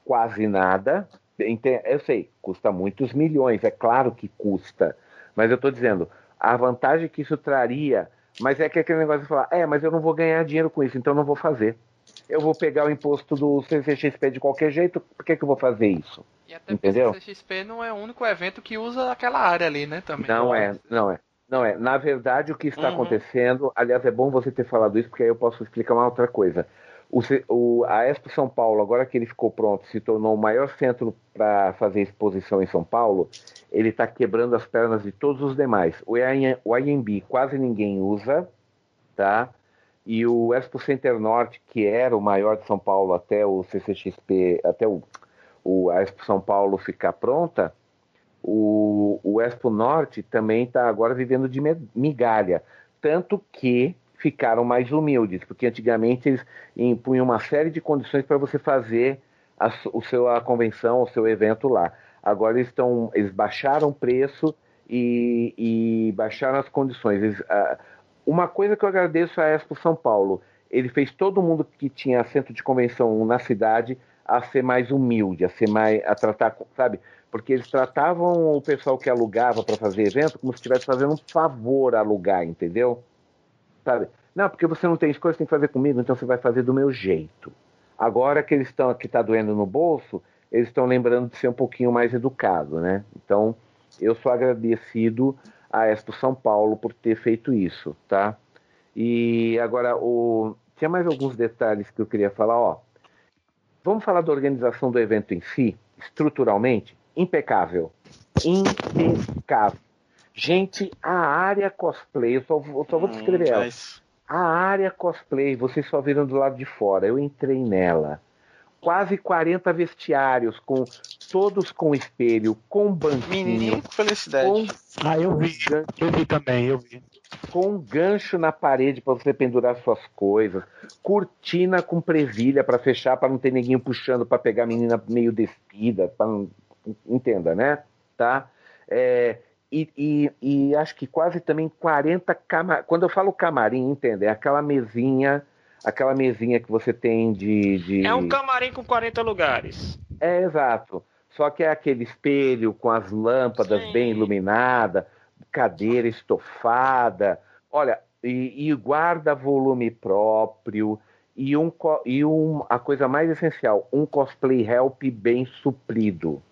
quase nada. Eu sei, custa muitos milhões, é claro que custa. Mas eu estou dizendo, a vantagem que isso traria, mas é que aquele negócio de falar, é, mas eu não vou ganhar dinheiro com isso, então não vou fazer eu vou pegar o imposto do CCXP de qualquer jeito, por que, que eu vou fazer isso? E até Entendeu? o CCXP não é o único evento que usa aquela área ali, né? Também. Não é, não é. Não é. Na verdade, o que está uhum. acontecendo, aliás, é bom você ter falado isso, porque aí eu posso explicar uma outra coisa. O, o, a Expo São Paulo, agora que ele ficou pronto, se tornou o maior centro para fazer exposição em São Paulo, ele está quebrando as pernas de todos os demais. O, o IMB quase ninguém usa, tá? E o Expo Center Norte, que era o maior de São Paulo até o CCXP, até o, o a Expo São Paulo ficar pronta, o, o Expo Norte também está agora vivendo de migalha. Tanto que ficaram mais humildes, porque antigamente eles impunham uma série de condições para você fazer a, o seu, a convenção, o seu evento lá. Agora eles, estão, eles baixaram o preço e, e baixaram as condições. Eles, a, uma coisa que eu agradeço à Expo São Paulo, ele fez todo mundo que tinha centro de convenção na cidade a ser mais humilde, a ser mais a tratar, sabe? Porque eles tratavam o pessoal que alugava para fazer evento como se estivesse fazendo um favor a alugar, entendeu? Sabe? Não, porque você não tem escolha, você tem que fazer comigo, então você vai fazer do meu jeito. Agora que eles estão aqui tá doendo no bolso, eles estão lembrando de ser um pouquinho mais educado, né? Então, eu sou agradecido a Expo São Paulo por ter feito isso, tá? E agora, o... tinha mais alguns detalhes que eu queria falar, ó. Vamos falar da organização do evento em si, estruturalmente? Impecável. Impecável. Gente, a área cosplay, eu só, eu só vou descrever hum, ela. Mas... A área cosplay, vocês só viram do lado de fora. Eu entrei nela quase 40 vestiários, com todos com espelho, com banquinho. Menino, felicidade. Com, ah, eu vi, eu vi também, eu vi. Com um gancho na parede para você pendurar suas coisas, cortina com presilha para fechar, para não ter ninguém puxando para pegar a menina meio despida, para entenda, né? Tá? É, e, e, e, acho que quase também 40 camarim. Quando eu falo camarim, entende? É aquela mesinha aquela mesinha que você tem de, de, É um camarim com 40 lugares. É, exato. Só que é aquele espelho com as lâmpadas Sim. bem iluminadas, cadeira estofada. Olha, e, e guarda volume próprio. E, um, e um, a coisa mais essencial, um cosplay help bem suprido.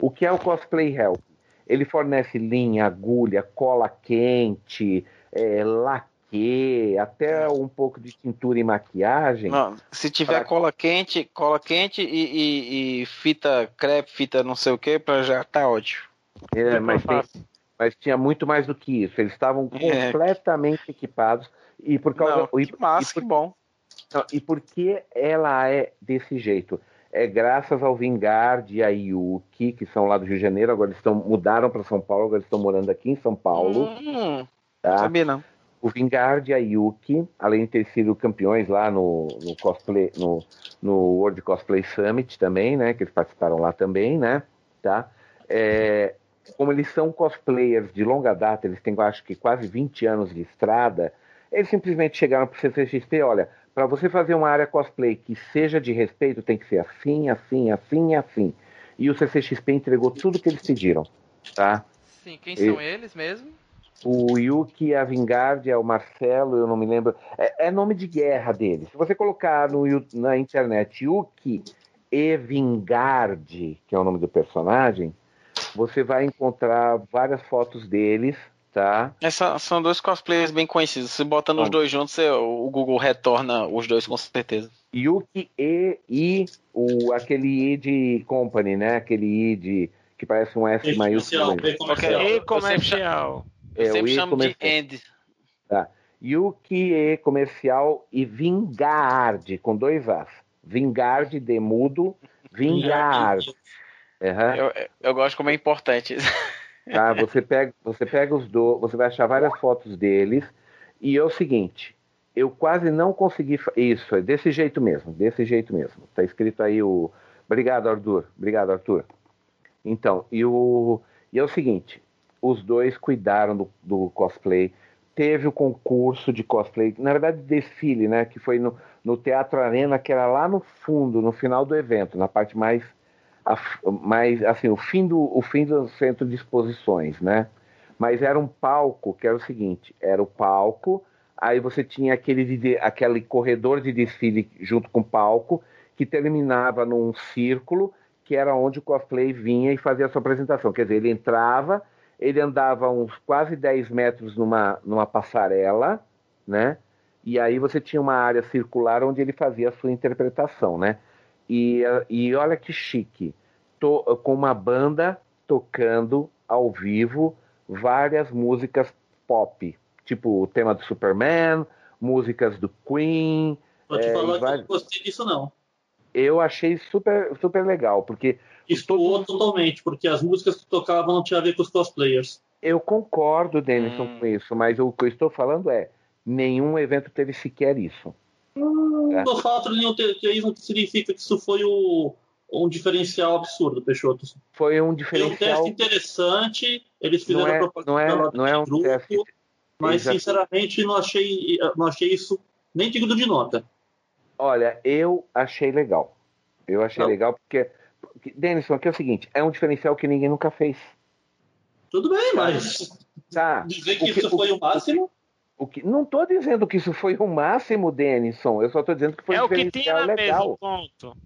O que é o cosplay help? Ele fornece linha, agulha, cola quente, é, laque maquiê, até um pouco de tintura e maquiagem. Não, se tiver cola quente, cola quente e, e, e, fita crepe, fita não sei o que, para já tá ótimo. É, mas, tem, mas tinha muito mais do que isso. Eles estavam é. completamente é. equipados e por causa não, que massa, e por, que bom. Não, e por que ela é desse jeito? É graças ao Vingard e a Yuki, que são lá do Rio de Janeiro, agora eles estão mudaram para São Paulo, agora eles estão morando aqui em São Paulo. Hum, tá? Sabia não o Vingard e a Yuki, além de ter sido campeões lá no, no cosplay, no, no World Cosplay Summit também, né? Que eles participaram lá também, né? Tá? É, como eles são cosplayers de longa data, eles têm acho que quase 20 anos de estrada, eles simplesmente chegaram para o CCXP, olha, para você fazer uma área cosplay que seja de respeito, tem que ser assim, assim, assim assim. E o CCXP entregou tudo que eles pediram, tá? Sim, quem são e... eles mesmo? O Yuki Avingard é o Marcelo, eu não me lembro. É, é, nome de guerra dele. Se você colocar no, na internet Yuki Evingard, que é o nome do personagem, você vai encontrar várias fotos deles, tá? Essa, são dois cosplayers bem conhecidos. Se botando os dois juntos, o Google retorna os dois com certeza. Yuki E e o, aquele I de Company, né? Aquele I de que parece um S maiúsculo. E comercial. Eu é, sempre chamo de End. Tá. Yuki E comercial e Vingard, com dois As. Vingard de mudo, Vingard. Uhum. Eu, eu gosto como é importante. Tá, você pega, você pega os dois, você vai achar várias fotos deles. E é o seguinte, eu quase não consegui. Isso, é desse jeito mesmo, desse jeito mesmo. Tá escrito aí o. Obrigado, Arthur. Obrigado, Arthur. Então, e, o... e é o seguinte: os dois cuidaram do, do, cosplay. Teve o concurso de cosplay, na verdade desfile, né? Que foi no, no Teatro Arena, que era lá no fundo, no final do evento, na parte mais, a, mais assim, o fim do o fim do centro de exposições, né? Mas era um palco que era o seguinte, era o palco, aí você tinha aquele aquele corredor de desfile junto com o palco que terminava num círculo que era onde o cosplay vinha e fazia a sua apresentação. Quer dizer, ele entrava ele andava uns quase 10 metros numa, numa passarela, né? E aí você tinha uma área circular onde ele fazia a sua interpretação, né? E, e olha que chique, Tô, com uma banda tocando ao vivo várias músicas pop, tipo o tema do Superman, músicas do Queen. Vou te é, falar que eu não gostei disso não. Eu achei super, super legal, porque Estourou todo... totalmente, porque as músicas que tocavam não tinham a ver com os cosplayers. Eu concordo, Denison, hum. com isso, mas o que eu estou falando é nenhum evento teve sequer isso. Hum, é. O fato de não ter, ter isso significa que isso foi o, um diferencial absurdo, Peixoto. Foi um diferencial. Foi um teste interessante, eles fizeram não é, propaganda não é, não é um grupo, teste... mas Exato. sinceramente não achei, não achei isso nem digno de nota. Olha, eu achei legal. Eu achei não. legal porque Denison, que é o seguinte, é um diferencial que ninguém nunca fez. Tudo bem, mas tá. dizer que, que isso foi o, o máximo. O que, não estou dizendo que isso foi o máximo, Denison. Eu só estou dizendo que foi é um diferencial legal. Mesa, ponto.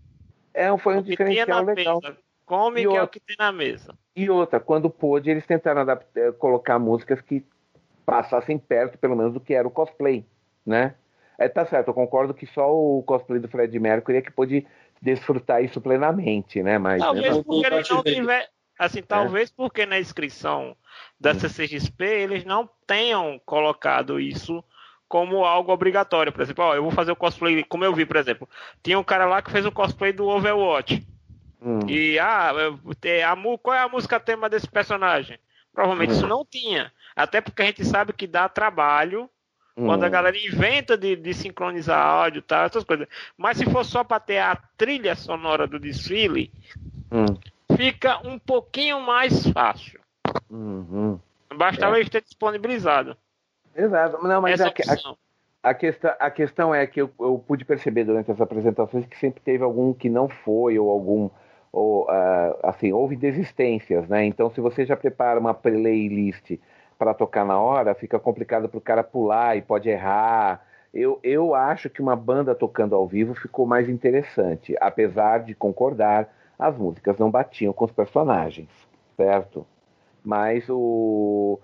É, foi um diferencial legal. Mesa. Come e que outra, é o que tem na mesa. E outra, quando pôde, eles tentaram adaptar, colocar músicas que passassem perto, pelo menos, do que era o cosplay, né? É, tá certo, eu concordo que só o cosplay do Fred Mercury é que pôde desfrutar isso plenamente, né? Mas, talvez né? porque eles não tiver, assim, é. talvez é. porque na inscrição da hum. CCXP eles não tenham colocado isso como algo obrigatório. Por exemplo, ó, eu vou fazer o cosplay, como eu vi, por exemplo, tinha um cara lá que fez o cosplay do Overwatch. Hum. E ah, a, qual é a música tema desse personagem? Provavelmente hum. isso não tinha. Até porque a gente sabe que dá trabalho hum. quando a galera inventa de, de sincronizar áudio e tal, essas coisas. Mas se for só para ter a trilha sonora do desfile, hum. fica um pouquinho mais fácil. Uhum. Bastava é. ter disponibilizado. Exato. Não, mas a, a, a, questão, a questão é que eu, eu pude perceber durante as apresentações que sempre teve algum que não foi ou algum ou, uh, assim, houve desistências, né? Então, se você já prepara uma playlist para tocar na hora, fica complicado para o cara pular e pode errar. Eu, eu acho que uma banda tocando ao vivo ficou mais interessante, apesar de concordar, as músicas não batiam com os personagens, certo? Mas o,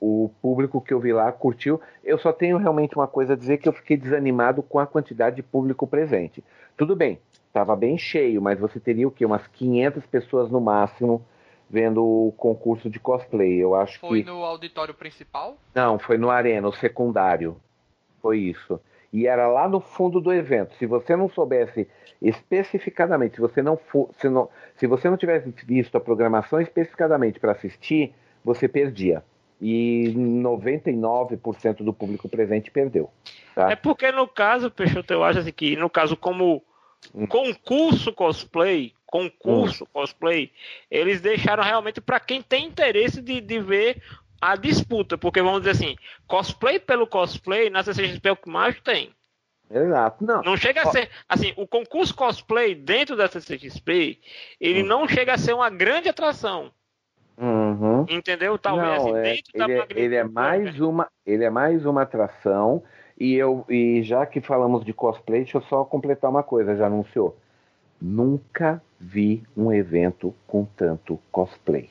o público que eu vi lá curtiu. Eu só tenho realmente uma coisa a dizer que eu fiquei desanimado com a quantidade de público presente. Tudo bem, Estava bem cheio, mas você teria o quê? Umas 500 pessoas no máximo vendo o concurso de cosplay. Eu acho foi que. Foi no auditório principal? Não, foi no Arena, o secundário. Foi isso. E era lá no fundo do evento. Se você não soubesse especificadamente, se você não for, se, não, se você não tivesse visto a programação especificadamente para assistir, você perdia. E 99% do público presente perdeu. Tá? É porque no caso, Peixoto, eu acho assim que, no caso, como Hum. concurso cosplay, concurso hum. cosplay, eles deixaram realmente para quem tem interesse de, de ver a disputa, porque vamos dizer assim, cosplay pelo cosplay na CCXP é o que mais tem. Exato, não. Não chega a ser, assim, o concurso cosplay dentro da CCXP, ele hum. não chega a ser uma grande atração. Uhum. Entendeu? Talvez não, assim, é, dentro ele, da é, ele é mais uma, ele é mais uma atração e, eu, e já que falamos de cosplay, deixa eu só completar uma coisa, já anunciou. Nunca vi um evento com tanto cosplay.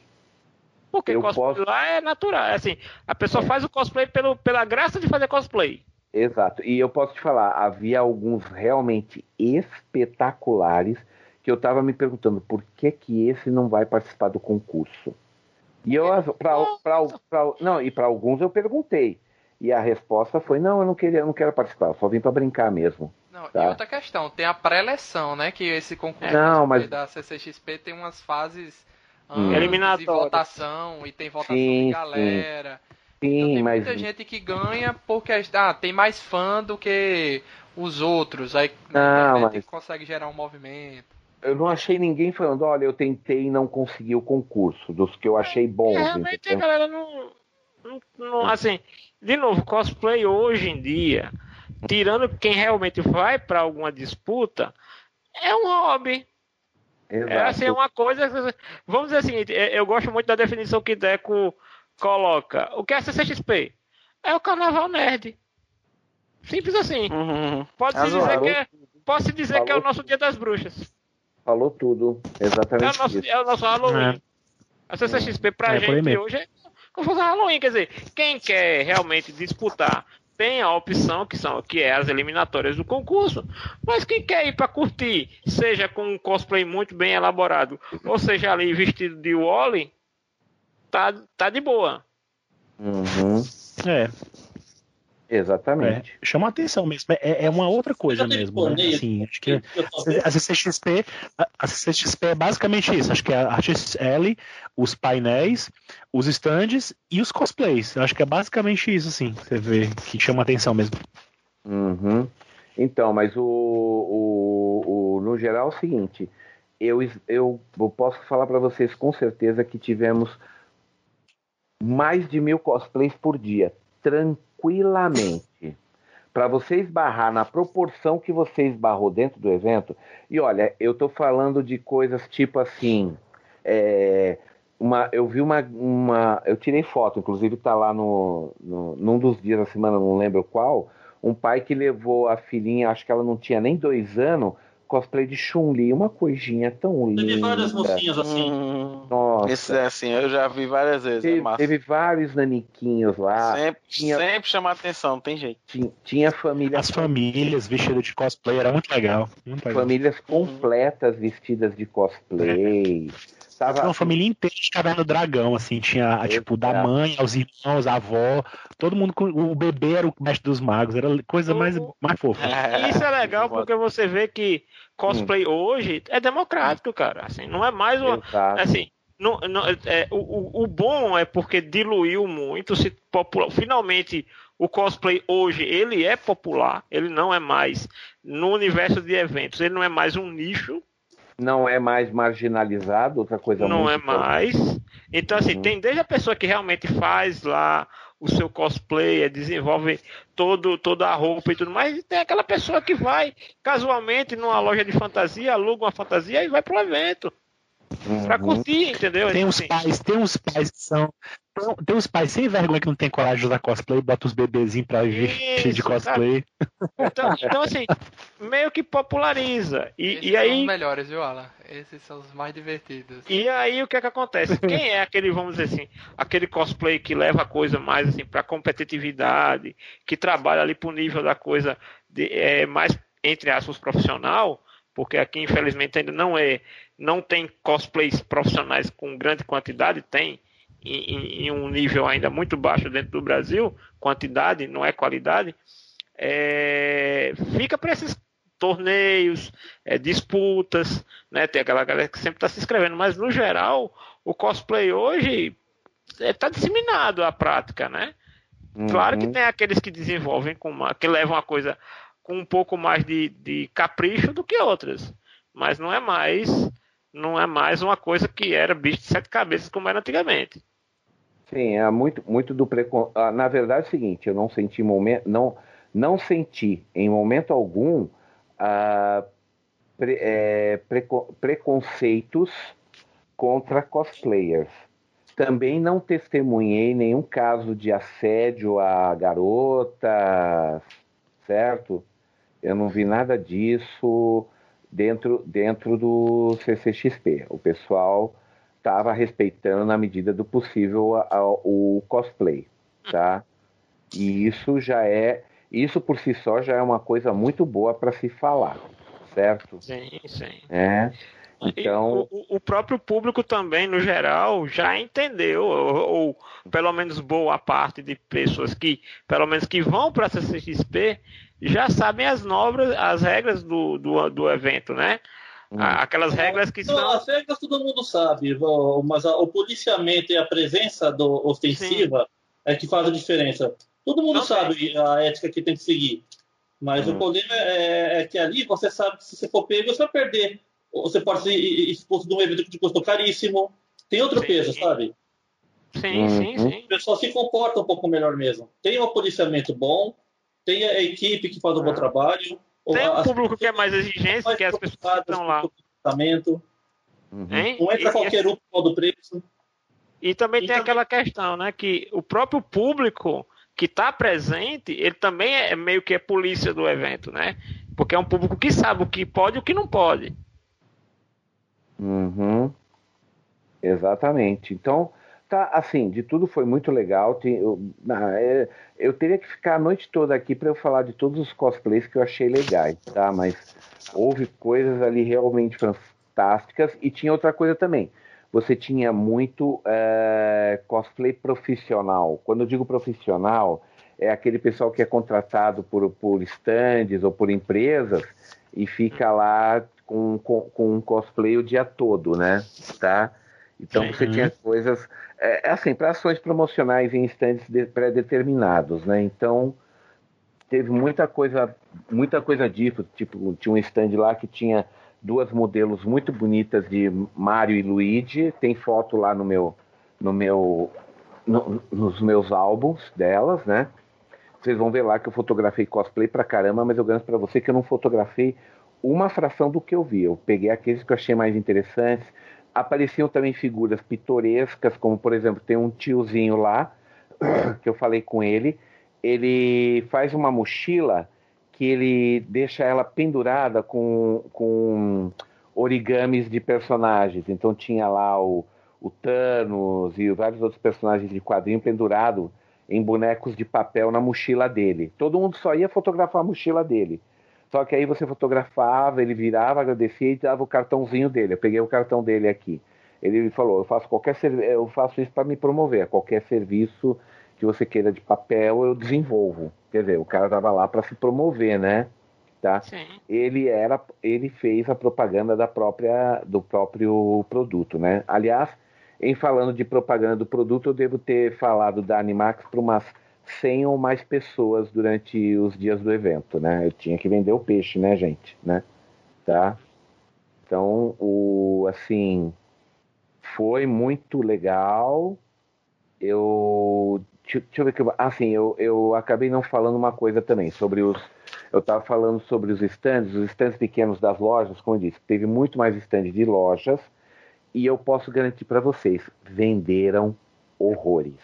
Porque eu cosplay posso... lá é natural. É assim, a pessoa é. faz o cosplay pelo, pela graça de fazer cosplay. Exato. E eu posso te falar, havia alguns realmente espetaculares que eu estava me perguntando por que que esse não vai participar do concurso. E eu para não e para alguns eu perguntei. E a resposta foi: não, eu não queria, eu não quero participar, eu só vim para brincar mesmo. Não, tá? E outra questão, tem a pré-eleção, né? Que esse concurso não, mas... da CCXP tem umas fases hum. de votação e tem votação sim, de galera. Sim, então, tem mas... muita gente que ganha porque ah, tem mais fã do que os outros. Aí não, mas... consegue gerar um movimento. Eu não achei ninguém falando, olha, eu tentei e não consegui o concurso, dos que eu achei bons. É, realmente a galera não, não, não, assim, de novo, cosplay hoje em dia, tirando quem realmente vai para alguma disputa, é um hobby. Exato. É assim, é uma coisa. Vamos dizer o seguinte: é, eu gosto muito da definição que Deco coloca. O que é CCXP? É o carnaval nerd. Simples assim. Uhum. Pode-se dizer, que é, pode dizer Falou que é o nosso dia das bruxas. Falou tudo. Exatamente. É o nosso, é o nosso Halloween. É. A CCXP pra é, gente hoje é Halloween. Quer dizer, quem quer realmente disputar tem a opção que são que é as eliminatórias do concurso, mas quem quer ir para curtir, seja com um cosplay muito bem elaborado, ou seja ali vestido de Wally, tá, tá de boa. Uhum. É. Exatamente. É, chama atenção mesmo. É, é uma outra coisa mesmo. Né? Assim, acho que a CCXP, a CCXP é basicamente isso. Acho que é a L, os painéis, os stands e os cosplays. Acho que é basicamente isso, assim. Você vê que chama atenção mesmo. Uhum. Então, mas o, o, o, no geral é o seguinte. Eu, eu, eu posso falar para vocês com certeza que tivemos mais de mil cosplays por dia. Tranquilo tranquilamente. para você esbarrar na proporção que você esbarrou dentro do evento. E olha, eu estou falando de coisas tipo assim. É, uma, eu vi uma, uma. Eu tirei foto, inclusive está lá no, no, num dos dias da semana, não lembro qual. Um pai que levou a filhinha, acho que ela não tinha nem dois anos, cosplay de Chun-Li, uma coisinha tão linda. Teve várias mocinhas assim. Hum, Nossa. Isso é assim, eu já vi várias vezes. Teve, é teve vários naniquinhos lá. Sempre, tinha, sempre chama atenção, não tem jeito. Tinha, tinha família. As famílias vestidas de cosplay era muito legal. Muito legal. Famílias completas vestidas de cosplay. É. Tava... Uma família inteira de caverna do dragão, assim, tinha, tipo, da mãe aos irmãos, a avó, todo mundo, com... o bebê era o mestre dos magos, era coisa mais, mais fofa. Isso é legal porque você vê que cosplay hum. hoje é democrático, cara, assim, não é mais uma, Exato. assim, não, não, é, o, o bom é porque diluiu muito, se popular, finalmente o cosplay hoje ele é popular, ele não é mais no universo de eventos, ele não é mais um nicho, não é mais marginalizado, outra coisa Não é mais. Então, assim, uhum. tem desde a pessoa que realmente faz lá o seu cosplay, é, desenvolve todo, toda a roupa e tudo mais, e tem aquela pessoa que vai casualmente numa loja de fantasia, aluga uma fantasia e vai pro evento. Uhum. Pra curtir, entendeu? Tem uns assim. pais, tem uns pais que são tem uns pais sem vergonha que não tem coragem de usar cosplay, bota os bebezinhos pra vestir de cosplay. Então, então, assim, meio que populariza. E, Esses e aí... são os melhores, viu, Alan? Esses são os mais divertidos. E aí o que é que acontece? Quem é aquele, vamos dizer assim, aquele cosplay que leva a coisa mais assim pra competitividade, que trabalha ali pro nível da coisa de, é, mais, entre aspas, profissional, porque aqui infelizmente ainda não é, não tem cosplays profissionais com grande quantidade, tem, em, em, um nível ainda muito baixo dentro do Brasil, quantidade, não é qualidade, é, fica para esses torneios, é, disputas, né? Tem aquela galera que sempre está se inscrevendo, mas no geral o cosplay hoje está é, tá disseminado a prática, né? Uhum. Claro que tem aqueles que desenvolvem com uma, que levam a coisa com um pouco mais de, de capricho do que outras, mas não é mais não é mais uma coisa que era bicho de sete cabeças como era antigamente. Sim, é muito, muito do preconceito. Ah, na verdade é o seguinte, eu não senti momento, não, não senti em momento algum uh, pre, é, preco, preconceitos contra cosplayers. Também não testemunhei nenhum caso de assédio a garotas, certo? Eu não vi nada disso dentro, dentro do CCXP. O pessoal estava respeitando na medida do possível a, a, o cosplay, tá? E isso já é, isso por si só já é uma coisa muito boa para se falar, certo? Sim, sim. É. Então, o, o, próprio público também, no geral, já entendeu, ou, ou, pelo menos boa parte de pessoas que, pelo menos que vão para a CCXP, já sabem as novas, as regras do, do, do evento, né? Hum. Aquelas regras que não, são. As regras todo mundo sabe, mas o policiamento e a presença do, ostensiva Sim. é que faz a diferença. Todo mundo não sabe a ética que tem que seguir. Mas hum. o problema é, é, que ali você sabe que se você for pego, você vai perder. Você pode ser exposto de um evento que te custou caríssimo. Tem outro sim. peso, sabe? Sim, uhum. sim, sim. O pessoal se comporta um pouco melhor mesmo. Tem um policiamento bom, tem a equipe que faz um bom ah. trabalho. Tem um público que é mais exigente, que as pessoas que estão lá. Uhum. Não entra qualquer um por do preço. E também tem aquela questão, né? Que o próprio público que está presente, ele também é meio que é polícia do evento, né? Porque é um público que sabe o que pode e o que não pode. Uhum. Exatamente. Então, tá assim, de tudo foi muito legal. Eu, é, eu teria que ficar a noite toda aqui para eu falar de todos os cosplays que eu achei legais, tá? Mas houve coisas ali realmente fantásticas e tinha outra coisa também. Você tinha muito é, cosplay profissional. Quando eu digo profissional, é aquele pessoal que é contratado por, por stands ou por empresas e fica lá com, com, com um cosplay o dia todo, né? Tá? Então você uhum. tinha coisas é, é, assim, para ações promocionais em estandes pré-determinados, né? Então, teve muita coisa, muita coisa disso, tipo, tinha um stand lá que tinha duas modelos muito bonitas de Mario e Luigi, tem foto lá no meu, no meu, no, nos meus álbuns delas, né? Vocês vão ver lá que eu fotografei cosplay pra caramba, mas eu garanto para você que eu não fotografei uma fração do que eu vi. Eu peguei aqueles que eu achei mais interessantes. Apareciam também figuras pitorescas, como por exemplo, tem um tiozinho lá, que eu falei com ele. Ele faz uma mochila que ele deixa ela pendurada com, com origamis de personagens. Então tinha lá o, o Thanos e vários outros personagens de quadrinho pendurado em bonecos de papel na mochila dele. Todo mundo só ia fotografar a mochila dele. Só que aí você fotografava, ele virava, agradecia e dava o cartãozinho dele. Eu peguei o cartão dele aqui. Ele falou: "Eu faço qualquer eu faço isso para me promover. Qualquer serviço que você queira de papel, eu desenvolvo". Quer dizer, o cara estava lá para se promover, né? Tá? Sim. Ele era, ele fez a propaganda da própria, do próprio produto, né? Aliás, em falando de propaganda do produto, eu devo ter falado da Animax para umas 100 ou mais pessoas durante os dias do evento, né? Eu tinha que vender o peixe, né, gente, né? Tá? Então, o assim, foi muito legal. Eu deixa, deixa eu ver que assim, eu, eu acabei não falando uma coisa também sobre os eu estava falando sobre os stands, os stands pequenos das lojas, como eu disse, teve muito mais stand de lojas e eu posso garantir para vocês, venderam horrores.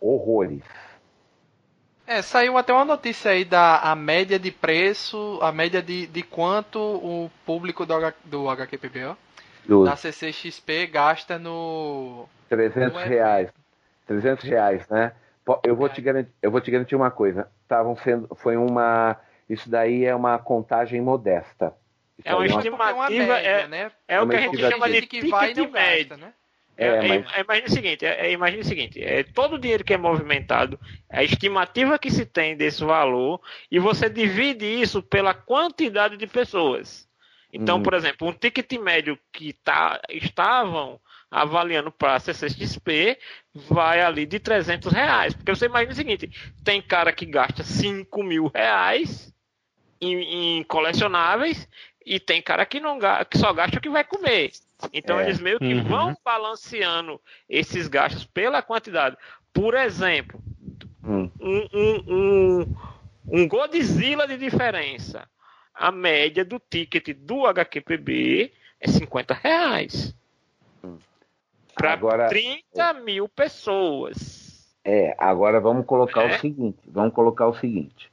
Horrores. É, saiu até uma notícia aí da a média de preço, a média de, de quanto o público do, H, do HQPB, do... da CCXP gasta no... 300 no reais. 300 reais, né? Eu vou, te garantir, eu vou te garantir uma coisa. Estavam sendo, foi uma, isso daí é uma contagem modesta. É, é uma estimativa, é, né? é, o que a gente chama de ticket médio. Né? É, é, mas... é, imagine o seguinte, é, imagine o seguinte, é todo o dinheiro que é movimentado, a estimativa que se tem desse valor, e você divide isso pela quantidade de pessoas. Então, hum. por exemplo, um ticket médio que tá, estavam avaliando para CCXP vai ali de 300 reais. Porque você imagina o seguinte, tem cara que gasta 5 mil reais em, em colecionáveis e tem cara que, não, que só gasta o que vai comer. Então é. eles meio que uhum. vão balanceando esses gastos pela quantidade. Por exemplo, hum. um, um, um, um Godzilla de diferença. A média do ticket do HQPB é 50 reais. Hum. Para 30 mil pessoas. É, agora vamos colocar é. o seguinte. Vamos colocar o seguinte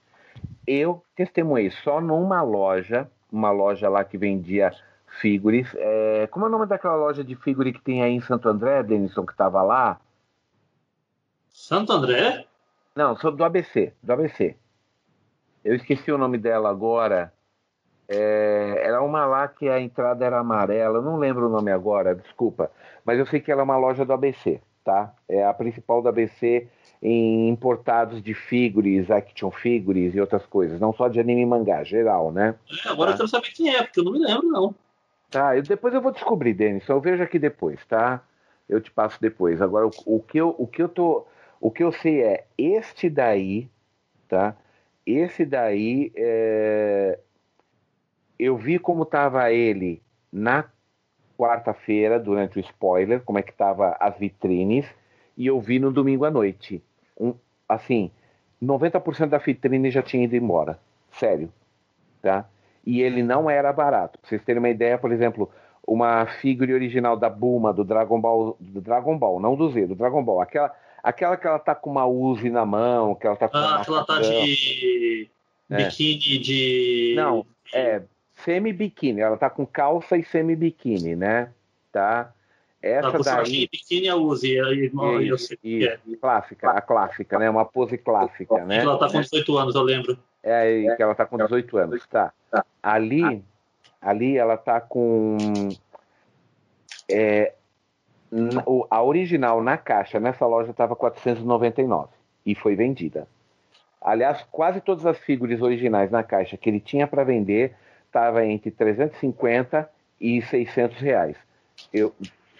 eu testemunhei só numa loja, uma loja lá que vendia figures. É, como é o nome daquela loja de figure que tem aí em Santo André, Denison, que estava lá? Santo André? Não, sou do ABC, do ABC. Eu esqueci o nome dela agora. É, era uma lá que a entrada era amarela, eu não lembro o nome agora, desculpa. Mas eu sei que ela é uma loja do ABC, tá? É a principal do ABC em importados de figures, action figures e outras coisas, não só de anime e mangá, geral, né? É, agora tá? eu quero saber quem é, porque eu não me lembro, não. Tá, eu, depois eu vou descobrir, Denis, eu vejo aqui depois, tá? Eu te passo depois. Agora, o, o, que eu, o que eu tô. O que eu sei é este daí, tá? Esse daí é... eu vi como tava ele na quarta-feira, durante o spoiler, como é que tava as vitrines, e eu vi no domingo à noite um, assim, 90% da vitrine já tinha ido embora. Sério. Tá? E ele não era barato. Pra vocês terem uma ideia, por exemplo, uma figure original da Bulma do Dragon Ball, do Dragon Ball, não do Z, do Dragon Ball. Aquela, aquela que ela tá com uma Uzi na mão, que ela tá com ah, uma. ela tá de é. biquíni de. Não, é semi-biquíni. Ela tá com calça e semi-biquíni, né? Tá? Essa daí. Biquíni a Uzi, irmão, eu sei isso, é. Clássica, a clássica, né? Uma pose clássica, né? Ela tá com 18 anos, eu lembro. É, que ela tá com 18 anos, tá. Ali, ali ela tá com. É, a original na caixa nessa loja estava 499 e foi vendida. Aliás, quase todas as figuras originais na caixa que ele tinha para vender estava entre 350 e 600 reais. Eu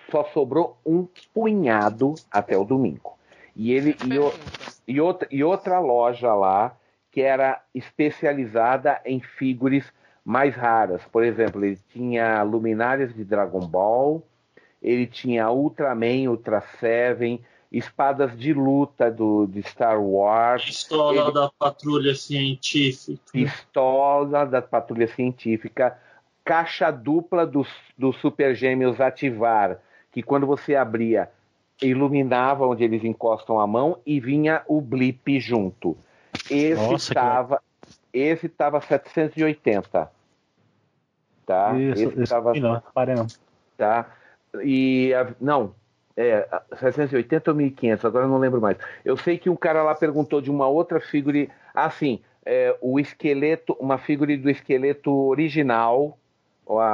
só sobrou um punhado até o domingo. E ele e, e, outra, e outra loja lá que era especializada em figuras mais raras. Por exemplo, ele tinha luminárias de Dragon Ball, ele tinha Ultraman, Ultra Seven, espadas de luta do, de Star Wars. Pistola ele... da patrulha científica. Pistola da patrulha científica. Caixa dupla do, do Super Gêmeos ativar, que quando você abria, iluminava onde eles encostam a mão e vinha o blip junto. Esse estava. Que... Esse estava 780. Tá? Isso, esse estava. Não, não. Tá? E. Não, é, 780 ou 1500, agora não lembro mais. Eu sei que um cara lá perguntou de uma outra figura. Assim, é, o esqueleto, uma figura do esqueleto original,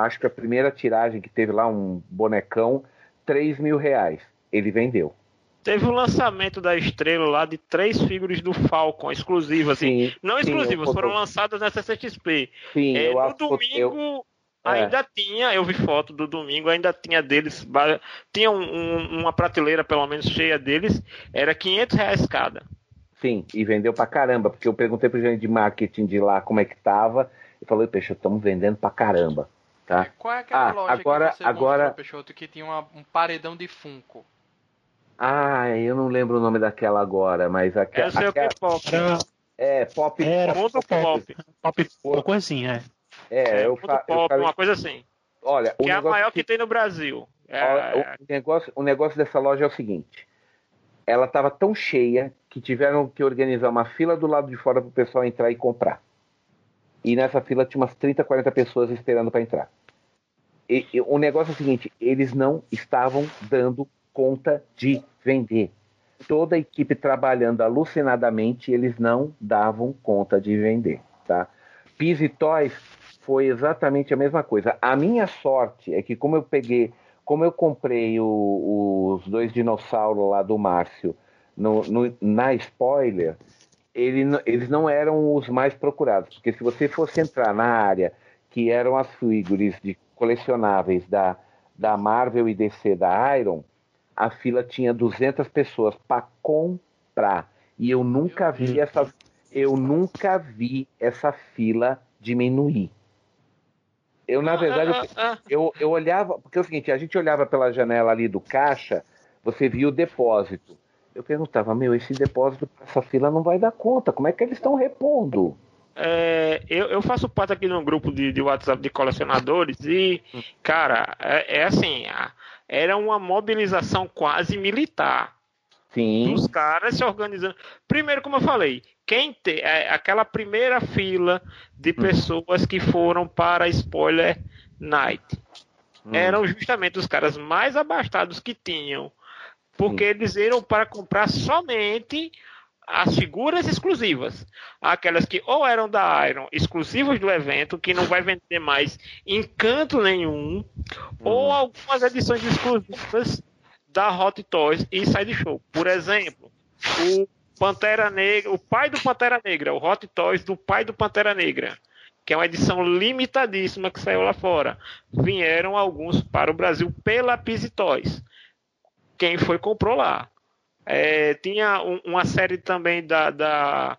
acho que a primeira tiragem que teve lá, um bonecão, 3 mil reais. Ele vendeu. Teve o um lançamento da estrela lá de três figuras do Falcon, exclusivas, assim. Sim, não exclusivas, foram lançadas na CCXP. Sim, é, no domingo. Eu é. Ainda tinha, eu vi foto do domingo, ainda tinha deles, tinha um, um, uma prateleira pelo menos cheia deles, era 500 reais cada. Sim, e vendeu pra caramba, porque eu perguntei pro gerente de marketing de lá como é que tava, e falou, Peixoto, estamos vendendo pra caramba. Tá? Qual é aquela ah, loja agora, que você agora... Mostrou, Peixoto, que tinha uma, um paredão de Funko? Ah, eu não lembro o nome daquela agora, mas aquela... Eu sei aquela... o que é pop. É, pop. Era pop, pop, pop, pop, pop, coisa assim, é. É, é eu, fa pop, eu uma coisa assim. Olha, que é a maior que... que... tem no Brasil. É... O, negócio, o negócio dessa loja é o seguinte: ela estava tão cheia que tiveram que organizar uma fila do lado de fora para o pessoal entrar e comprar. E nessa fila tinha umas 30, 40 pessoas esperando para entrar. E, e, o negócio é o seguinte: eles não estavam dando conta de vender. Toda a equipe trabalhando alucinadamente, eles não davam conta de vender. Tá? Pis e Toys foi exatamente a mesma coisa. A minha sorte é que, como eu peguei, como eu comprei o, os dois dinossauros lá do Márcio no, no, na spoiler, ele, eles não eram os mais procurados, porque se você fosse entrar na área que eram as figuras de colecionáveis da, da Marvel e DC da Iron, a fila tinha 200 pessoas para comprar. E eu nunca vi essa eu nunca vi essa fila diminuir. Eu, na verdade, ah, ah, ah. eu, eu olhava, porque é o seguinte, a gente olhava pela janela ali do caixa, você via o depósito. Eu perguntava, meu, esse depósito, essa fila não vai dar conta, como é que eles estão repondo? É, eu, eu, faço parte aqui num grupo de, de WhatsApp de colecionadores e, cara, é, é assim, era uma mobilização quase militar. Sim. Os caras se organizando. Primeiro, como eu falei, quem tem é, aquela primeira fila de hum. pessoas que foram para Spoiler Night hum. eram justamente os caras mais abastados que tinham, porque hum. eles iam para comprar somente as figuras exclusivas, aquelas que ou eram da Iron, exclusivas do evento, que não vai vender mais em canto nenhum, hum. ou algumas edições exclusivas da Hot Toys e Side Show. Por exemplo, o Pantera Negra, o pai do Pantera Negra, o Hot Toys do pai do Pantera Negra, que é uma edição limitadíssima que saiu lá fora. Vieram alguns para o Brasil pela Pizzy Toys. Quem foi comprou lá. É, tinha um, uma série também da, da,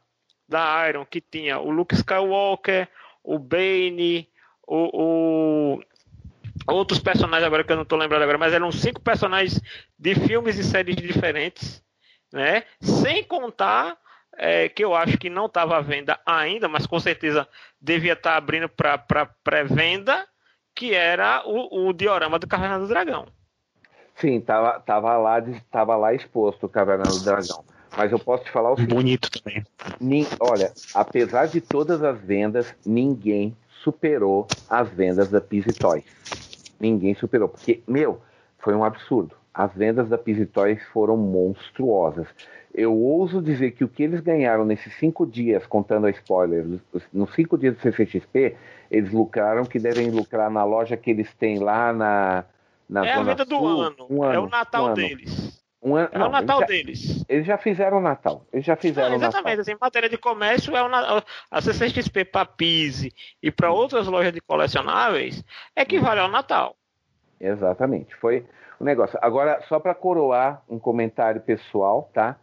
da Iron que tinha o Luke Skywalker, o Bane, o, o outros personagens agora que eu não estou lembrando agora, mas eram cinco personagens de filmes e séries diferentes né? Sem contar é, que eu acho que não estava à venda ainda, mas com certeza devia estar tá abrindo para pré-venda, que era o, o diorama do Caverna do Dragão. Sim, estava tava lá, tava lá exposto o Caverna do Dragão. Mas eu posso te falar o seguinte. Bonito também. olha, apesar de todas as vendas, ninguém superou as vendas da Pizzy Toys. Ninguém superou. Porque, meu, foi um absurdo as vendas da Toys foram monstruosas. Eu ouso dizer que o que eles ganharam nesses cinco dias, contando a spoiler, nos cinco dias do CCXP, eles lucraram que devem lucrar na loja que eles têm lá na, na é Zona a venda do ano. Um ano. É o Natal um deles. Um ano, é não, o Natal eles já, deles. Eles já fizeram o Natal. Eles já fizeram não, exatamente. Assim, em matéria de comércio, é o, a CCXP para Pise e para outras lojas de colecionáveis equivale ao Natal. Exatamente. Foi, o negócio. Agora, só para coroar um comentário pessoal, tá?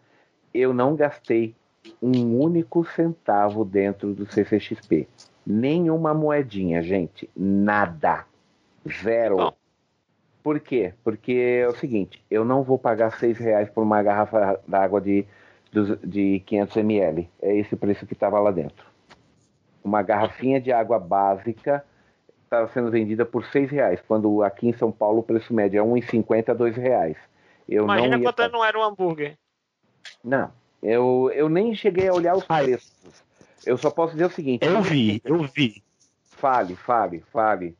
Eu não gastei um único centavo dentro do CCXP. Nenhuma moedinha, gente. Nada. Zero. Por quê? Porque é o seguinte, eu não vou pagar seis reais por uma garrafa d'água de, de 500 ml. É esse o preço que estava lá dentro. Uma garrafinha de água básica estava sendo vendida por seis reais, quando aqui em São Paulo o preço médio é 1,50 a dois reais. Eu Imagina quanto não era um hambúrguer. Não, eu, eu nem cheguei a olhar os preços. Eu só posso dizer o seguinte. Eu vi, eu vi. Fale, fale, fale.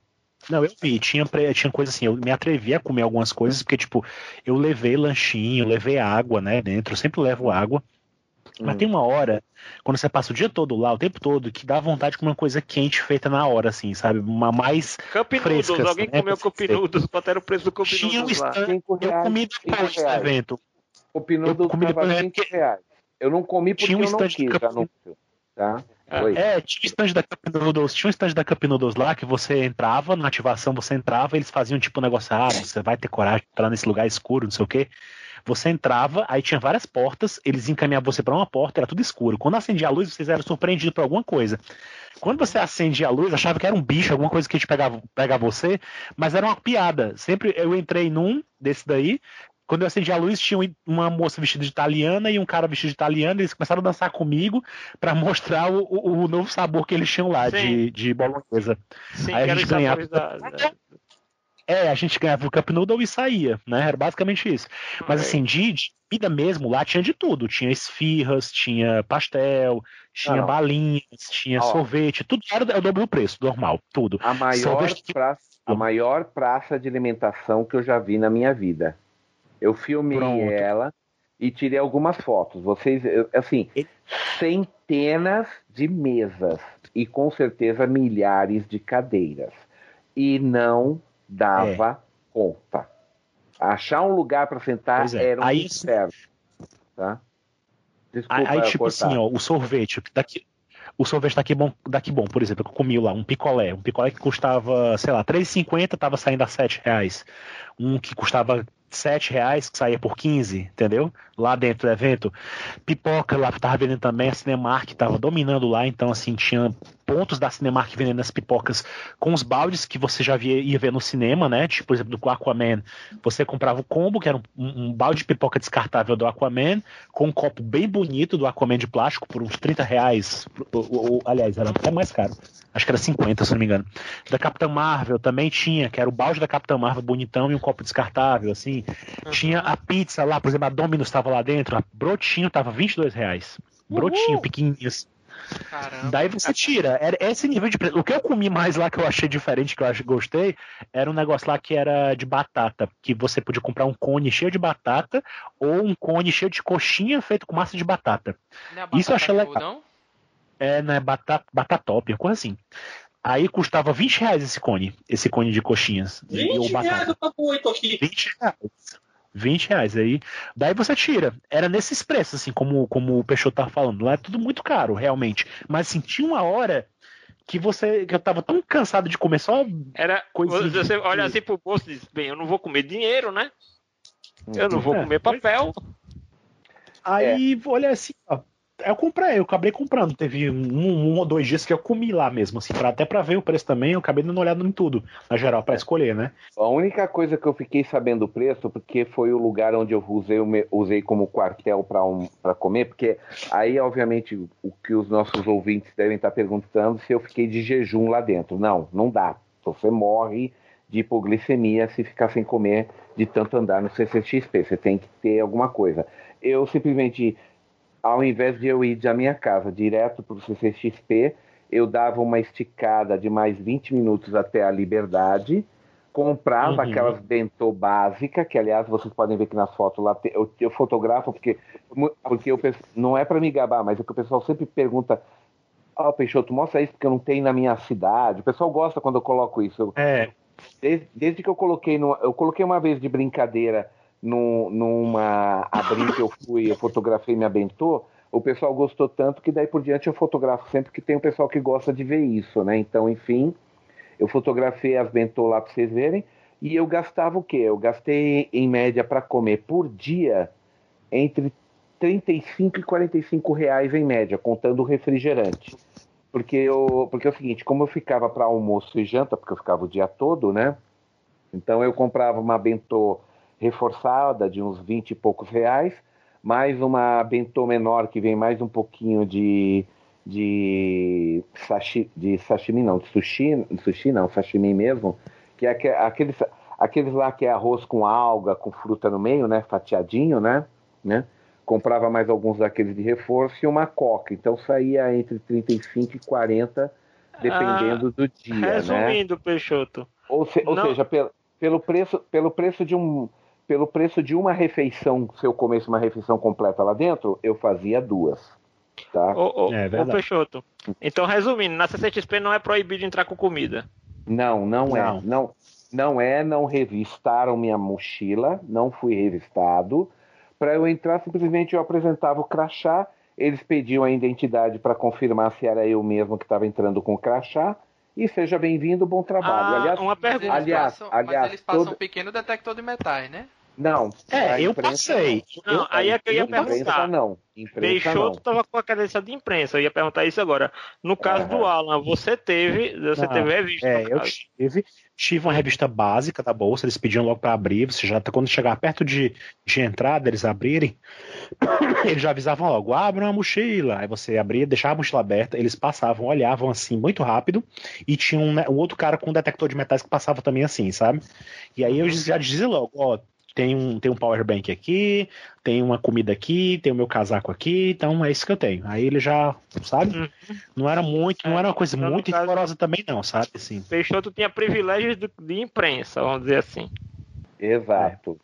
Não, eu vi, tinha, tinha coisa assim, eu me atrevi a comer algumas coisas, porque, tipo, eu levei lanchinho, levei água, né, dentro, eu sempre levo água. Mas hum. tem uma hora, quando você passa o dia todo lá, o tempo todo, que dá vontade de comer uma coisa quente feita na hora, assim, sabe? Uma mais Cup fresca. Noodles, alguém né? comeu Cup Noodles, quanto era o preço do Cup Tinha Noodles um stand, Eu comi depois do evento. Cup Noodles eu comi depois 20 reais. Eu não comi porque tinha um eu não quis, tá? Tá? É, tinha um stand da Cup Noodles, tinha um stand da Cup Noodles lá que você entrava, na ativação você entrava, eles faziam tipo um negócio, ah, você vai ter coragem de entrar nesse lugar escuro, não sei o quê. Você entrava, aí tinha várias portas, eles encaminhavam você para uma porta, era tudo escuro. Quando acendia a luz, vocês eram surpreendidos por alguma coisa. Quando você acendia a luz, achava que era um bicho, alguma coisa que te pegava, pegava você, mas era uma piada. Sempre eu entrei num desse daí, quando eu acendi a luz, tinha uma moça vestida de italiana e um cara vestido de italiano. Eles começaram a dançar comigo para mostrar o, o, o, novo sabor que eles tinham lá de, de bolonhesa. Sim, Aí a gente ganhava. Da. É, a gente ganhava o Cup Noodle e saía, né? Era basicamente isso. Mas assim, de, de comida mesmo, lá tinha de tudo. Tinha esfirras, tinha pastel, tinha não, balinhas, tinha sorvete, tudo era o dobro do preço, normal, tudo. A maior, praça, a maior praça de alimentação que eu já vi na minha vida. Eu filmei Pronto. ela e tirei algumas fotos. Vocês, assim, centenas de mesas e com certeza milhares de cadeiras. E não dava é. conta. Achar um lugar para sentar é. era um aí, inferno. Tá? Desculpa, aí, tipo cortar. assim, ó, o sorvete, daqui, o sorvete daqui bom, daqui bom, por exemplo, que eu comi lá, um picolé, um picolé que custava, sei lá, R$3,50, tava saindo a 7 reais. Um que custava 7 reais, que saía por 15, entendeu? Lá dentro do evento. Pipoca lá tava vendendo também, a Cinemark tava dominando lá, então assim, tinha pontos da Cinemark vendendo as pipocas com os baldes que você já via, ia ver no cinema, né? Tipo, por exemplo, do Aquaman, você comprava o combo, que era um, um, balde de pipoca descartável do Aquaman, com um copo bem bonito do Aquaman de plástico, por uns 30 reais. Ou, ou, aliás, era até mais caro. Acho que era 50, se não me engano. Da Capitã Marvel também tinha, que era o balde da Capitã Marvel bonitão e um copo descartável, assim. Uhum. Tinha a pizza lá, por exemplo, a Domino's estava lá dentro, a brotinho tava 22 reais. Brotinho, pequenininho. Assim. Caramba. Daí você tira. Era esse nível de preço. O que eu comi mais lá que eu achei diferente, que eu acho, gostei, era um negócio lá que era de batata. Que você podia comprar um cone cheio de batata ou um cone cheio de coxinha feito com massa de batata. Não é batata Isso eu achei legal. Não? É, né? Batata, batata coisa assim. Aí custava 20 reais esse cone, esse cone de coxinhas. 20 reais eu pago 8 aqui. 20 reais. 20 reais. Aí, daí você tira. Era nesses preços, assim, como, como o Peixoto tava falando. Lá é tudo muito caro, realmente. Mas assim, tinha uma hora que você. que eu tava tão cansado de comer só. Era. Você de... olha assim pro bolso e diz, bem, eu não vou comer dinheiro, né? Eu não vou é, comer papel. Aí, é. olha assim, ó, eu comprei, eu acabei comprando. Teve um, um, ou dois dias que eu comi lá mesmo, assim, pra, até para ver o preço também, eu acabei dando uma olhada em tudo, na geral, para escolher, né? A única coisa que eu fiquei sabendo o preço, porque foi o lugar onde eu usei, usei como quartel para um, pra comer, porque aí, obviamente, o que os nossos ouvintes devem estar perguntando se eu fiquei de jejum lá dentro. Não, não dá. Você morre de hipoglicemia se ficar sem comer de tanto andar no CCXP. Você tem que ter alguma coisa. Eu simplesmente ao invés de eu ir da minha casa direto para o CCXP, eu dava uma esticada de mais 20 minutos até a Liberdade, comprava uhum. aquelas bentô básica, que aliás vocês podem ver que nas fotos lá eu, eu fotografo porque porque eu não é para me gabar, mas é que o pessoal sempre pergunta Ó, oh, Peixoto, mostra isso porque eu não tenho na minha cidade. O pessoal gosta quando eu coloco isso. É. Desde, desde que eu coloquei no, eu coloquei uma vez de brincadeira no, numa abril que eu fui, eu fotografei minha bentô, o pessoal gostou tanto que daí por diante eu fotografo sempre que tem um pessoal que gosta de ver isso, né? Então, enfim, eu fotografei as bentô lá para vocês verem e eu gastava o quê? Eu gastei em média para comer por dia entre 35 e 45 reais em média, contando o refrigerante. Porque, eu, porque é o seguinte, como eu ficava para almoço e janta, porque eu ficava o dia todo, né? Então eu comprava uma bentô reforçada de uns 20 e poucos reais, mais uma bentô menor que vem mais um pouquinho de de, sashi, de sashimi não, de sushi, sushi não, sashimi mesmo, que é aqueles, aqueles lá que é arroz com alga, com fruta no meio, né, fatiadinho, né, né, comprava mais alguns daqueles de reforço e uma coca, então saía entre 35 e 40, dependendo ah, do dia, né? resumindo, né. Peixoto. Ou, se, ou seja, pelo, pelo preço, pelo preço de um pelo preço de uma refeição, se eu comesse uma refeição completa lá dentro, eu fazia duas. Tá? Ô, ô, é ô Peixoto, então resumindo, na CCXP não é proibido entrar com comida. Não, não, não. é. Não, não é, não revistaram minha mochila, não fui revistado. Para eu entrar, simplesmente eu apresentava o crachá, eles pediam a identidade para confirmar se era eu mesmo que estava entrando com o crachá. E seja bem-vindo, bom trabalho. Ah, aliás, uma pergunta. Aliás, passam, aliás, mas eles passam todo... um pequeno detector de metais, né? Não. É, eu passei. Não, eu, aí é que eu ia perguntar. Não. Imprensa, Peixoto estava com a credencial de imprensa. Eu ia perguntar isso agora. No caso do Alan, você teve, você não, teve revista? É, eu tive, tive uma revista básica da bolsa. Eles pediam logo para abrir. Você já quando chegar perto de, de entrada, eles abrirem, eles já avisavam logo: abra uma mochila. Aí você abria, deixava a mochila aberta. Eles passavam, olhavam assim muito rápido e tinha um, um outro cara com um detector de metais que passava também assim, sabe? E aí eu já dizia logo: ó, tem um, tem um power bank aqui, tem uma comida aqui, tem o meu casaco aqui, então é isso que eu tenho. Aí ele já, sabe? Uhum. Não era muito, não era uma coisa então, muito rigorosa também não, sabe? Assim. Peixoto tinha privilégios de, de imprensa, vamos dizer assim. Exato.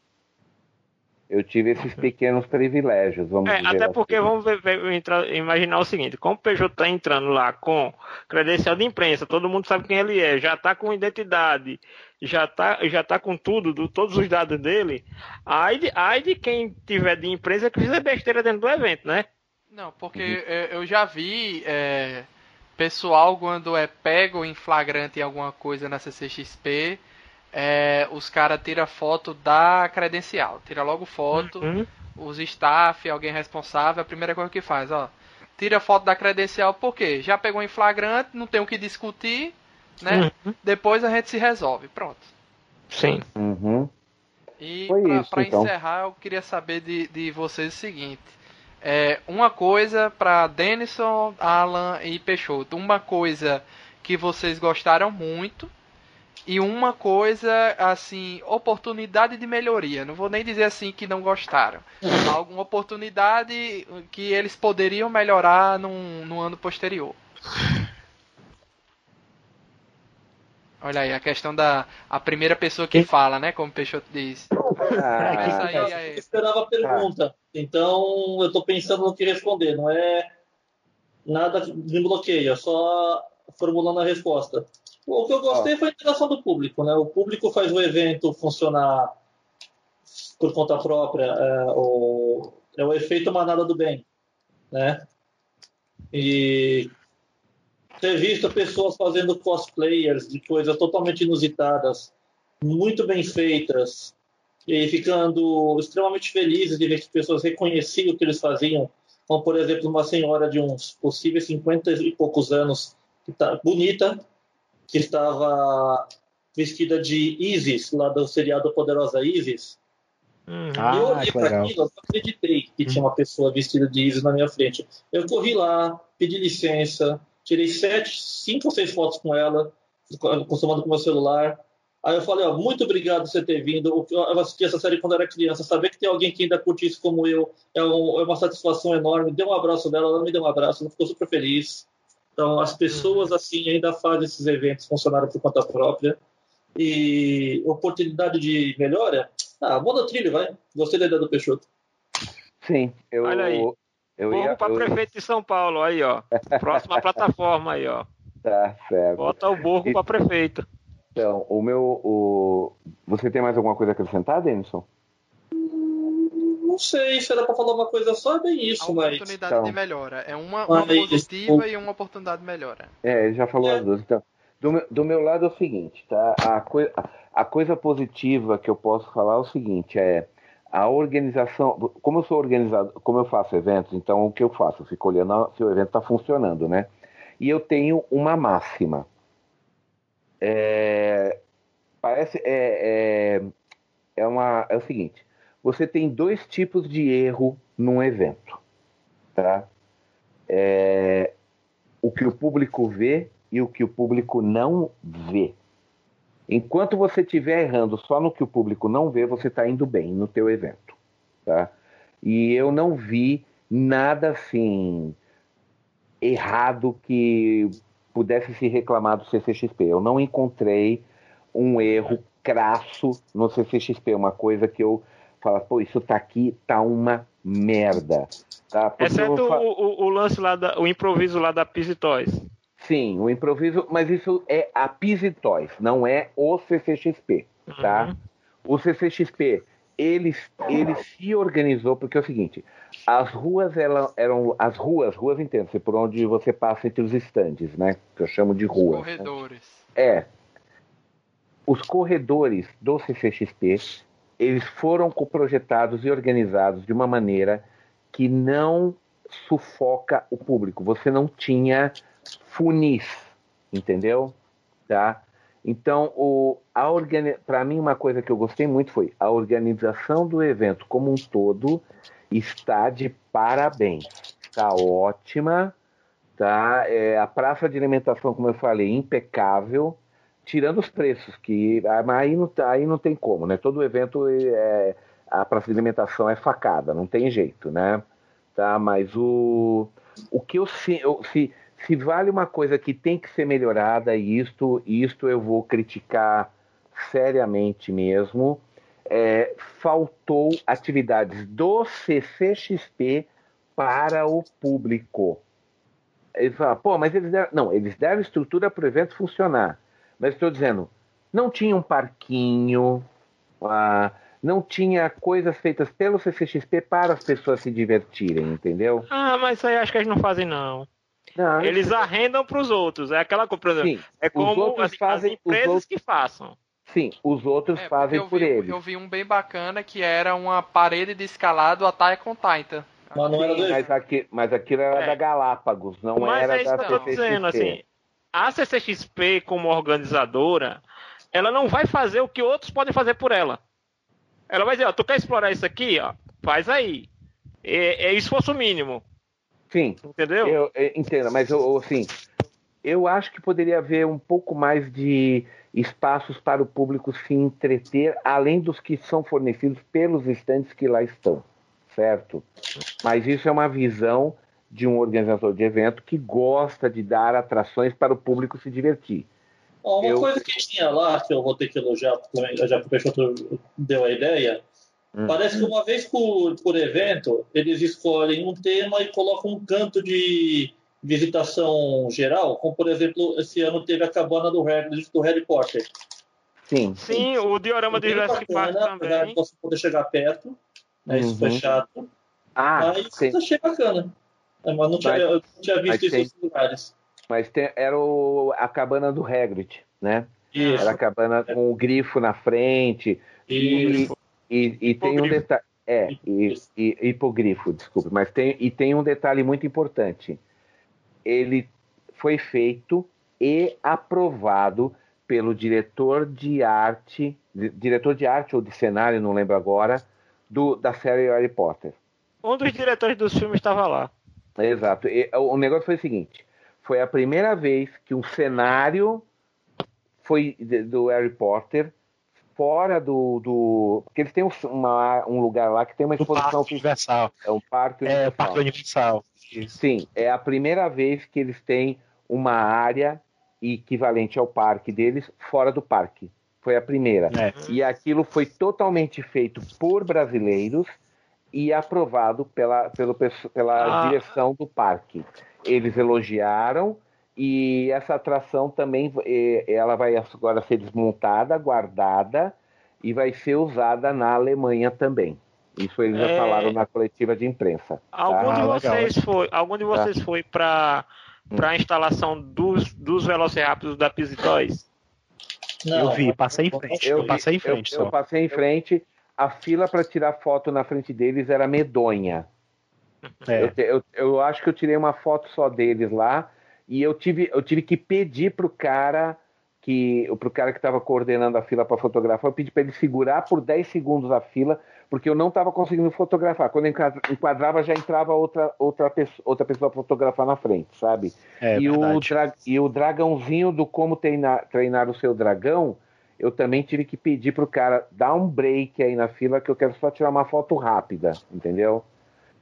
Eu tive esses pequenos privilégios, vamos é, dizer Até assim. porque vamos ver, ver, entrar, imaginar o seguinte, como o Peugeot está entrando lá com credencial de imprensa, todo mundo sabe quem ele é, já está com identidade, já está já tá com tudo, do, todos os dados dele, aí de, aí de quem tiver de imprensa que fizer besteira dentro do evento, né? Não, porque uhum. eu já vi é, pessoal quando é pego em flagrante em alguma coisa na CCXP é, os caras tiram foto da credencial. Tira logo foto, uhum. os staff, alguém responsável, a primeira coisa que faz, ó. Tira foto da credencial, por quê? Já pegou em flagrante, não tem o que discutir, né? Uhum. Depois a gente se resolve. Pronto. Sim. Uhum. E para então. encerrar, eu queria saber de, de vocês o seguinte. É, uma coisa para Denison, Alan e Peixoto. Uma coisa que vocês gostaram muito e uma coisa, assim, oportunidade de melhoria. Não vou nem dizer assim que não gostaram. Alguma oportunidade que eles poderiam melhorar num, no ano posterior. Olha aí, a questão da a primeira pessoa que fala, né? Como o Peixoto disse. Ah, aí, aí. Eu esperava a pergunta. Então eu estou pensando no que responder. Não é nada me bloqueia, só formulando a resposta. O que eu gostei ah. foi a interação do público, né? O público faz o evento funcionar por conta própria, é o, é o efeito manada do bem, né? E ter visto pessoas fazendo cosplayers de coisas totalmente inusitadas, muito bem feitas, e ficando extremamente felizes de ver que as pessoas reconheciam o que eles faziam, como por exemplo uma senhora de uns possíveis 50 e poucos anos, que tá bonita, que estava vestida de Isis, lá do seriado Poderosa Isis. Hum. Ah, eu olhei para aquilo, eu acreditei que tinha uma pessoa vestida de Isis na minha frente. Eu corri lá, pedi licença, tirei sete, cinco ou seis fotos com ela, acostumando com meu celular. Aí eu falei, ó, muito obrigado por você ter vindo. Eu assisti essa série quando era criança. Saber que tem alguém que ainda curte isso como eu é, um, é uma satisfação enorme. Dei um abraço dela, ela me deu um abraço, ela ficou super feliz. Então, as pessoas uhum. assim ainda fazem esses eventos funcionarem por conta própria. E oportunidade de melhora? Ah, muda o trilho, vai. Gostei da ideia do Peixoto. Sim, eu. Eu para eu... prefeito de São Paulo, aí, ó. Próxima plataforma aí, ó. Tá certo. Bota o burro e... para prefeito. Então, o meu. O... Você tem mais alguma coisa a acrescentar, Denison? não sei se era para falar uma coisa só, é bem isso, a mas. oportunidade então, de melhora. É uma, uma positiva e uma oportunidade de melhora. É, ele já falou é. as duas. Então, do meu, do meu lado é o seguinte, tá? A, coi a coisa positiva que eu posso falar é o seguinte, é a organização, como eu sou organizado, como eu faço eventos, então o que eu faço? Eu fico olhando se o evento está funcionando, né? E eu tenho uma máxima. É, parece é, é, é, uma, é o seguinte: você tem dois tipos de erro num evento, tá? É, o que o público vê e o que o público não vê. Enquanto você estiver errando só no que o público não vê, você está indo bem no teu evento, tá? E eu não vi nada assim errado que pudesse se reclamar do CCXP. Eu não encontrei um erro crasso no CCXP, uma coisa que eu falo, pô, isso tá aqui, tá uma merda. Tá? Exceto fa... o, o, lance lá, da, o improviso lá da Pizzy Toys. Sim, o improviso, mas isso é a Toys, não é o CCXP, tá? Uhum. O CCXP, ele, ele se organizou, porque é o seguinte, as ruas eram, eram as ruas, ruas entende por onde você passa entre os estandes, né? Que eu chamo de ruas. Os corredores. Né? É. Os corredores do CCXP, eles foram projetados e organizados de uma maneira que não sufoca o público. Você não tinha funis, entendeu? Tá? Então, o, organi... para mim, uma coisa que eu gostei muito foi a organização do evento como um todo está de parabéns. Está ótima, tá? É, a praça de alimentação, como eu falei, impecável, tirando os preços, que ah, aí não, tá, aí não tem como, né? Todo evento, é, a praça de alimentação é facada, não tem jeito, né? Tá? Mas o, o que eu, eu se, se vale uma coisa que tem que ser melhorada, e isto, isto eu vou criticar seriamente mesmo, é, faltou atividades do CCXP para o público. Eles falam, pô, mas eles deram. Não, eles deram estrutura para o evento funcionar. Mas estou dizendo, não tinha um parquinho, ah, não tinha coisas feitas pelo CCXP para as pessoas se divertirem, entendeu? Ah, mas isso aí acho que eles não fazem, não. Não, Eles isso... arrendam para os outros. É aquela coisa. Sim, é como as, fazem, as empresas outros... que façam. Sim, os outros é, fazem vi, por eles. Eu vi um bem bacana que era uma parede de escalado Attack on Titan. Mas, não era Sim, mas, aqui, mas aquilo era é. da Galápagos, não mas era é da CCXP. Dizendo, assim, a CCXP, como organizadora, ela não vai fazer o que outros podem fazer por ela. Ela vai dizer, ó, tu quer explorar isso aqui? Ó, faz aí. É, é esforço mínimo. Sim. Entendeu? Eu, eu entendo, mas eu, assim, eu acho que poderia haver um pouco mais de espaços para o público se entreter, além dos que são fornecidos pelos estantes que lá estão, certo? Mas isso é uma visão de um organizador de evento que gosta de dar atrações para o público se divertir. Uma eu... coisa que tinha lá, que eu vou ter que elogiar, já que o Peixoto deu a ideia, Hum. Parece que uma vez por, por evento, eles escolhem um tema e colocam um canto de visitação geral, como por exemplo, esse ano teve a cabana do Harry, do Harry Potter. Sim. Sim, o diorama do Jurassic Park também. De você poder chegar perto, né, uhum. isso foi chato. Ah, mas sim. achei bacana. É, mas não tinha, mas, eu não tinha visto isso em outros lugares. Mas tem, era o, a cabana do Hagrid, né? Isso. Era a cabana com o grifo na frente. Isso. E, e tem um detalhe. É, e, e, hipogrifo, desculpe, mas tem, e tem um detalhe muito importante. Ele foi feito e aprovado pelo diretor de arte, diretor de arte ou de cenário, não lembro agora, do, da série Harry Potter. Um dos diretores dos filmes estava lá. Exato. E, o negócio foi o seguinte: foi a primeira vez que um cenário foi do Harry Potter fora do, do. Porque eles têm uma, um lugar lá que tem uma exposição. Parque Universal. É um parque universal. É, o Parque Universal. Sim, é a primeira vez que eles têm uma área equivalente ao parque deles fora do parque. Foi a primeira. É. E aquilo foi totalmente feito por brasileiros e aprovado pela, pelo, pela ah. direção do parque. Eles elogiaram e essa atração também ela vai agora ser desmontada, guardada e vai ser usada na Alemanha também. Isso eles é... já falaram na coletiva de imprensa. Tá? Algum de vocês foi, algum de vocês tá. foi para para a instalação dos, dos Velociraptors da Pisitóis? eu vi, passei em frente. Eu, eu passei em frente. Eu, eu passei em frente. A fila para tirar foto na frente deles era medonha. É. Eu, eu, eu acho que eu tirei uma foto só deles lá e eu tive, eu tive que pedir pro cara que pro cara que estava coordenando a fila para fotografar, eu pedi para ele segurar por 10 segundos a fila, porque eu não estava conseguindo fotografar. Quando enquadrava, já entrava outra, outra, pessoa, outra pessoa a fotografar na frente, sabe? É, e, o dra e o dragãozinho do como treinar, treinar o seu dragão, eu também tive que pedir pro cara dar um break aí na fila, que eu quero só tirar uma foto rápida, entendeu?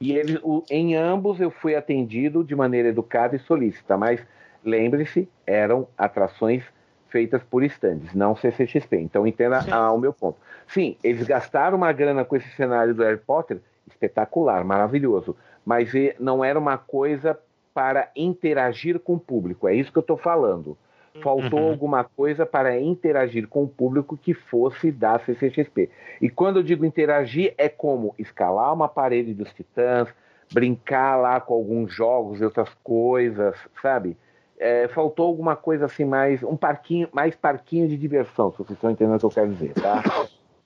E ele, o, em ambos eu fui atendido de maneira educada e solícita, mas lembre-se, eram atrações feitas por estandes, não CCXP. Então entenda ah, o meu ponto. Sim, eles gastaram uma grana com esse cenário do Harry Potter, espetacular, maravilhoso, mas não era uma coisa para interagir com o público. É isso que eu estou falando. Faltou uhum. alguma coisa para interagir com o público que fosse da CCXP. E quando eu digo interagir, é como escalar uma parede dos titãs, brincar lá com alguns jogos e outras coisas, sabe? é, faltou alguma coisa assim mais um parquinho mais parquinho de diversão se vocês estão entendendo o que eu quero dizer tá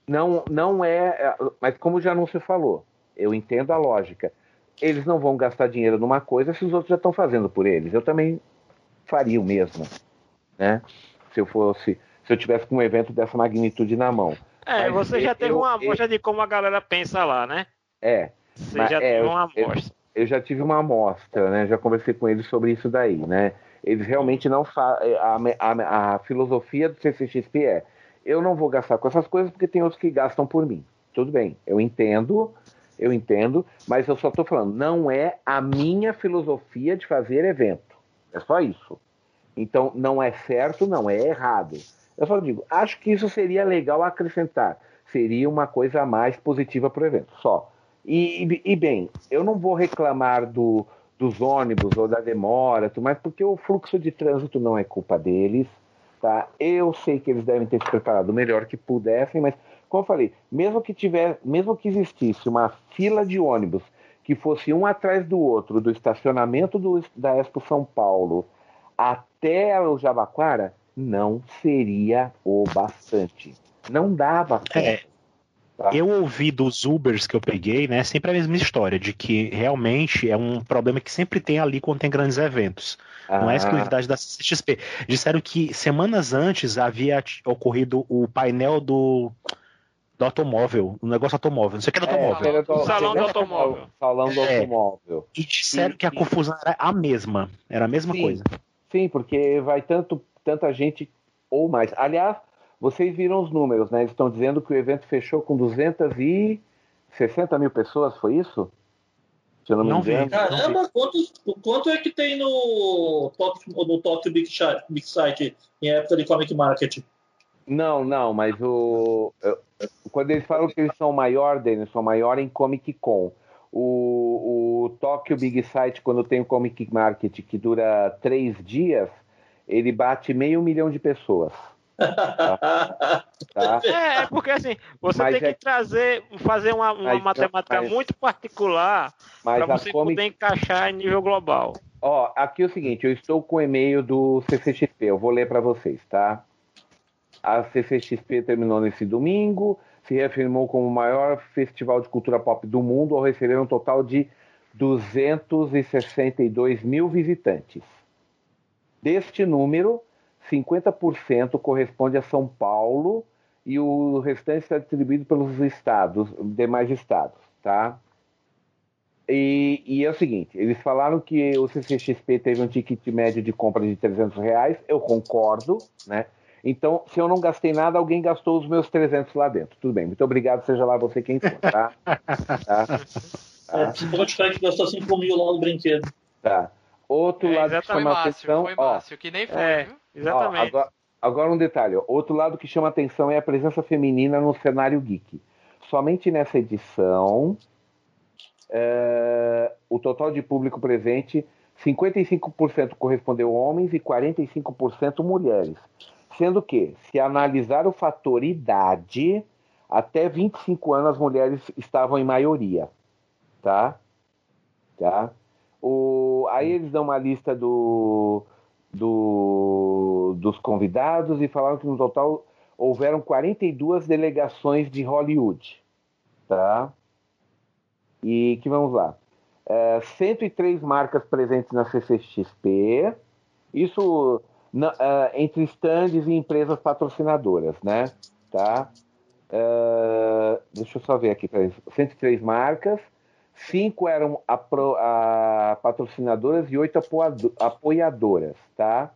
não não é, é mas como já não se falou eu entendo a lógica eles não vão gastar dinheiro numa coisa se os outros já estão fazendo por eles eu também faria o mesmo né se eu fosse se eu tivesse com um evento dessa magnitude na mão é mas você já teve eu, uma amostra eu, de como a galera pensa lá né é você já é, teve uma amostra eu, eu já tive uma amostra, né? Já conversei com eles sobre isso daí, né? Eles realmente não fazem. É, a, a, a, filosofia do CCXP é: eu não vou gastar com essas coisas porque tem outros que gastam por mim. Tudo bem, eu entendo, eu entendo, mas eu só estou falando, não é a minha filosofia de fazer evento. É só isso. Então, não é certo, não é errado. Eu só digo, acho que isso seria legal acrescentar. Seria uma coisa mais positiva para o evento, só. E, e, bem, eu não vou reclamar do, dos ônibus ou da demora, mas porque o fluxo de trânsito não é culpa deles, tá? Eu sei que eles devem ter se preparado o melhor que pudessem, mas como eu falei, mesmo que tiver, mesmo que existisse uma fila de ônibus que fosse um atrás do outro do estacionamento do, da Expo São Paulo até o Jabaquara, não seria o bastante. Não dava. É, Tá. Eu ouvi dos Ubers que eu peguei, né? Sempre a mesma história, de que realmente é um problema que sempre tem ali quando tem grandes eventos. Ah. Não é ah. exclusividade da CXP. Disseram que semanas antes havia ocorrido o painel do, do automóvel, o um negócio automóvel, não sei o que é do automóvel. É, do, salão do automóvel. Salão do é, automóvel. E disseram sim, que a sim. confusão era a mesma. Era a mesma sim, coisa. Sim, porque vai tanto, tanta gente ou mais. Aliás, vocês viram os números, né? Eles estão dizendo que o evento fechou com 260 mil pessoas, foi isso? Se eu não, não me engano. Vi. Caramba, quanto, quanto é que tem no Tokyo, no Tokyo Big, Big Site em época de Comic Market? Não, não, mas o, quando eles falam que eles são maior, Denis, são maior em Comic Con. O, o Tokyo Big Site, quando tem o Comic Market, que dura três dias, ele bate meio milhão de pessoas. Tá? É, é, porque assim, você mas tem é... que trazer, fazer uma, uma matemática mas... muito particular para você Comic... poder encaixar em nível global. Ó, aqui é o seguinte, eu estou com o e-mail do CCXP, eu vou ler para vocês, tá? A CCXP terminou nesse domingo, se reafirmou como o maior festival de cultura pop do mundo ao receber um total de 262 mil visitantes. Deste número, 50% corresponde a São Paulo e o restante está distribuído pelos estados, demais estados, tá? E, e, é o seguinte, eles falaram que o CCXP teve um ticket médio de compra de 300 reais, eu concordo, né? Então, se eu não gastei nada, alguém gastou os meus 300 lá dentro. Tudo bem, muito obrigado, seja lá você quem for, tá? tá? tá? É, pode falar que gastou 5 mil lá no brinquedo. Tá. Outro é, lado que chama Márcio, atenção... Foi Márcio, ó, que nem foi, é. Exatamente. Ó, agora, agora, um detalhe: outro lado que chama atenção é a presença feminina no cenário geek. Somente nessa edição, é, o total de público presente, 55% correspondeu homens e 45% mulheres. Sendo que, se analisar o fator idade, até 25 anos as mulheres estavam em maioria. Tá? Tá? O, aí eles dão uma lista do, do, dos convidados e falaram que no total houveram 42 delegações de Hollywood. Tá? E que vamos lá. É, 103 marcas presentes na CCXP. Isso na, uh, entre stands e empresas patrocinadoras, né? Tá? Uh, deixa eu só ver aqui, 103 marcas, cinco eram apro, a, patrocinadoras e oito apoiadoras, tá?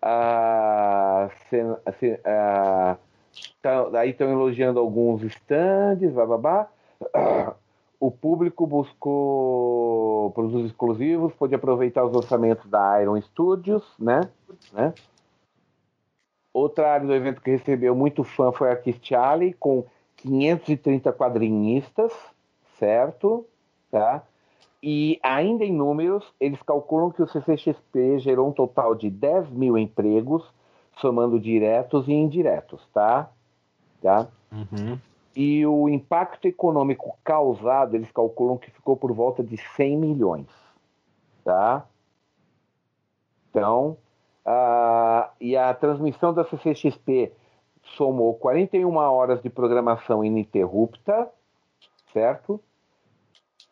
Ah, ah, tá, aí estão elogiando alguns stands, blá, O público buscou produtos exclusivos, pôde aproveitar os orçamentos da Iron Studios, né? né? Outra área do evento que recebeu muito fã foi a Kistiali, com 530 quadrinistas, certo? Tá? E ainda em números, eles calculam que o CCXP gerou um total de 10 mil empregos, somando diretos e indiretos, tá? tá? Uhum. E o impacto econômico causado, eles calculam que ficou por volta de 100 milhões, tá? Então, uh, e a transmissão da CCXP somou 41 horas de programação ininterrupta, certo?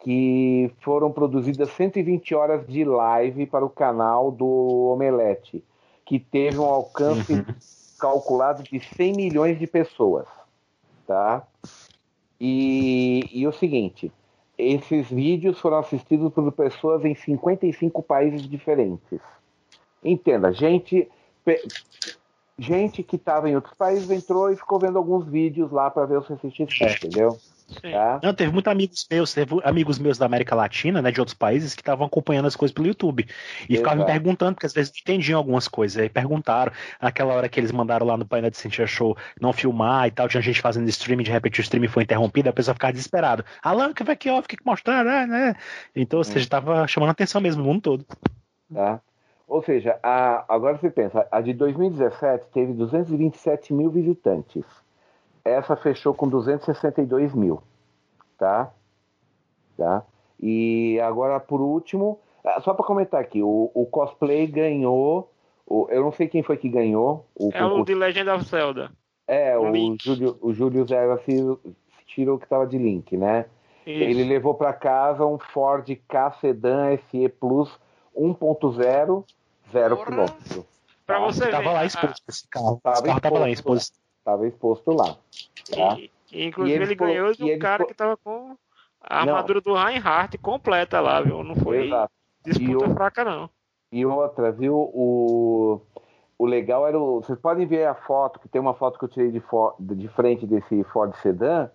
que foram produzidas 120 horas de live para o canal do Omelete, que teve um alcance uhum. calculado de 100 milhões de pessoas, tá? E, e o seguinte, esses vídeos foram assistidos por pessoas em 55 países diferentes. Entenda, gente, gente que estava em outros países entrou e ficou vendo alguns vídeos lá para ver o CCXP, é. entendeu? Tá? Não, teve muitos amigos meus, teve amigos meus da América Latina, né, de outros países, que estavam acompanhando as coisas pelo YouTube. E ficavam me perguntando, porque às vezes não entendiam algumas coisas. Aí perguntaram, naquela hora que eles mandaram lá no painel de Cintia Show não filmar e tal, tinha gente fazendo streaming, de repente o streaming foi interrompido, a pessoa ficava desesperada. Alan, que vai que ó, fica que mostrar, né, né? Então, ou seja, estava hum. chamando a atenção mesmo no mundo todo. Tá. Ou seja, a, agora você pensa, a de 2017 teve 227 mil visitantes essa fechou com 262 mil, tá? tá? E agora, por último, ah, só para comentar aqui, o, o cosplay ganhou, o, eu não sei quem foi que ganhou. O é concurso. o de Legend of Zelda. É, o, o Júlio, o Júlio Zera tirou que tava de link, né? Isso. Ele levou para casa um Ford K Sedan SE Plus 1.0, zero quilômetro. Para você tava ver. lá exposto esse carro. Tava esse carro tava lá exposto. Estava exposto lá. Tá? E, inclusive ele, ele ganhou de um cara que estava com a armadura não. do Reinhardt completa lá, viu? Não foi Exato. disputa fraca, não. E outra, viu? O, o legal era o. Vocês podem ver a foto, que tem uma foto que eu tirei de, de frente desse Ford Sedan.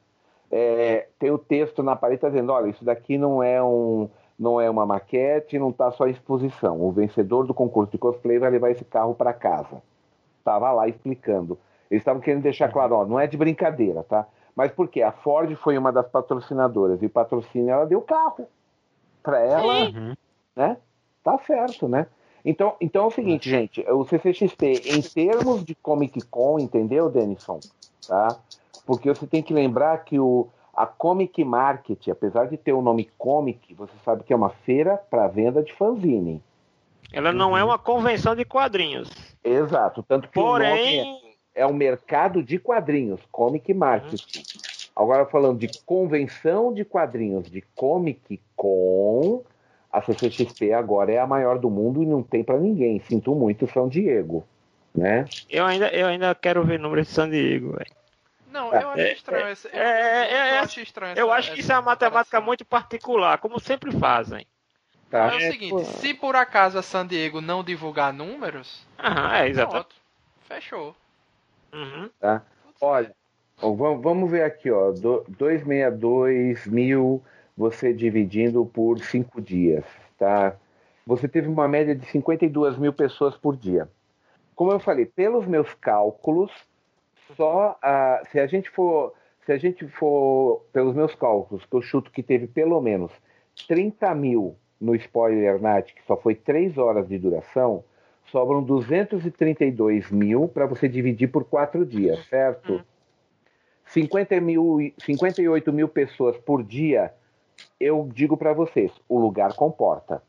É, tem o texto na parede tá dizendo: olha, isso daqui não é um. Não é uma maquete, não está só em exposição. O vencedor do concurso de cosplay vai levar esse carro para casa. Tava lá explicando. Eles estavam querendo deixar uhum. claro, ó, não é de brincadeira, tá? Mas por quê? A Ford foi uma das patrocinadoras e o patrocínio ela deu carro para ela, uhum. né? Tá certo, né? Então, então é o seguinte, gente, o CCXP, em termos de Comic Con, entendeu, Denison? Tá? Porque você tem que lembrar que o, a Comic Market, apesar de ter o nome Comic, você sabe que é uma feira para venda de fanzine. Ela não é uma convenção de quadrinhos. Exato, tanto que Porém, o nome é é o mercado de quadrinhos, comic marketing. Agora falando de convenção de quadrinhos, de Comic Con, a CCXP agora é a maior do mundo e não tem para ninguém. Sinto muito, São Diego, né? Eu ainda, eu ainda quero ver número de São Diego, velho. Não, eu acho é, estranho. É, eu, é, é, eu acho estranho. Eu essa, acho que isso é uma matemática muito particular, como sempre fazem. Tá. É o seguinte, se por acaso a San Diego não divulgar números, Aham, é, exato. Fechou. Uhum. Tá? Olha, vamos ver aqui, ó. 262 mil você dividindo por cinco dias, tá? Você teve uma média de 52 mil pessoas por dia. Como eu falei, pelos meus cálculos, só a, se a gente for se a gente for pelos meus cálculos, que eu chuto que teve pelo menos 30 mil no spoiler night, que só foi 3 horas de duração, sobram 232 mil para você dividir por quatro dias, uhum. certo? Uhum. 50 mil, 58 mil pessoas por dia, eu digo para vocês, o lugar comporta.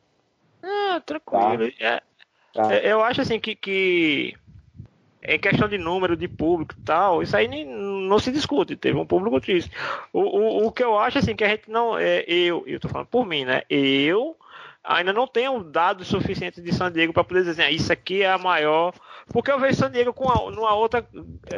Ah, tranquilo. Tá? É, tá. É, eu acho assim que, que é questão de número, de público e tal, isso aí nem, não se discute, teve um público triste. O, o, o que eu acho assim que a gente não. É, eu, eu tô falando por mim, né? Eu ainda não tenham dados suficientes de San Diego para poder dizer assim, ah, isso aqui é a maior. Porque eu vejo San Diego com a, numa, outra,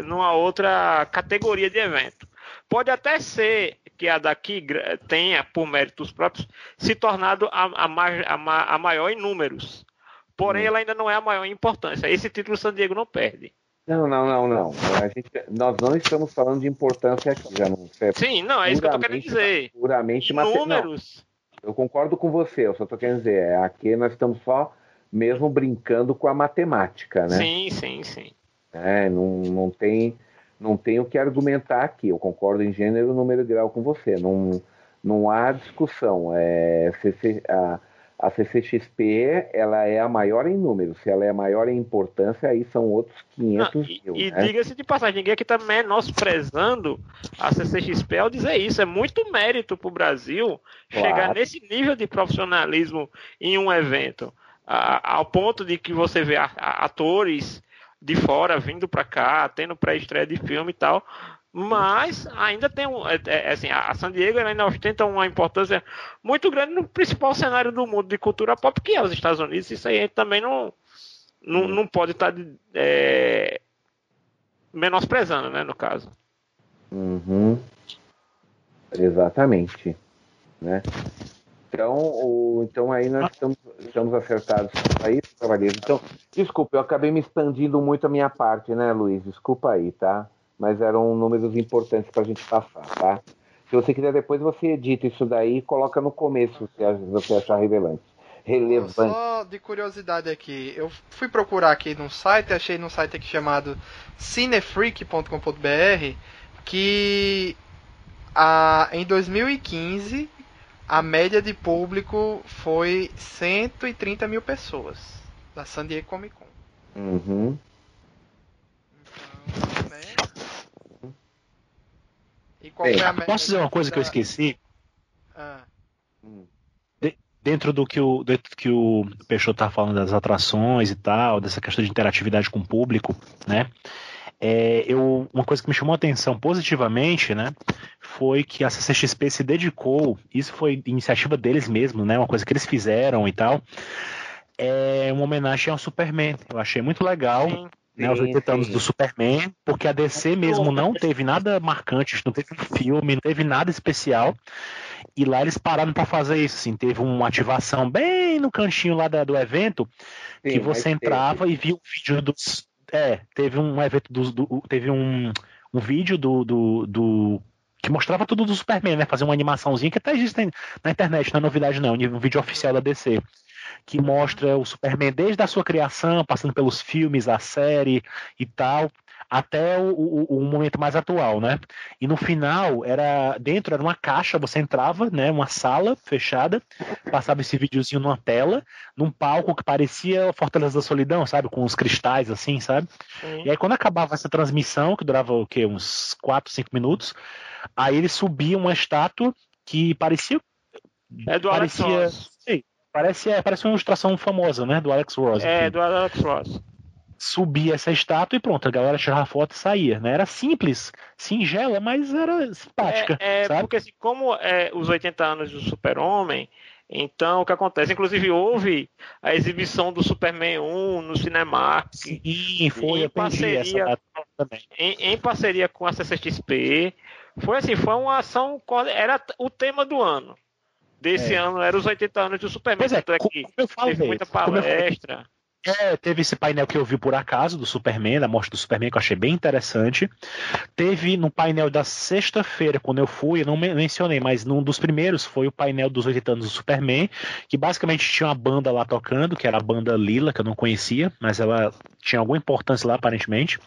numa outra categoria de evento. Pode até ser que a daqui tenha, por méritos próprios, se tornado a, a, a, a maior em números. Porém, hum. ela ainda não é a maior importância. Esse título San Diego não perde. Não, não, não, não. Gente, nós não estamos falando de importância aqui, já não é Sim, não, é isso que eu tô querendo dizer. Puramente Números. Não, eu concordo com você, eu só tô querendo dizer, é, aqui nós estamos só mesmo brincando com a matemática, né? Sim, sim, sim. É, não, não tem não tem o que argumentar aqui. Eu concordo em gênero, número e grau com você. Não, não há discussão. É, a, a CCXP ela é a maior em número. Se ela é a maior em importância, aí são outros 500 Não, e, mil. E né? diga-se de passagem, ninguém aqui está menosprezando a CCXP ao dizer isso. É muito mérito para o Brasil claro. chegar nesse nível de profissionalismo em um evento. A, ao ponto de que você vê a, a, atores de fora vindo para cá, tendo pré-estreia de filme e tal, mas ainda tem um. É, é, assim, a San Diego ainda ostenta uma importância muito grande no principal cenário do mundo de cultura pop, que é os Estados Unidos. Isso aí a gente também não, não, não pode estar tá, é, menosprezando, né, no caso. Uhum. Exatamente. Né? Então, o, então aí nós estamos, estamos acertados aí, cavaleiros. Então, desculpa, eu acabei me expandindo muito a minha parte, né, Luiz? Desculpa aí, tá? Mas eram números importantes para a gente passar, tá? Se você quiser depois você edita isso daí e coloca no começo se você achar relevante. Relevante. Só de curiosidade aqui, eu fui procurar aqui no site, achei num site aqui chamado cinefreak.com.br que a, em 2015 a média de público foi 130 mil pessoas da San Diego Comic Con. Uhum. Bem, posso dizer uma coisa que eu esqueci? Ah. De, dentro do que o, dentro do que o Peixoto tá falando das atrações e tal, dessa questão de interatividade com o público, né? É, eu, uma coisa que me chamou a atenção positivamente, né, foi que a CCXP se dedicou, isso foi iniciativa deles mesmo, né, uma coisa que eles fizeram e tal, é uma homenagem ao Superman. Eu achei muito legal. Sim né, os 80 anos do Superman, porque a DC mesmo não teve nada marcante, não teve filme, não teve nada especial. E lá eles pararam para fazer isso, assim, teve uma ativação bem no cantinho lá da, do evento, Sim, que você entrava teve. e via o vídeo dos. É, teve um evento do. do teve um, um vídeo do, do, do que mostrava tudo do Superman, né? Fazer uma animaçãozinha que até existe na internet, não é novidade não, um vídeo oficial da DC que mostra o Superman desde a sua criação, passando pelos filmes, a série e tal, até o, o, o, momento mais atual, né? E no final era dentro era uma caixa, você entrava, né? Uma sala fechada, passava esse videozinho numa tela, num palco que parecia Fortaleza da Solidão, sabe? Com os cristais assim, sabe? Sim. E aí quando acabava essa transmissão, que durava o quê? Uns 4, 5 minutos, aí ele subia uma estátua que parecia é do parecia, Alex Parece, é, parece uma ilustração famosa, né? Do Alex Ross. É, do Alex Ross. Subia essa estátua e pronto, a galera tirava foto e saía, né? Era simples, singela, mas era simpática. É, é porque assim, como é, os 80 anos do Super-Homem, então, o que acontece? Inclusive, houve a exibição do Superman 1 no Cinemark. Sim, foi, em parceria, em, em, parceria com a CCXP. Foi assim, foi uma ação. Era o tema do ano desse é. ano era os 80 anos do Superman. Pois é, aqui, eu falei, teve muita palestra. É, teve esse painel que eu vi por acaso do Superman, da morte do Superman, que eu achei bem interessante. Teve no painel da sexta-feira, quando eu fui, eu não mencionei, mas num dos primeiros foi o painel dos 80 anos do Superman, que basicamente tinha uma banda lá tocando, que era a banda Lila, que eu não conhecia, mas ela tinha alguma importância lá, aparentemente.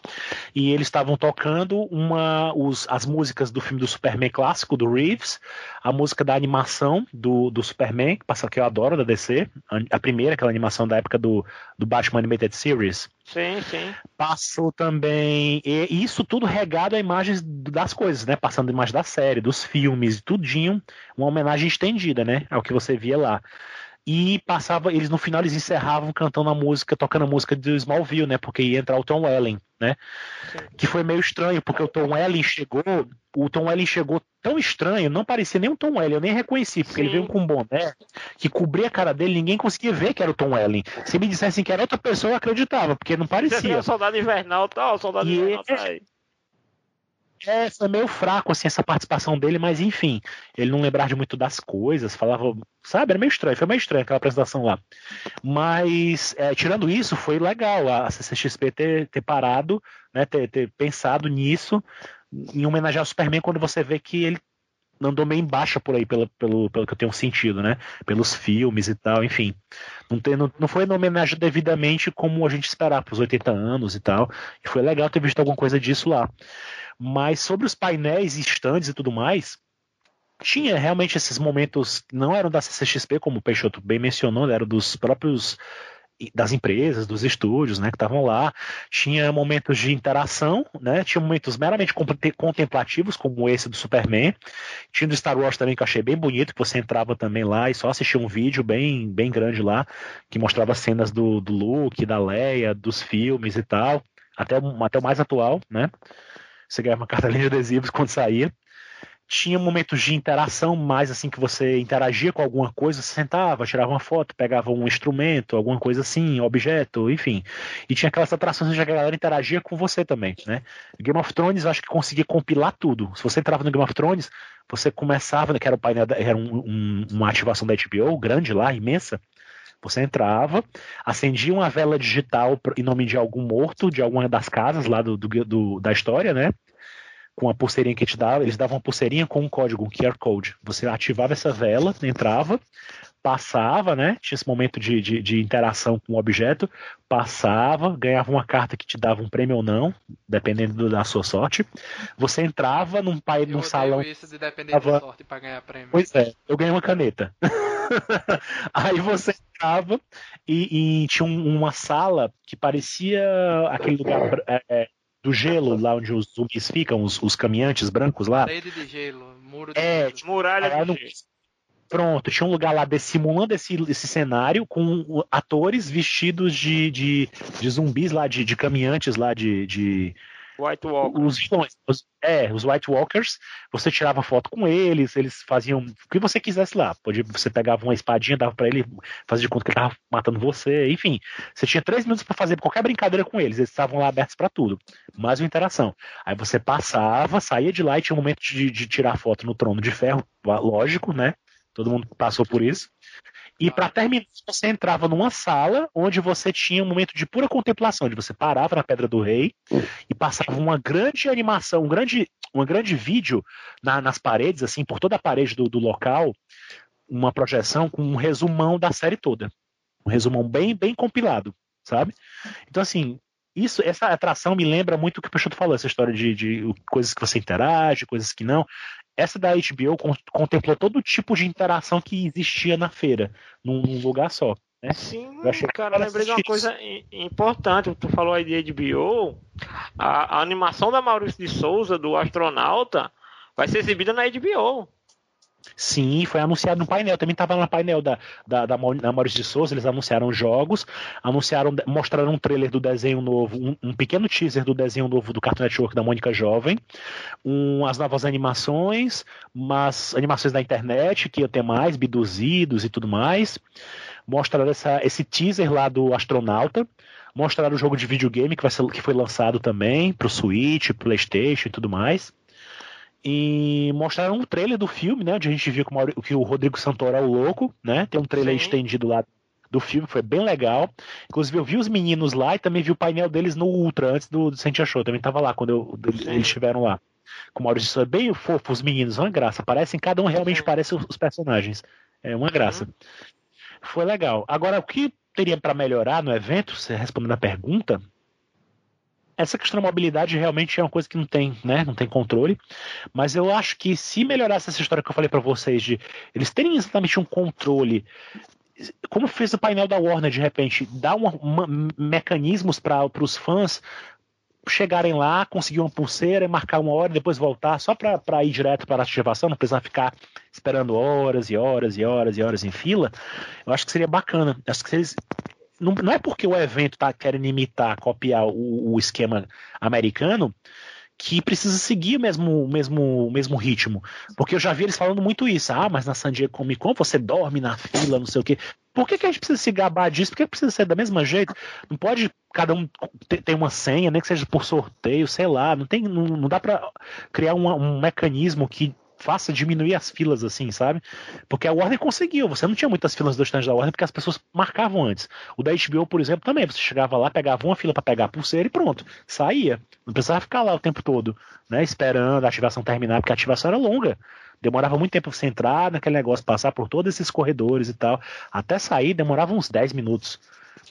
E eles estavam tocando uma, os, as músicas do filme do Superman clássico, do Reeves, a música da animação do, do Superman, que, passa, que eu adoro da DC, a primeira, aquela animação da época do, do Batman Animated Series. Sim, sim. Passou também. E isso tudo regado a imagens das coisas, né? Passando imagens da série, dos filmes, tudinho. Uma homenagem estendida, né? Ao que você via lá. e passava, eles no final eles encerravam cantando a música, tocando a música do Smallville, né? Porque ia entrar o Tom Welling, né? Sim. Que foi meio estranho, porque o Tom Welling chegou, o Tom Welling chegou tão estranho, não parecia nem o Tom Welling, eu nem reconheci, porque Sim. ele veio com um boné que cobria a cara dele, ninguém conseguia ver que era o Tom Welling. Se me dissessem que era outra pessoa, eu acreditava, porque não parecia. Você o soldado invernal, tal, o soldado e invernal tá aí. É, foi meio fraco, assim, essa participação dele, mas enfim, ele não lembrava muito das coisas, falava, sabe, era meio estranho, foi meio estranho aquela apresentação lá. Mas, é, tirando isso, foi legal a CCXP ter, ter parado, né, ter, ter pensado nisso, em homenagear o Superman quando você vê que ele andou meio em baixa por aí, pelo, pelo, pelo que eu tenho sentido, né? Pelos filmes e tal, enfim. Não, tem, não, não foi uma homenagem devidamente como a gente esperava, para os 80 anos e tal. E foi legal ter visto alguma coisa disso lá. Mas sobre os painéis e stands e tudo mais, tinha realmente esses momentos, não eram da CCXP, como o Peixoto bem mencionou, eram dos próprios das empresas, dos estúdios, né, que estavam lá. Tinha momentos de interação, né? Tinha momentos meramente contemplativos, como esse do Superman. Tinha do Star Wars também que eu achei bem bonito, que você entrava também lá e só assistia um vídeo bem, bem grande lá, que mostrava cenas do, do Luke, da Leia, dos filmes e tal, até, até o mais atual, né? Você ganhava uma cartelinha de adesivos quando saía. Tinha momentos de interação, mais assim que você interagia com alguma coisa, sentava, tirava uma foto, pegava um instrumento, alguma coisa assim, objeto, enfim. E tinha aquelas atrações onde a galera interagia com você também, né? Game of Thrones, eu acho que conseguia compilar tudo. Se você entrava no Game of Thrones, você começava, que era o painel, era um, um, uma ativação da HBO grande lá, imensa. Você entrava, acendia uma vela digital em nome de algum morto, de alguma das casas lá do, do, do da história, né? Com a pulseirinha que te dava, eles davam uma pulseirinha com um código, um QR Code. Você ativava essa vela, entrava, passava, né? Tinha esse momento de, de, de, interação com o objeto, passava, ganhava uma carta que te dava um prêmio ou não, dependendo da sua sorte. Você entrava num, pai, num salão. Isso de depender tava... da sorte para ganhar prêmio. Pois é, eu ganhei uma caneta. Aí você entrava e, e tinha um, uma sala que parecia aquele lugar é, é, do gelo, lá onde os zumbis ficam, os, os caminhantes brancos lá. Parede de gelo, muro de é, gelo. Muralha de gelo. Pronto, tinha um lugar lá simulando esse, esse cenário com atores vestidos de, de, de zumbis lá, de, de caminhantes lá, de, de White Walkers. Os, os, é, os White Walkers, você tirava foto com eles, eles faziam o que você quisesse lá. Podia, você pegava uma espadinha, dava para ele, fazia de conta que ele tava matando você, enfim. Você tinha três minutos para fazer qualquer brincadeira com eles, eles estavam lá abertos para tudo. Mais uma interação. Aí você passava, saía de lá e tinha um momento de, de tirar foto no trono de ferro, lógico, né? Todo mundo passou por isso. E para terminar, você entrava numa sala onde você tinha um momento de pura contemplação, onde você parava na Pedra do Rei e passava uma grande animação, um grande, um grande vídeo na, nas paredes, assim, por toda a parede do, do local, uma projeção com um resumão da série toda. Um resumão bem, bem compilado, sabe? Então, assim, isso, essa atração me lembra muito o que o Peixoto falou, essa história de, de, coisas que você interage, coisas que não essa da HBO contemplou todo tipo de interação que existia na feira, num, lugar só. Né? Sim, eu achei cara, lembrei de uma coisa importante. Tu falou aí de HBO. A, a, animação da Maurício de Souza, do astronauta, vai ser exibida na HBO. Sim, foi anunciado no painel. Também estava no painel da, da, da, da Maurício de Souza. Eles anunciaram jogos, anunciaram, mostraram um trailer do desenho novo, um, um pequeno teaser do desenho novo do Cartoon Network da Mônica Jovem, um, as novas animações, umas animações da internet que ia ter mais, biduzidos e tudo mais. Mostraram essa, esse teaser lá do astronauta. Mostraram o jogo de videogame que, vai ser, que foi lançado também para o Switch, PlayStation e tudo mais. E mostraram um trailer do filme, né? Onde a gente viu que, o, que o Rodrigo Santoro é o louco, né? Tem um trailer Sim. estendido lá do filme, foi bem legal. Inclusive, eu vi os meninos lá e também vi o painel deles no Ultra, antes do, do Sentia Show. Também tava lá quando eu, eles estiveram lá. Com o Maurício, é bem fofo, os meninos, uma graça. Parecem, cada um realmente parece os, os personagens. É uma graça. Uhum. Foi legal. Agora, o que teria para melhorar no evento, você respondendo a pergunta, essa questão da mobilidade realmente é uma coisa que não tem, né? Não tem controle. Mas eu acho que se melhorasse essa história que eu falei para vocês de eles terem exatamente um controle como fez o painel da Warner de repente, dar mecanismos para os fãs chegarem lá, conseguir uma pulseira marcar uma hora e depois voltar só para ir direto para a ativação, não precisar ficar esperando horas e horas e horas e horas em fila, eu acho que seria bacana. Acho que eles não, não é porque o evento está querendo imitar, copiar o, o esquema americano que precisa seguir o mesmo, mesmo, mesmo ritmo. Porque eu já vi eles falando muito isso. Ah, mas na San Diego Comic Con você dorme na fila, não sei o quê. Por que, que a gente precisa se gabar disso? Por que precisa ser da mesma jeito? Não pode cada um ter uma senha, nem que seja por sorteio, sei lá. Não, tem, não, não dá para criar um, um mecanismo que faça diminuir as filas, assim, sabe? Porque a Warner conseguiu. Você não tinha muitas filas do stand da Warner porque as pessoas marcavam antes. O da HBO, por exemplo, também. Você chegava lá, pegava uma fila para pegar a pulseira e pronto. Saía. Não precisava ficar lá o tempo todo, né? Esperando a ativação terminar, porque a ativação era longa. Demorava muito tempo pra você entrar naquele negócio, passar por todos esses corredores e tal. Até sair demorava uns 10 minutos.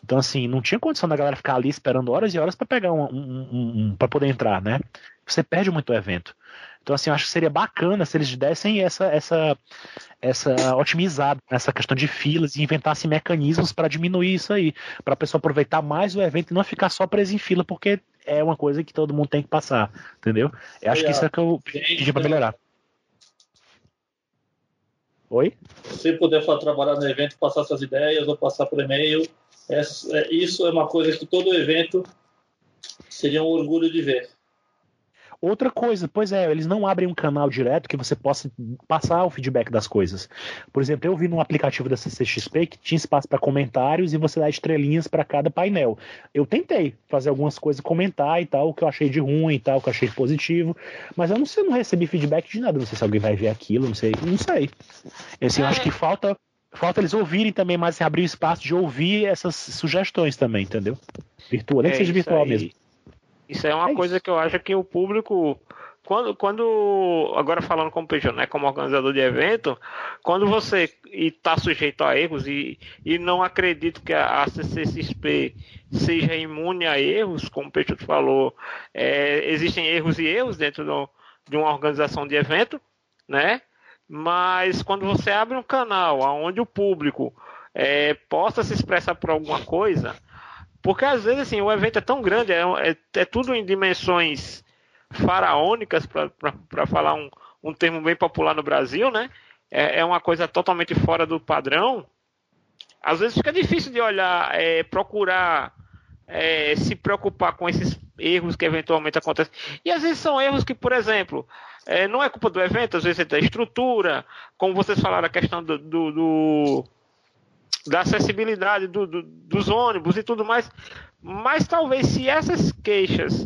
Então, assim, não tinha condição da galera ficar ali esperando horas e horas para pegar um, um, um, um para poder entrar, né? Você perde muito o evento. Então, assim, eu acho que seria bacana se eles dessem essa, essa, essa otimizada nessa questão de filas e inventassem mecanismos para diminuir isso aí, para a pessoa aproveitar mais o evento e não ficar só preso em fila, porque é uma coisa que todo mundo tem que passar, entendeu? Eu acho que isso é que eu pedi para melhorar. Oi? Se puder trabalhar no evento, passar suas ideias ou passar por e-mail, é, é, isso é uma coisa que todo evento seria um orgulho de ver. Outra coisa, pois é, eles não abrem um canal direto que você possa passar o feedback das coisas. Por exemplo, eu vi num aplicativo da CCXP que tinha espaço para comentários e você dá estrelinhas para cada painel. Eu tentei fazer algumas coisas, comentar e tal, o que eu achei de ruim e tal, o que eu achei de positivo, mas eu não sei, eu não recebi feedback de nada. Não sei se alguém vai ver aquilo, não sei, não sei. Assim, eu acho que falta falta eles ouvirem também mais, abrir espaço de ouvir essas sugestões também, entendeu? Virtual, nem é, que seja virtual aí. mesmo. Isso é uma é coisa isso. que eu acho que o público quando, quando agora falando como PJ, né, como organizador de evento, quando você está sujeito a erros e, e não acredito que a, a CCXP seja imune a erros, como o Peixoto falou, é, existem erros e erros dentro do, de uma organização de evento, né? Mas quando você abre um canal onde o público é, possa se expressar por alguma coisa, porque às vezes assim, o evento é tão grande, é, é, é tudo em dimensões faraônicas, para falar um, um termo bem popular no Brasil, né? É, é, uma coisa totalmente fora do padrão. Às vezes fica difícil de olhar, é, procurar é, se preocupar com esses erros que eventualmente acontecem. E às vezes são erros que, por exemplo, é, não é culpa do evento, às vezes é da estrutura, como vocês falaram, a questão do, do, do da acessibilidade do, do, dos ônibus e tudo mais. Mas talvez se essas queixas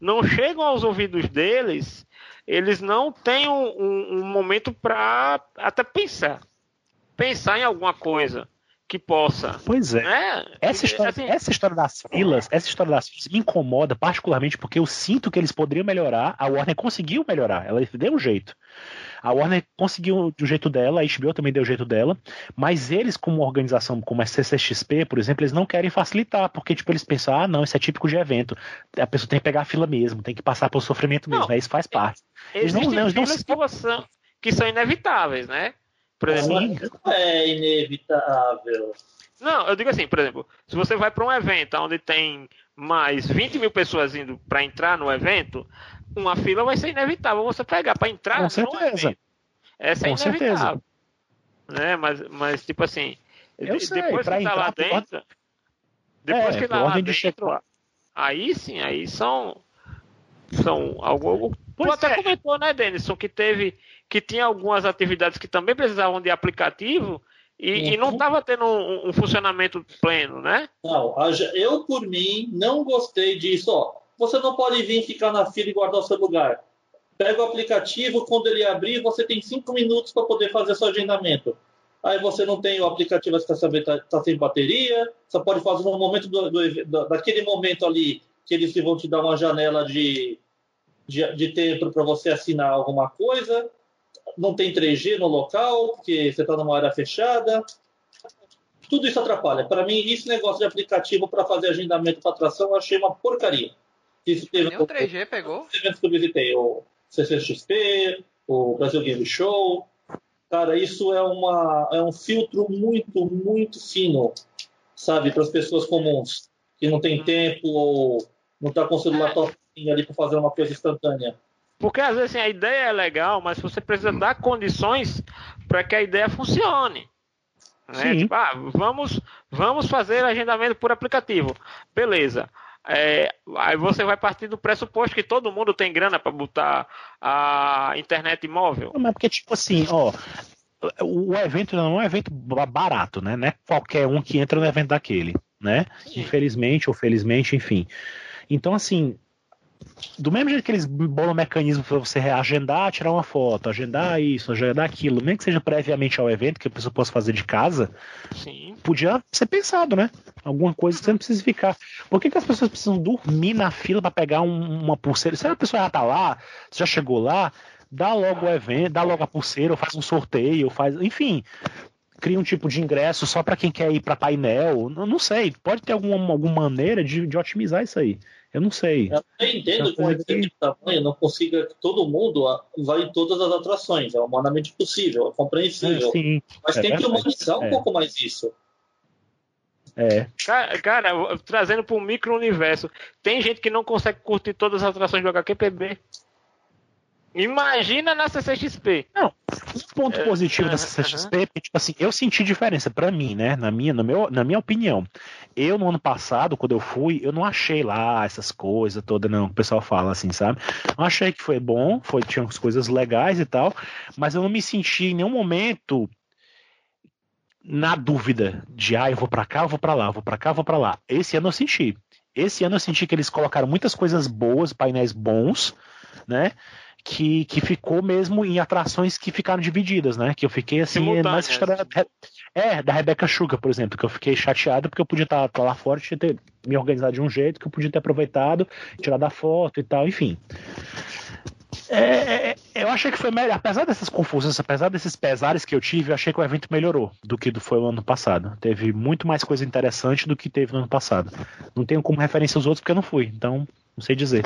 não chegam aos ouvidos deles, eles não tenham um, um momento para até pensar. Pensar em alguma coisa que possa. Pois é. Né? Essa, história, assim, essa história das filas, essa história das filas me incomoda particularmente porque eu sinto que eles poderiam melhorar. A Warner conseguiu melhorar, ela deu um jeito. A Warner conseguiu do jeito dela, a HBO também deu o jeito dela, mas eles, como organização, como a CCXP, por exemplo, eles não querem facilitar, porque tipo, eles pensam, ah, não, isso é típico de evento. A pessoa tem que pegar a fila mesmo, tem que passar pelo sofrimento mesmo, não, isso faz parte. Eles não, eles não, se... que, são, que são inevitáveis, né? Por exemplo, não é inevitável. Não, eu digo assim, por exemplo, se você vai para um evento onde tem mais 20 mil pessoas indo para entrar no evento, uma fila vai ser inevitável você pegar para entrar Com certeza. Essa é Com inevitável. Certeza. Né? Mas, mas, tipo assim, Eu sei, depois que tá lá dentro. Depois é, que tá lá dentro, de aí sim, aí são. São algo. Tu até é. comentou, né, Denison, que teve. Que tinha algumas atividades que também precisavam de aplicativo e, uhum. e não estava tendo um, um, funcionamento pleno, né? Não, eu por mim não gostei disso. Ó, você não pode vir ficar na fila e guardar o seu lugar. Pega o aplicativo, quando ele abrir, você tem cinco minutos para poder fazer seu agendamento. Aí você não tem o aplicativo está sem, tá sem bateria, só pode fazer no momento do, do, daquele momento ali que eles vão te dar uma janela de, de, de tempo para você assinar alguma coisa. Não tem 3G no local, porque você está numa área fechada. Tudo isso atrapalha. Para mim, esse negócio de aplicativo para fazer agendamento para atração, eu achei uma porcaria. Isso teve Nem o 3G pegou? Os eventos que eu visitei, o CCXP, o Brasil Game Show. Cara, isso é, uma, é um filtro muito, muito fino, sabe, para as pessoas comuns, que não tem hum. tempo ou não está com o celular é. ali para fazer uma coisa instantânea. Porque às vezes assim, a ideia é legal, mas você precisa dar condições para que a ideia funcione. Né? Tipo, ah, vamos, vamos fazer agendamento por aplicativo. Beleza. É, aí você vai partir do pressuposto que todo mundo tem grana para botar a internet móvel. Não, mas porque, tipo assim, ó, o evento não é um evento barato, né? Não é qualquer um que entra no evento daquele, né? Sim. Infelizmente ou felizmente, enfim. Então, assim, do mesmo jeito que eles bolam mecanismo para você reagendar, tirar uma foto, agendar isso, agendar aquilo, nem que seja previamente ao evento, que a pessoa possa fazer de casa, Sim. podia ser pensado, né? Alguma coisa que você não precisa ficar. Por que, que as pessoas precisam dormir na fila para pegar um, uma pulseira? Se a pessoa já tá lá, já chegou lá, dá logo o evento, dá logo a pulseira, ou faz um sorteio, faz. Enfim, cria um tipo de ingresso só para quem quer ir para painel. Não, não sei, pode ter alguma, alguma maneira de, de otimizar isso aí. Eu não sei. Eu entendo que um evento de tamanho não consiga que todo mundo vá em todas as atrações. É humanamente possível, é compreensível. É, sim, Mas é tem que humanizar um é. pouco mais isso. É. Cara, cara trazendo para o micro-universo, tem gente que não consegue curtir todas as atrações do HQPB. Imagina na CCXP. Não, um ponto é, positivo da CCXP é que, tipo assim, eu senti diferença para mim, né? Na minha, no meu, na minha opinião. Eu, no ano passado, quando eu fui, eu não achei lá essas coisas todas, não. O pessoal fala assim, sabe? Eu achei que foi bom, foi, tinha umas coisas legais e tal, mas eu não me senti em nenhum momento na dúvida de, ah, eu vou para cá, eu vou para lá, eu vou para cá, eu vou para lá. Esse ano eu senti. Esse ano eu senti que eles colocaram muitas coisas boas, painéis bons, né? Que, que ficou mesmo em atrações que ficaram divididas, né? Que eu fiquei assim, mais história da, é, da Rebecca Sugar, por exemplo, que eu fiquei chateado porque eu podia estar, estar lá fora, tinha ter me organizado de um jeito que eu podia ter aproveitado, tirar da foto e tal, enfim. É, é, é, eu achei que foi melhor, apesar dessas confusões, apesar desses pesares que eu tive, eu achei que o evento melhorou do que foi o ano passado. Teve muito mais coisa interessante do que teve no ano passado. Não tenho como referência os outros porque eu não fui, então não sei dizer.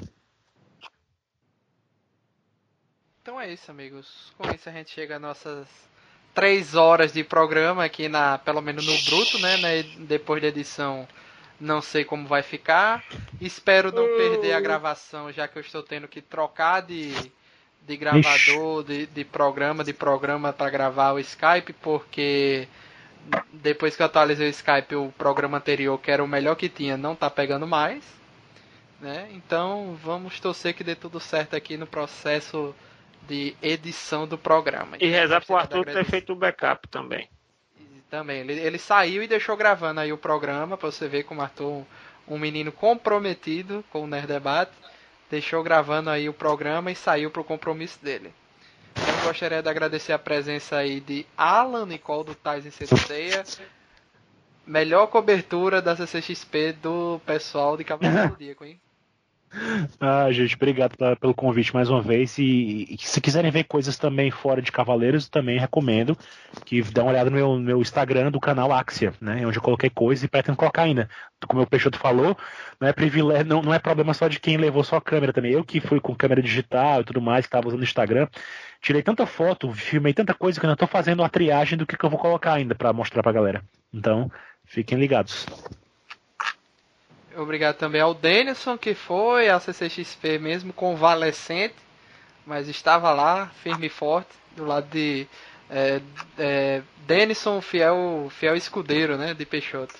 Então é isso, amigos. Com isso a gente chega a nossas três horas de programa aqui na, pelo menos no bruto, né? né? Depois da edição, não sei como vai ficar. Espero não perder a gravação, já que eu estou tendo que trocar de, de gravador, de, de programa, de programa para gravar o Skype, porque depois que eu atualizei o Skype, o programa anterior, que era o melhor que tinha, não está pegando mais. Né? Então vamos torcer que dê tudo certo aqui no processo de edição do programa. E rezar pro Arthur ter feito o backup também. Também. Ele, ele, saiu e deixou gravando aí o programa, pra você ver como Arthur, um menino comprometido com o Nerd Debate, deixou gravando aí o programa e saiu pro compromisso dele. Eu gostaria de agradecer a presença aí de Alan Nicole do Tais em Cedeia. Melhor cobertura da CCXP do pessoal de Cavaleiro do Zodíaco, hein? Ah, gente, obrigado pelo convite mais uma vez. E, e, se quiserem ver coisas também fora de Cavaleiros, também recomendo que dê uma olhada no meu, meu Instagram do canal Axia, né? Onde eu coloquei coisas e pretendo colocar ainda. Como o Peixoto falou, não é privilégio, não, não é problema só de quem levou só a câmera também. Eu que fui com câmera digital e tudo mais, que estava usando o Instagram, tirei tanta foto, filmei tanta coisa que ainda estou fazendo a triagem do que, que eu vou colocar ainda para mostrar pra galera. Então, fiquem ligados. Obrigado também ao Denison, que foi a CCXP mesmo convalescente, mas estava lá, firme e forte, do lado de é, é, Denison, fiel, fiel escudeiro né, de Peixoto.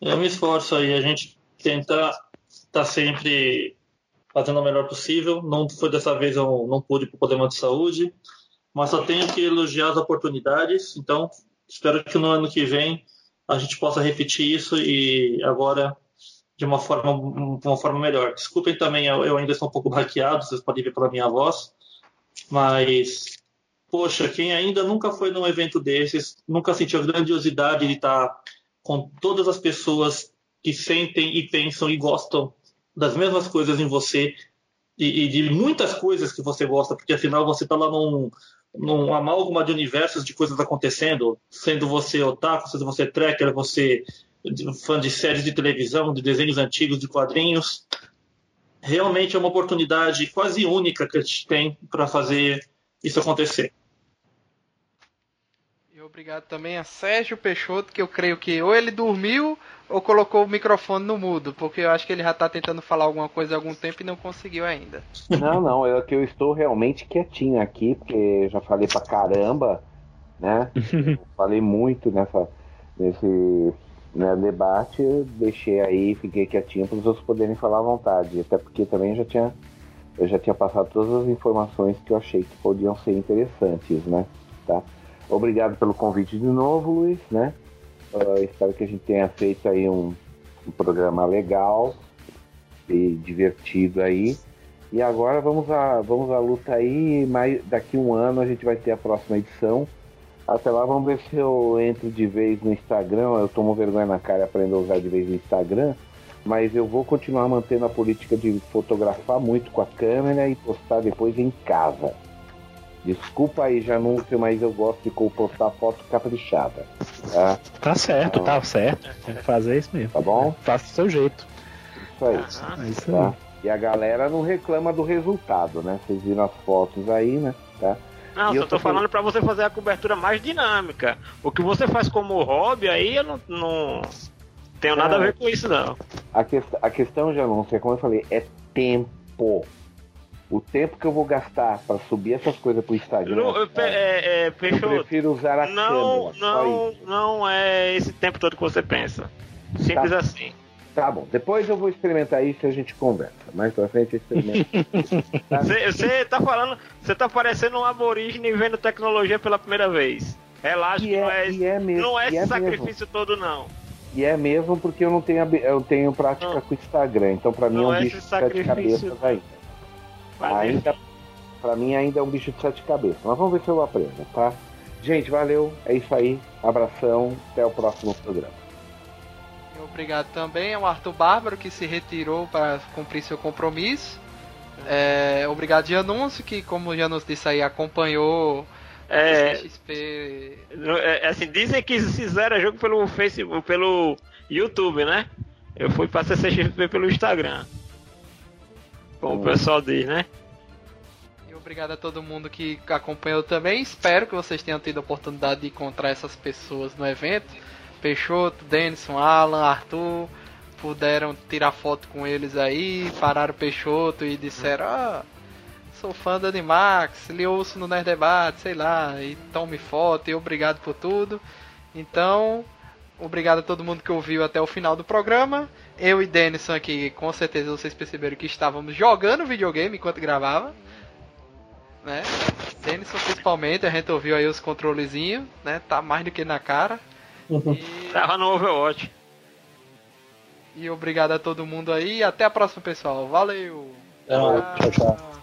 Eu me esforço aí, a gente tenta estar tá sempre fazendo o melhor possível. Não foi dessa vez, eu não pude por problema de saúde, mas só tenho que elogiar as oportunidades. Então, espero que no ano que vem a gente possa repetir isso e agora de uma forma, uma forma melhor. Desculpem também, eu ainda estou um pouco hackeado, vocês podem ver pela minha voz, mas, poxa, quem ainda nunca foi num evento desses, nunca sentiu a grandiosidade de estar com todas as pessoas que sentem e pensam e gostam das mesmas coisas em você e, e de muitas coisas que você gosta, porque afinal você está lá num, num amálgama de universos de coisas acontecendo, sendo você otaku, sendo você tracker, você fã de séries de televisão, de desenhos antigos, de quadrinhos. Realmente é uma oportunidade quase única que a gente tem para fazer isso acontecer. Obrigado também a Sérgio Peixoto, que eu creio que ou ele dormiu ou colocou o microfone no mudo, porque eu acho que ele já está tentando falar alguma coisa há algum tempo e não conseguiu ainda. Não, não, é que eu estou realmente quietinho aqui, porque já falei pra caramba, né? falei muito nessa, nesse né, debate, deixei aí, fiquei quietinho para os outros poderem falar à vontade, até porque também já tinha eu já tinha passado todas as informações que eu achei que podiam ser interessantes, né? Tá? Obrigado pelo convite de novo, Luiz, né? Uh, espero que a gente tenha feito aí um, um, programa legal e divertido aí. E agora vamos à, vamos à luta aí. Mais, daqui um ano a gente vai ter a próxima edição. Até lá vamos ver se eu entro de vez no Instagram. Eu tomo vergonha na cara e aprendo a usar de vez no Instagram. Mas eu vou continuar mantendo a política de fotografar muito com a câmera e postar depois em casa. Desculpa aí, Janúncio, mas eu gosto de postar foto caprichada. Tá, tá certo, então, tá certo. Tem que fazer isso mesmo. Tá bom? Faça do seu jeito. Isso aí. Uhum. É isso tá? aí. E a galera não reclama do resultado, né? Vocês viram as fotos aí, né? Tá? Não, e só tô falando para você fazer a cobertura mais dinâmica. O que você faz como hobby aí, eu não, não tenho nada a ver com isso, não. A, que, a questão, Janúncio, é como eu falei, é tempo o tempo que eu vou gastar para subir essas coisas pro Instagram. Não, é, é, é, eu prefiro usar a não, câmera. Não, não é esse tempo todo que você pensa. Simples tá. assim. Tá bom, depois eu vou experimentar isso e a gente conversa. Mais pra frente eu experimento. Você tá? tá falando, você tá parecendo um aborígene vendo tecnologia pela primeira vez. Relaxa, que não é, é mesmo, não é esse é sacrifício mesmo. todo, não. E é mesmo porque eu não tenho, eu tenho prática não. com o Instagram, então pra mim é um é bicho de sete cabeças ainda. Ainda, pra mim ainda é um bicho de sete cabeças. Mas vamos ver se eu aprendo, tá? Gente, valeu. É isso aí. Abração. Até o próximo programa. Obrigado também ao Arthur Bárbaro que se retirou para cumprir seu compromisso. É, obrigado Janúncio que, como o Janúncio disse aí, acompanhou é, XP. É, assim, dizem que fizeram jogo pelo Facebook, pelo YouTube, né? Eu fui pra CCXP pelo Instagram. Como o pessoal diz, né? E obrigado a todo mundo que acompanhou também. Espero que vocês tenham tido a oportunidade de encontrar essas pessoas no evento. Peixoto, Denison, Alan, Arthur. Puderam tirar foto com eles aí. Pararam o Peixoto e disseram: Ah, sou fã do Animax, lhe ouço no Nerd Debate, sei lá. E tome foto e obrigado por tudo. Então, Obrigado a todo mundo que ouviu até o final do programa. Eu e Denison aqui, com certeza vocês perceberam que estávamos jogando videogame enquanto gravava. Né? Denison principalmente, a gente ouviu aí os controlezinhos, né? Tá mais do que na cara. Uhum. E... Tava no Overwatch. E obrigado a todo mundo aí. Até a próxima, pessoal. Valeu! Tchau, tchau.